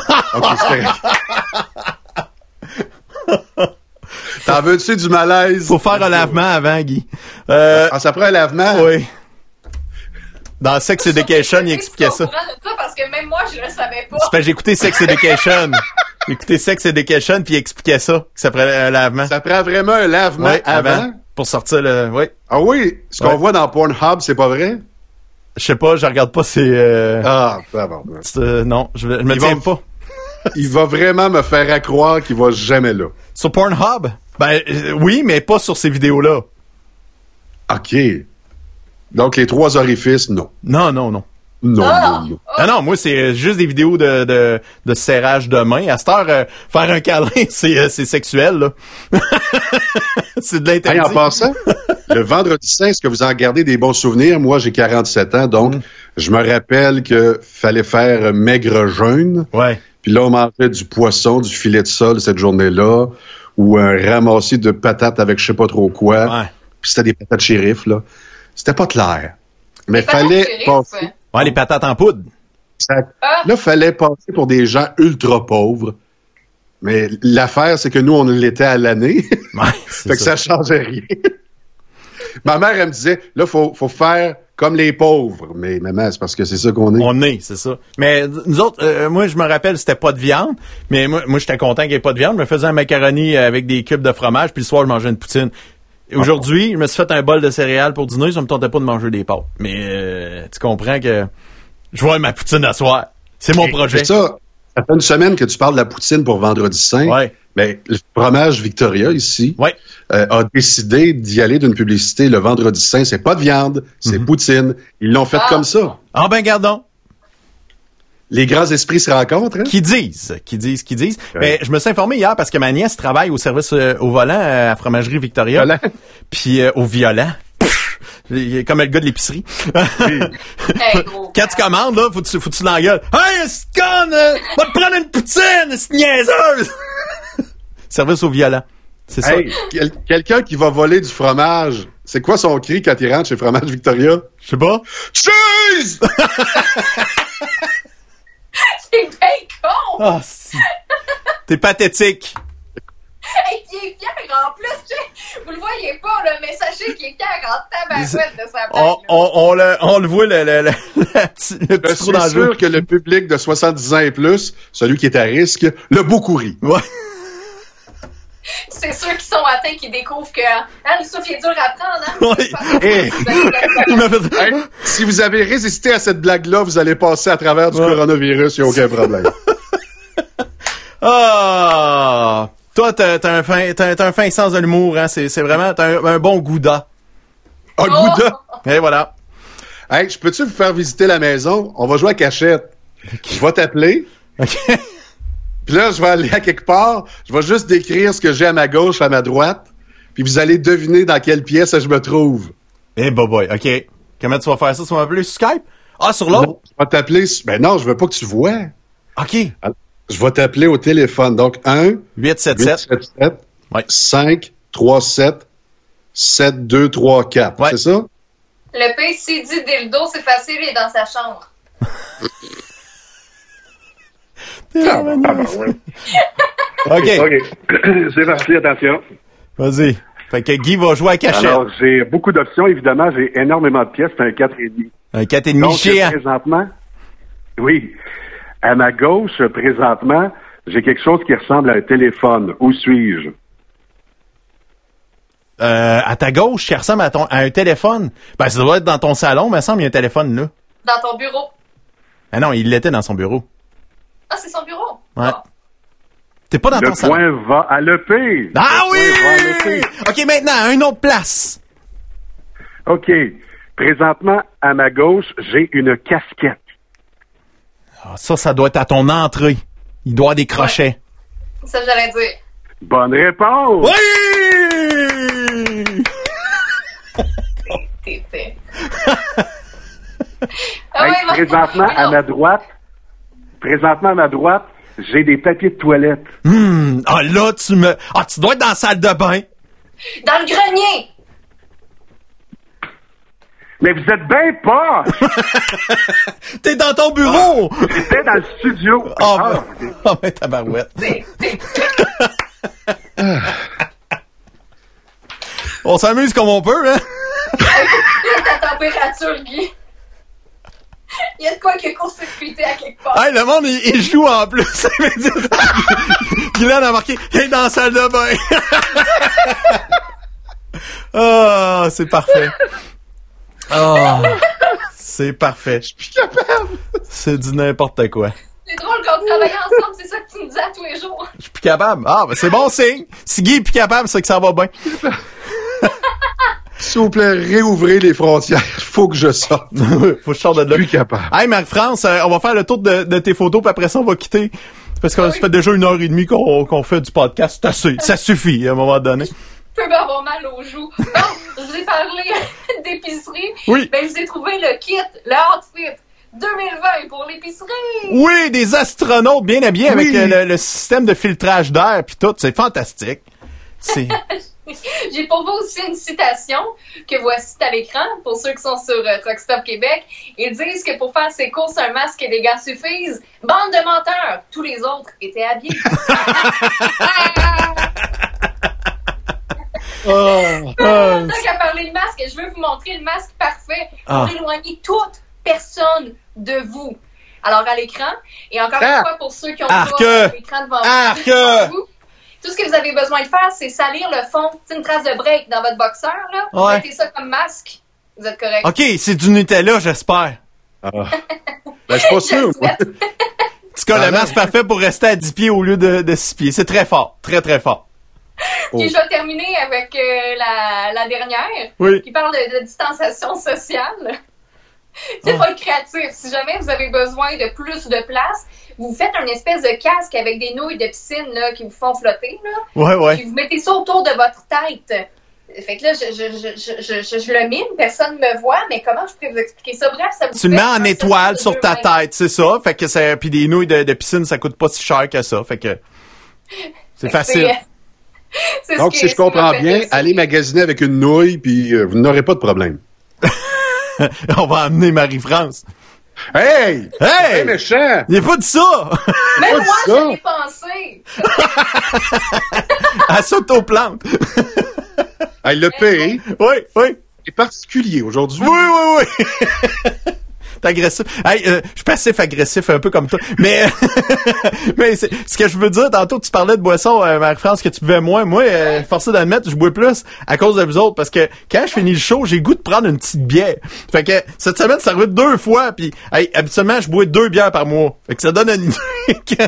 T'en veux-tu du malaise? faut faire un lavement avant, Guy. Euh, Ah, ça prend un lavement? oui. Dans Sex Education, il expliquait ça. parce que même moi, je le savais pas. J'ai écouté Sex Education. J'ai écouté Sex Education, puis il expliquait ça, que ça prenait un lavement. Ça prend vraiment un lavement Ouais, avant? Pour sortir le... Oui. Ah oui, ce qu'on Ouais. voit dans Pornhub, c'est pas vrai? Je sais pas, je regarde pas ces... Euh... Ah, c'est, euh, non, je, je me Ils tiens vont- pas. Il va vraiment me faire à croire qu'il va jamais là. Sur Pornhub? Ben, euh, oui, mais pas sur ces vidéos-là. OK. Donc, les trois orifices, non. Non, non, non. Non, Ah! non, non. Ah non, moi, c'est euh, juste des vidéos de, de, de serrage de main. À cette heure, euh, faire un câlin, c'est, euh, c'est sexuel, là. c'est de Hey, l'interdit. en passant, le vendredi saint, est-ce que vous en gardez des bons souvenirs? Moi, j'ai 47 ans, donc Mm. je me rappelle que fallait faire maigre jeûne. Ouais. Puis là, on mangeait du poisson, du filet de sol cette journée-là, ou un ramassis de patates avec je sais pas trop quoi. Ouais. Puis c'était des patates shérif, là. C'était pas clair. Mais Les fallait shérif, passer. Ouais, les patates en poudre. ça- Ah. Là, fallait passer pour des gens ultra pauvres. Mais l'affaire, c'est que nous, on l'était à l'année. Ouais, fait que ça changeait rien. Ma mère, elle me disait, là, faut, faut faire comme les pauvres. Mais maman, c'est parce que c'est ça qu'on est. On est, c'est ça. Mais nous autres, euh, moi, je me rappelle, c'était pas de viande. Mais moi, moi j'étais content qu'il n'y ait pas de viande. Je me faisais un macaroni avec des cubes de fromage, puis le soir, je mangeais une poutine. Et Aujourd'hui, je me suis fait un bol de céréales pour dîner. Ça me tentait pas de manger des pâtes. Mais euh, tu comprends que je vois ma poutine à soir. C'est mon projet. C'est ça. Ça fait une semaine que tu parles de la poutine pour vendredi saint. Ouais. Mais le fromage Victoria, ici, Ouais. Euh, a décidé d'y aller d'une publicité le vendredi saint. C'est pas de viande, c'est Mhm. poutine. Ils l'ont fait Ah. comme ça. Ah ben, gardons. Les grands esprits se rencontrent, hein? Qui disent, qui disent, qui disent. Ouais. Mais je me suis informé hier parce que ma nièce travaille au service euh, au volant euh, à Fromagerie Victoria. Voilà. Puis euh, au violent. Comme le gars de l'épicerie. Hey, gros. Quand tu commandes, là, faut que tu, faut que tu l'engueules? Hey, c'est con, euh, va te prendre une poutine, niaiseuse! Service au violent. C'est ça. Hey, quel- quelqu'un qui va voler du fromage, c'est quoi son cri quand il rentre chez Fromage Victoria? Je sais pas. Cheese! C'est bien con! Ah, si. T'es pathétique. Hey, il est fier en plus, tu sais, vous le voyez pas, là, mais sachez qu'il est fier en tabarouette de sa blague. On, on, on le, on le voit, le, le, le, la petit- le Je petit suis trou dans le jeu. sûr que le public de 70 ans et plus, celui qui est à risque, le beaucoup ri. Ouais. C'est ceux qui sont atteints qui découvrent que hein, le souffle est dur à prendre. Hein? Hey. Hey, si vous avez résisté à cette blague-là, vous allez passer à travers du Ouais. coronavirus, il n'y a aucun problème. Ah! Toi, t'as, un fin, t'as un fin sens de l'humour, hein. C'est, c'est vraiment, t'as un, un bon gouda. Un Oh! gouda! Et voilà. Hey, je peux-tu vous faire visiter la maison? On va jouer à cachette. Je vais t'appeler. OK. Puis là, je vais aller à quelque part. Je vais juste décrire ce que j'ai à ma gauche, à ma droite. Puis vous allez deviner dans quelle pièce je me trouve. Eh, boy, boy. OK. Comment tu vas faire ça? Tu vas m'appeler sur Skype? Ah, sur l'autre? Je vais t'appeler. Ben non, je veux pas que tu vois. OK. Je vais t'appeler au téléphone. Donc, 1 877. 877 Ouais. 5 37 7 2 3 4. Ouais. C'est ça? Le P, s'il dit dildo, c'est facile, il est dans sa chambre. OK. c'est parti, attention. Vas-y. Fait que Guy va jouer à cachette. Alors, j'ai beaucoup d'options, évidemment. J'ai énormément de pièces. C'est un 4,5. Un 4,5 Donc, géant. présentement, oui, à ma gauche, présentement, j'ai quelque chose qui ressemble à un téléphone. Où suis-je? Euh, à ta gauche, qui ressemble à, ton, à un téléphone. Ben, ça doit être dans ton salon, mais il me semble qu'il y a un téléphone là. Dans ton bureau. Ah non, il l'était dans son bureau. Ah, c'est son bureau. Ouais. Ah. T'es pas dans Le ton salon. point va à l'EP. Ah Le point va à oui! l'EP. OK, maintenant, à une autre place. OK. Présentement, à ma gauche, j'ai une casquette. Ah, ça, ça doit être à ton entrée. Il doit avoir des crochets. Ça, j'allais dire. Bonne réponse! Oui! T'es fait. ah ouais, présentement, à ma droite, présentement, à ma droite, j'ai des papiers de toilette. Hmm, ah là, tu me... Ah, tu dois être dans la salle de bain. Dans le grenier. Mais vous êtes bien pas! T'es dans ton bureau. J'étais dans le studio. Oh, Ah, ben, oh, ben, tabarouette. T'es- t'es- On s'amuse comme on peut, hein? ta température, Guy. Il y a de quoi qui est court-circuité à quelque part. Hey, le monde, il, il joue en plus. Guylaine a marqué, il est dans la salle de bain. Ah, c'est parfait. Ah, c'est parfait. Je suis plus capable. C'est du n'importe quoi. C'est drôle qu'on travaille ensemble, c'est ça que tu me dis à tous les jours. Je suis plus capable. Ah, ben c'est bon signe. Si Guy est plus capable, c'est que ça va bien. S'il vous plaît, réouvrez les frontières. Faut que je sorte. Faut que je sorte de là. Plus capable. Hey, Marie-France, euh, on va faire le tour de, de tes photos, puis après ça, on va quitter. Parce que ça fait déjà une heure et demie qu'on qu'on fait du podcast. C'est assez. Ça suffit, à un moment donné. Je peux m'avoir mal aux joues. Bon, je vous ai parlé d'épicerie. Oui. Ben, je vous ai trouvé le kit, le outfit 2020 pour l'épicerie. Oui, des astronautes bien habillés avec Oui. euh, le, le système de filtrage d'air puis tout. C'est fantastique. C'est... J'ai pour vous aussi une citation que voici à l'écran pour ceux qui sont sur euh, Truck Stop Québec. Ils disent que pour faire ses courses, un masque et des gants suffisent. Bande de menteurs. Tous les autres étaient habillés. Ah, Tant qu'à parler de masque, je veux vous montrer le masque parfait pour Ah. éloigner toute personne de vous. Alors, à l'écran, et encore Ah. une fois, pour ceux qui ont l'écran devant vous, tout ce que vous avez besoin de faire, c'est salir le fond, c'est une trace de break dans votre boxeur, là. Vous Ouais. mettez ça comme masque. Vous êtes correct. OK, c'est du Nutella, j'espère. Ah. Ben, je suis pas sûr. moi. souhaite. En tout cas, Ah, le non. masque parfait pour rester à 10 pieds au lieu de, de 6 pieds. C'est très fort. Très, très fort. Puis je vais terminer avec euh, la, la dernière, Oui. qui parle de, de distanciation sociale. C'est Ah. pas le créatif. Si jamais vous avez besoin de plus de place, vous faites un espèce de casque avec des nouilles de piscine là, qui vous font flotter. Là, Ouais, Puis ouais. vous mettez ça autour de votre tête. Fait que là, je, je, je, je, je, je, je le mime, personne me voit, mais comment je pourrais vous expliquer ça? Bref, ça vous Tu le mets en un étoile sur ta tête, c'est ça. Fait que c'est puis des nouilles de, de piscine, ça coûte pas si cher que ça. Fait que c'est facile. c'est Donc, si je comprends bien, aussi. allez magasiner avec une nouille, puis euh, vous n'aurez pas de problème. On va amener Marie-France. Hey! Hey! Hey, méchant! Il a pas dit ça! Même pas moi, j'y ai pensé. Elle s'auto-plante. Hey, le pays oui, oui. est particulier aujourd'hui. Oui, oui, oui. T'es agressif. Hey, euh, je suis passif-agressif un peu comme toi. Mais, mais c'est- ce que je veux dire, tantôt, tu parlais de boisson, euh, Marie-France, que tu buvais moins. Moi, euh, forcé d'admettre, je bois plus à cause de vous autres. Parce que quand je finis le show, j'ai goût de prendre une petite bière. Fait que cette semaine, ça arrive deux fois. Puis, hey, habituellement, je bois deux bières par mois. Fait que ça donne une idée que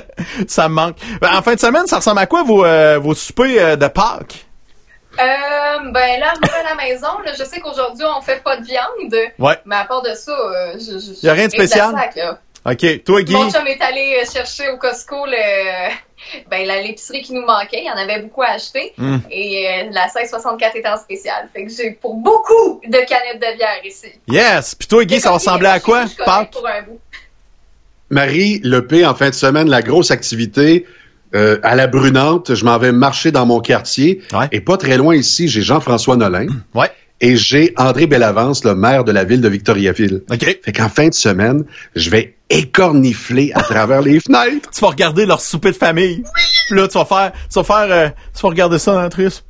ça me manque. Ben, en fin de semaine, ça ressemble à quoi vos, euh, vos soupers euh, de Pâques? Euh, ben là, arrivé à la maison, là, je sais qu'aujourd'hui, on fait pas de viande. Ouais. Mais à part de ça, euh, je, je, Y a rien de spécial? la sac, là. OK. Toi, Guy? Mon chum est allé euh, chercher au Costco le, ben, la- l'épicerie qui nous manquait. Il y en avait beaucoup à acheter. Mm. Et euh, la 1664 est en spécial. Fait que j'ai pour beaucoup de canettes de bière ici. Yes. Puis toi, Guy, ça va ressembler à quoi? Je pour un bout. Marie, le P, en fin de semaine, la grosse activité euh, à la Brunante, je m'en vais marcher dans mon quartier. Ouais. Et pas très loin ici, j'ai Jean-François Nolin. Ouais. Et j'ai André Bellavance, le maire de la ville de Victoriaville. OK. Fait qu'en fin de semaine, je vais écornifler à travers les fenêtres. Tu vas regarder leur souper de famille. Puis là, tu vas faire, tu vas faire, euh, tu vas regarder ça dans la triste.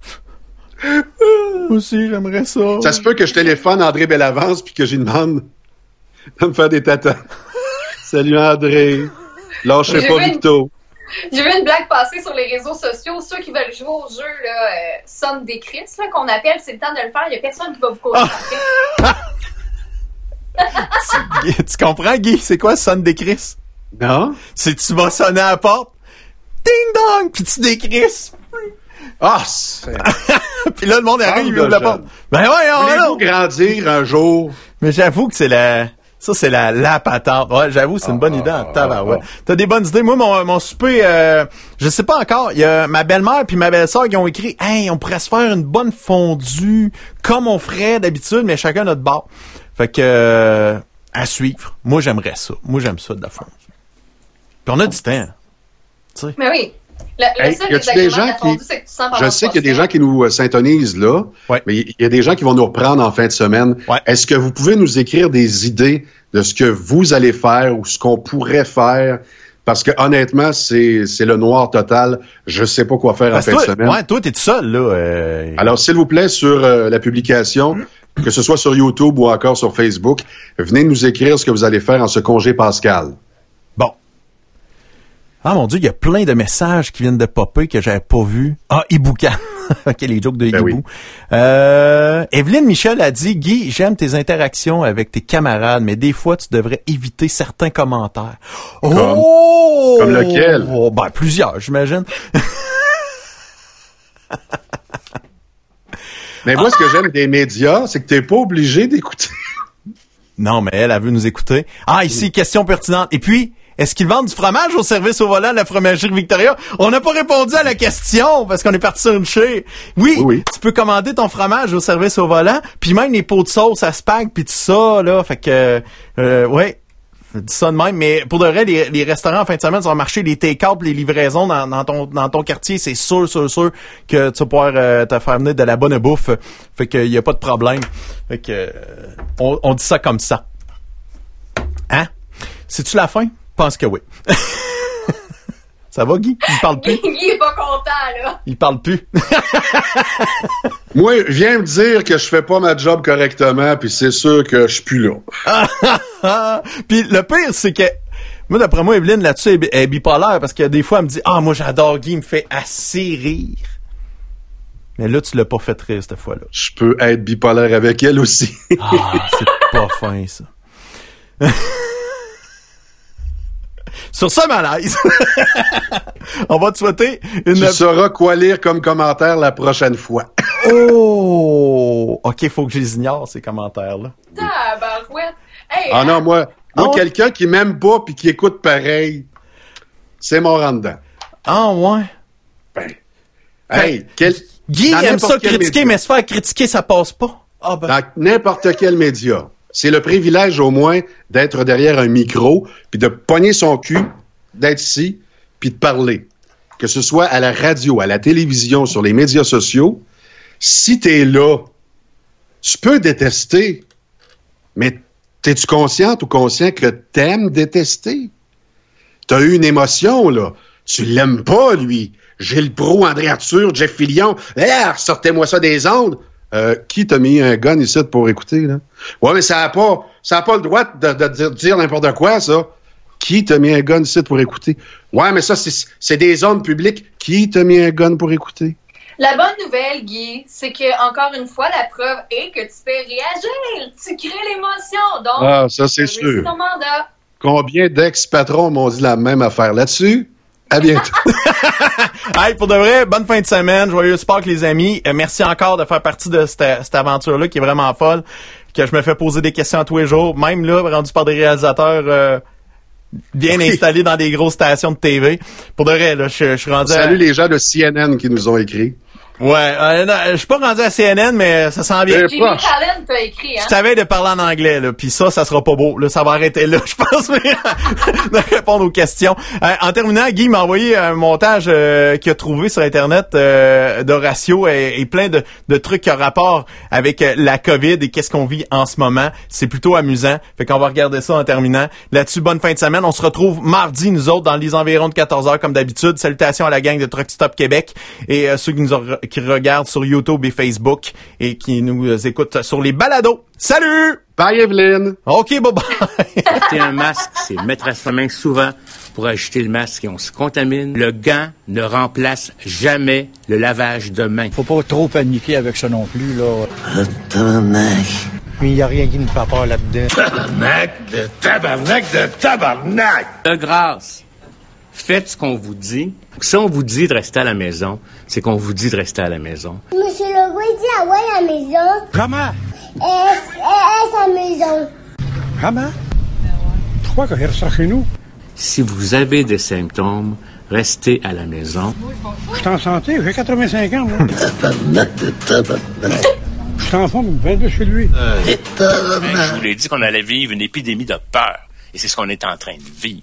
Moi aussi, j'aimerais ça. Ça se peut que je téléphone André Bellavance puis que j'y demande de me faire des tatas. Salut André. Lâchez pas Victo. J'ai vu une blague passer sur les réseaux sociaux. Ceux qui veulent jouer au jeu, là, euh, sonne des Chris, là, qu'on appelle, c'est le temps de le faire. Il y a personne qui va vous courir après. Guy, tu comprends, Guy? C'est quoi, sonne des Chris? Non? C'est tu vas sonner à la porte, ding dong, puis tu décris. Ah, c'est... puis là, le monde arrive, il ouvre la porte. Ben ouais, on Voulez-vous grandir un jour? Mais j'avoue que c'est la... Ça, c'est la, la patente. Ouais, j'avoue, c'est une bonne idée en tabarouette. T'as des bonnes idées. Moi, mon, mon souper, euh, je sais pas encore. Il y a ma belle-mère puis ma belle-sœur qui ont écrit « Hey, on pourrait se faire une bonne fondue comme on ferait d'habitude, mais chacun notre bar. » Fait que... euh, à suivre. Moi, j'aimerais ça. Moi, j'aime ça, de la fondue. Puis on a du temps. Mais oui. Le, le Hey, seul y désagrément des de gens qui- Je sais qu'il y a des gens qui nous euh, syntonisent là, Ouais. mais il y a des gens qui vont nous reprendre en fin de semaine. Ouais. Est-ce que vous pouvez nous écrire des idées de ce que vous allez faire ou ce qu'on pourrait faire? Parce que honnêtement, c'est c'est le noir total. Je sais pas quoi faire Parce en fin de semaine. ouais, toi, t'es tout seul, là. euh, Alors, s'il vous plaît, sur euh, la publication, que ce soit sur YouTube ou encore sur Facebook, venez nous écrire ce que vous allez faire en ce congé pascal. Bon. Ah mon dieu, il y a plein de messages qui viennent de popper que j'avais pas vus. Ah, Iboucan. ok, les jokes de Ben Hibou. oui. Euh, Evelyne Michel a dit, Guy, j'aime tes interactions avec tes camarades, mais des fois, tu devrais éviter certains commentaires. Oh! Comme lequel? Oh, ben, plusieurs, j'imagine. Mais moi, ce que j'aime des médias, c'est que t'es pas obligé d'écouter. Non, mais elle, elle veut nous écouter. Ah, ici, question pertinente. Et puis, est-ce qu'ils vendent du fromage au service au volant de la fromagerie Victoria? On n'a pas répondu à la question parce qu'on est parti sur une chie. Oui, Oui, tu peux commander ton fromage au service au volant, puis même les pots de sauce à spag, puis tout ça, là. Fait que, euh, ouais, dis ça de même. Mais pour de vrai, les, les restaurants en fin de semaine, va marcher les take-out, les livraisons dans, dans ton dans ton quartier. C'est sûr, sûr, sûr que tu vas pouvoir euh, te faire venir de la bonne bouffe. Fait que y a pas de problème. Fait que euh, on, on dit ça comme ça. Hein? C'est-tu la fin? Je pense que oui. ça va, Guy? Il parle plus. Guy est pas content, là. Il parle plus. Moi, viens me dire que je fais pas ma job correctement, puis c'est sûr que je suis plus là. Puis le pire, c'est que moi, d'après moi, Evelyne, là-dessus, est, bi- est bipolaire parce que des fois, elle me dit Ah, moi, j'adore Guy, il me fait assez rire. Mais là, tu l'as pas fait rire cette fois-là. Je peux être bipolaire avec elle aussi. Ah, c'est pas fin, ça. Sur ce malaise, on va te souhaiter une... tu sauras quoi lire comme commentaire la prochaine fois. Oh! OK, faut que je les ignore, ces commentaires-là. Tabarouette. Hey, Ah non, moi, moi Ah quelqu'un qui m'aime pas puis qui écoute pareil, c'est mon rendant. Ah, ouais? Ben, hey, quel, Guy aime ça critiquer, média. mais se faire critiquer, ça passe pas. Ah, ben... dans n'importe quel média. C'est le privilège au moins d'être derrière un micro, puis de pogner son cul, d'être ici, puis de parler. Que ce soit à la radio, à la télévision, sur les médias sociaux, si t'es là, tu peux détester, mais t'es-tu consciente ou conscient que t'aimes détester? T'as eu une émotion, là. Tu l'aimes pas, lui. Gilles Pro, André Arthur, Jeff Fillion. Ah, sortez-moi ça des ondes. Euh, qui t'a mis un gun ici pour écouter, là? Ouais, mais ça n'a pas, ça a pas le droit de, de dire, dire n'importe quoi, ça. Qui t'a mis un gun ici pour écouter? Ouais, mais ça, c'est des zones publiques. Qui t'a mis un gun pour écouter? La bonne nouvelle, Guy, c'est que, encore une fois, la preuve est que tu fais réagir. Tu crées l'émotion. Donc, Ah, ça, c'est sûr. ton mandat. Combien d'ex-patrons m'ont dit la même affaire là-dessus? À bientôt. Hey, pour de vrai, bonne fin de semaine. Joyeux sport les amis. Euh, merci encore de faire partie de cette, cette aventure-là qui est vraiment folle. Que je me fais poser des questions tous les jours. Même là, rendu par des réalisateurs euh, bien installés dans des grosses stations de TV. Pour de vrai, là, je, je suis rendu à- Salut les gens de CNN qui nous ont écrit. Ouais, euh, non, je suis pas rendu à CNN, mais ça sent bien. Euh, Jimmy proche. Fallon t'a écrit, hein? Je savais de parler en anglais, là, puis ça, ça sera pas beau. Là, ça va arrêter là, je pense, mais de répondre aux questions. Euh, en terminant, Guy m'a envoyé un montage euh, qu'il a trouvé sur Internet euh, d'Horatio et, et plein de, de trucs qui ont rapport avec euh, la COVID et qu'est-ce qu'on vit en ce moment. C'est plutôt amusant. Fait qu'on va regarder ça en terminant. Là-dessus, bonne fin de semaine. On se retrouve mardi, nous autres, dans les environs de 14h, comme d'habitude. Salutations à la gang de Truck Stop Québec et euh, ceux qui nous ont- qui regardent sur YouTube et Facebook et qui nous écoutent sur les balados. Salut! Bye Evelyne! OK, bye-bye. Porter un masque, c'est mettre à sa main souvent pour ajouter le masque et on se contamine. Le gant ne remplace jamais le lavage de main. Faut pas trop paniquer avec ça non plus, là. Mais il y a rien qui me fait peur là-dedans. De grâce, faites ce qu'on vous dit. Si on vous dit de rester à la maison, c'est qu'on vous dit de rester à la maison. Monsieur Legault, il dit à ouais à la maison. Comment? Est-ce est sa maison? Comment? Crois qu'il reste chez nous? Si vous avez des symptômes, restez à la maison. Je suis en santé, j'ai 85 ans, moi. Je suis en forme, 22 chez lui. Je vous l'ai dit qu'on allait vivre une épidémie de peur. Et c'est ce qu'on est en train de vivre.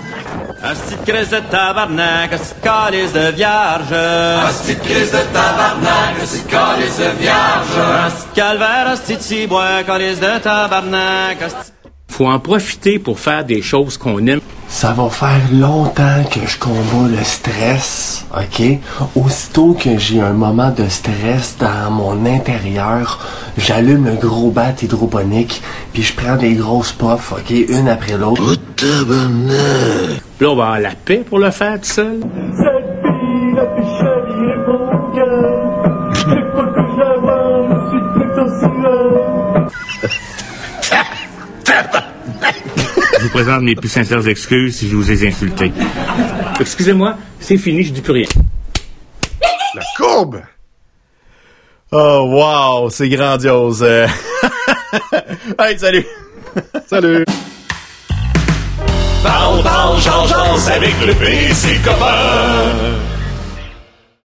Asti de crise de tabarnak, asti de calice de vierge. Asti de crise de tabarnak, asti de calice de vierge. Asti de calvaire, asti de calice de tabarnak, asti... Faut en profiter pour faire des choses qu'on aime. Ça va faire longtemps que je combats le stress, ok? Aussitôt que j'ai un moment de stress dans mon intérieur, j'allume le gros bat hydroponique, puis je prends des grosses puffs, ok? Une après l'autre. Là, on va avoir la paix pour le faire tout seul. Je vous présente mes plus sincères excuses si je vous ai insulté. Excusez-moi, c'est fini, je dis plus rien. La courbe! Oh, wow, c'est grandiose. Hey, salut! Salut! Parle, parle, change, avec le PC copain.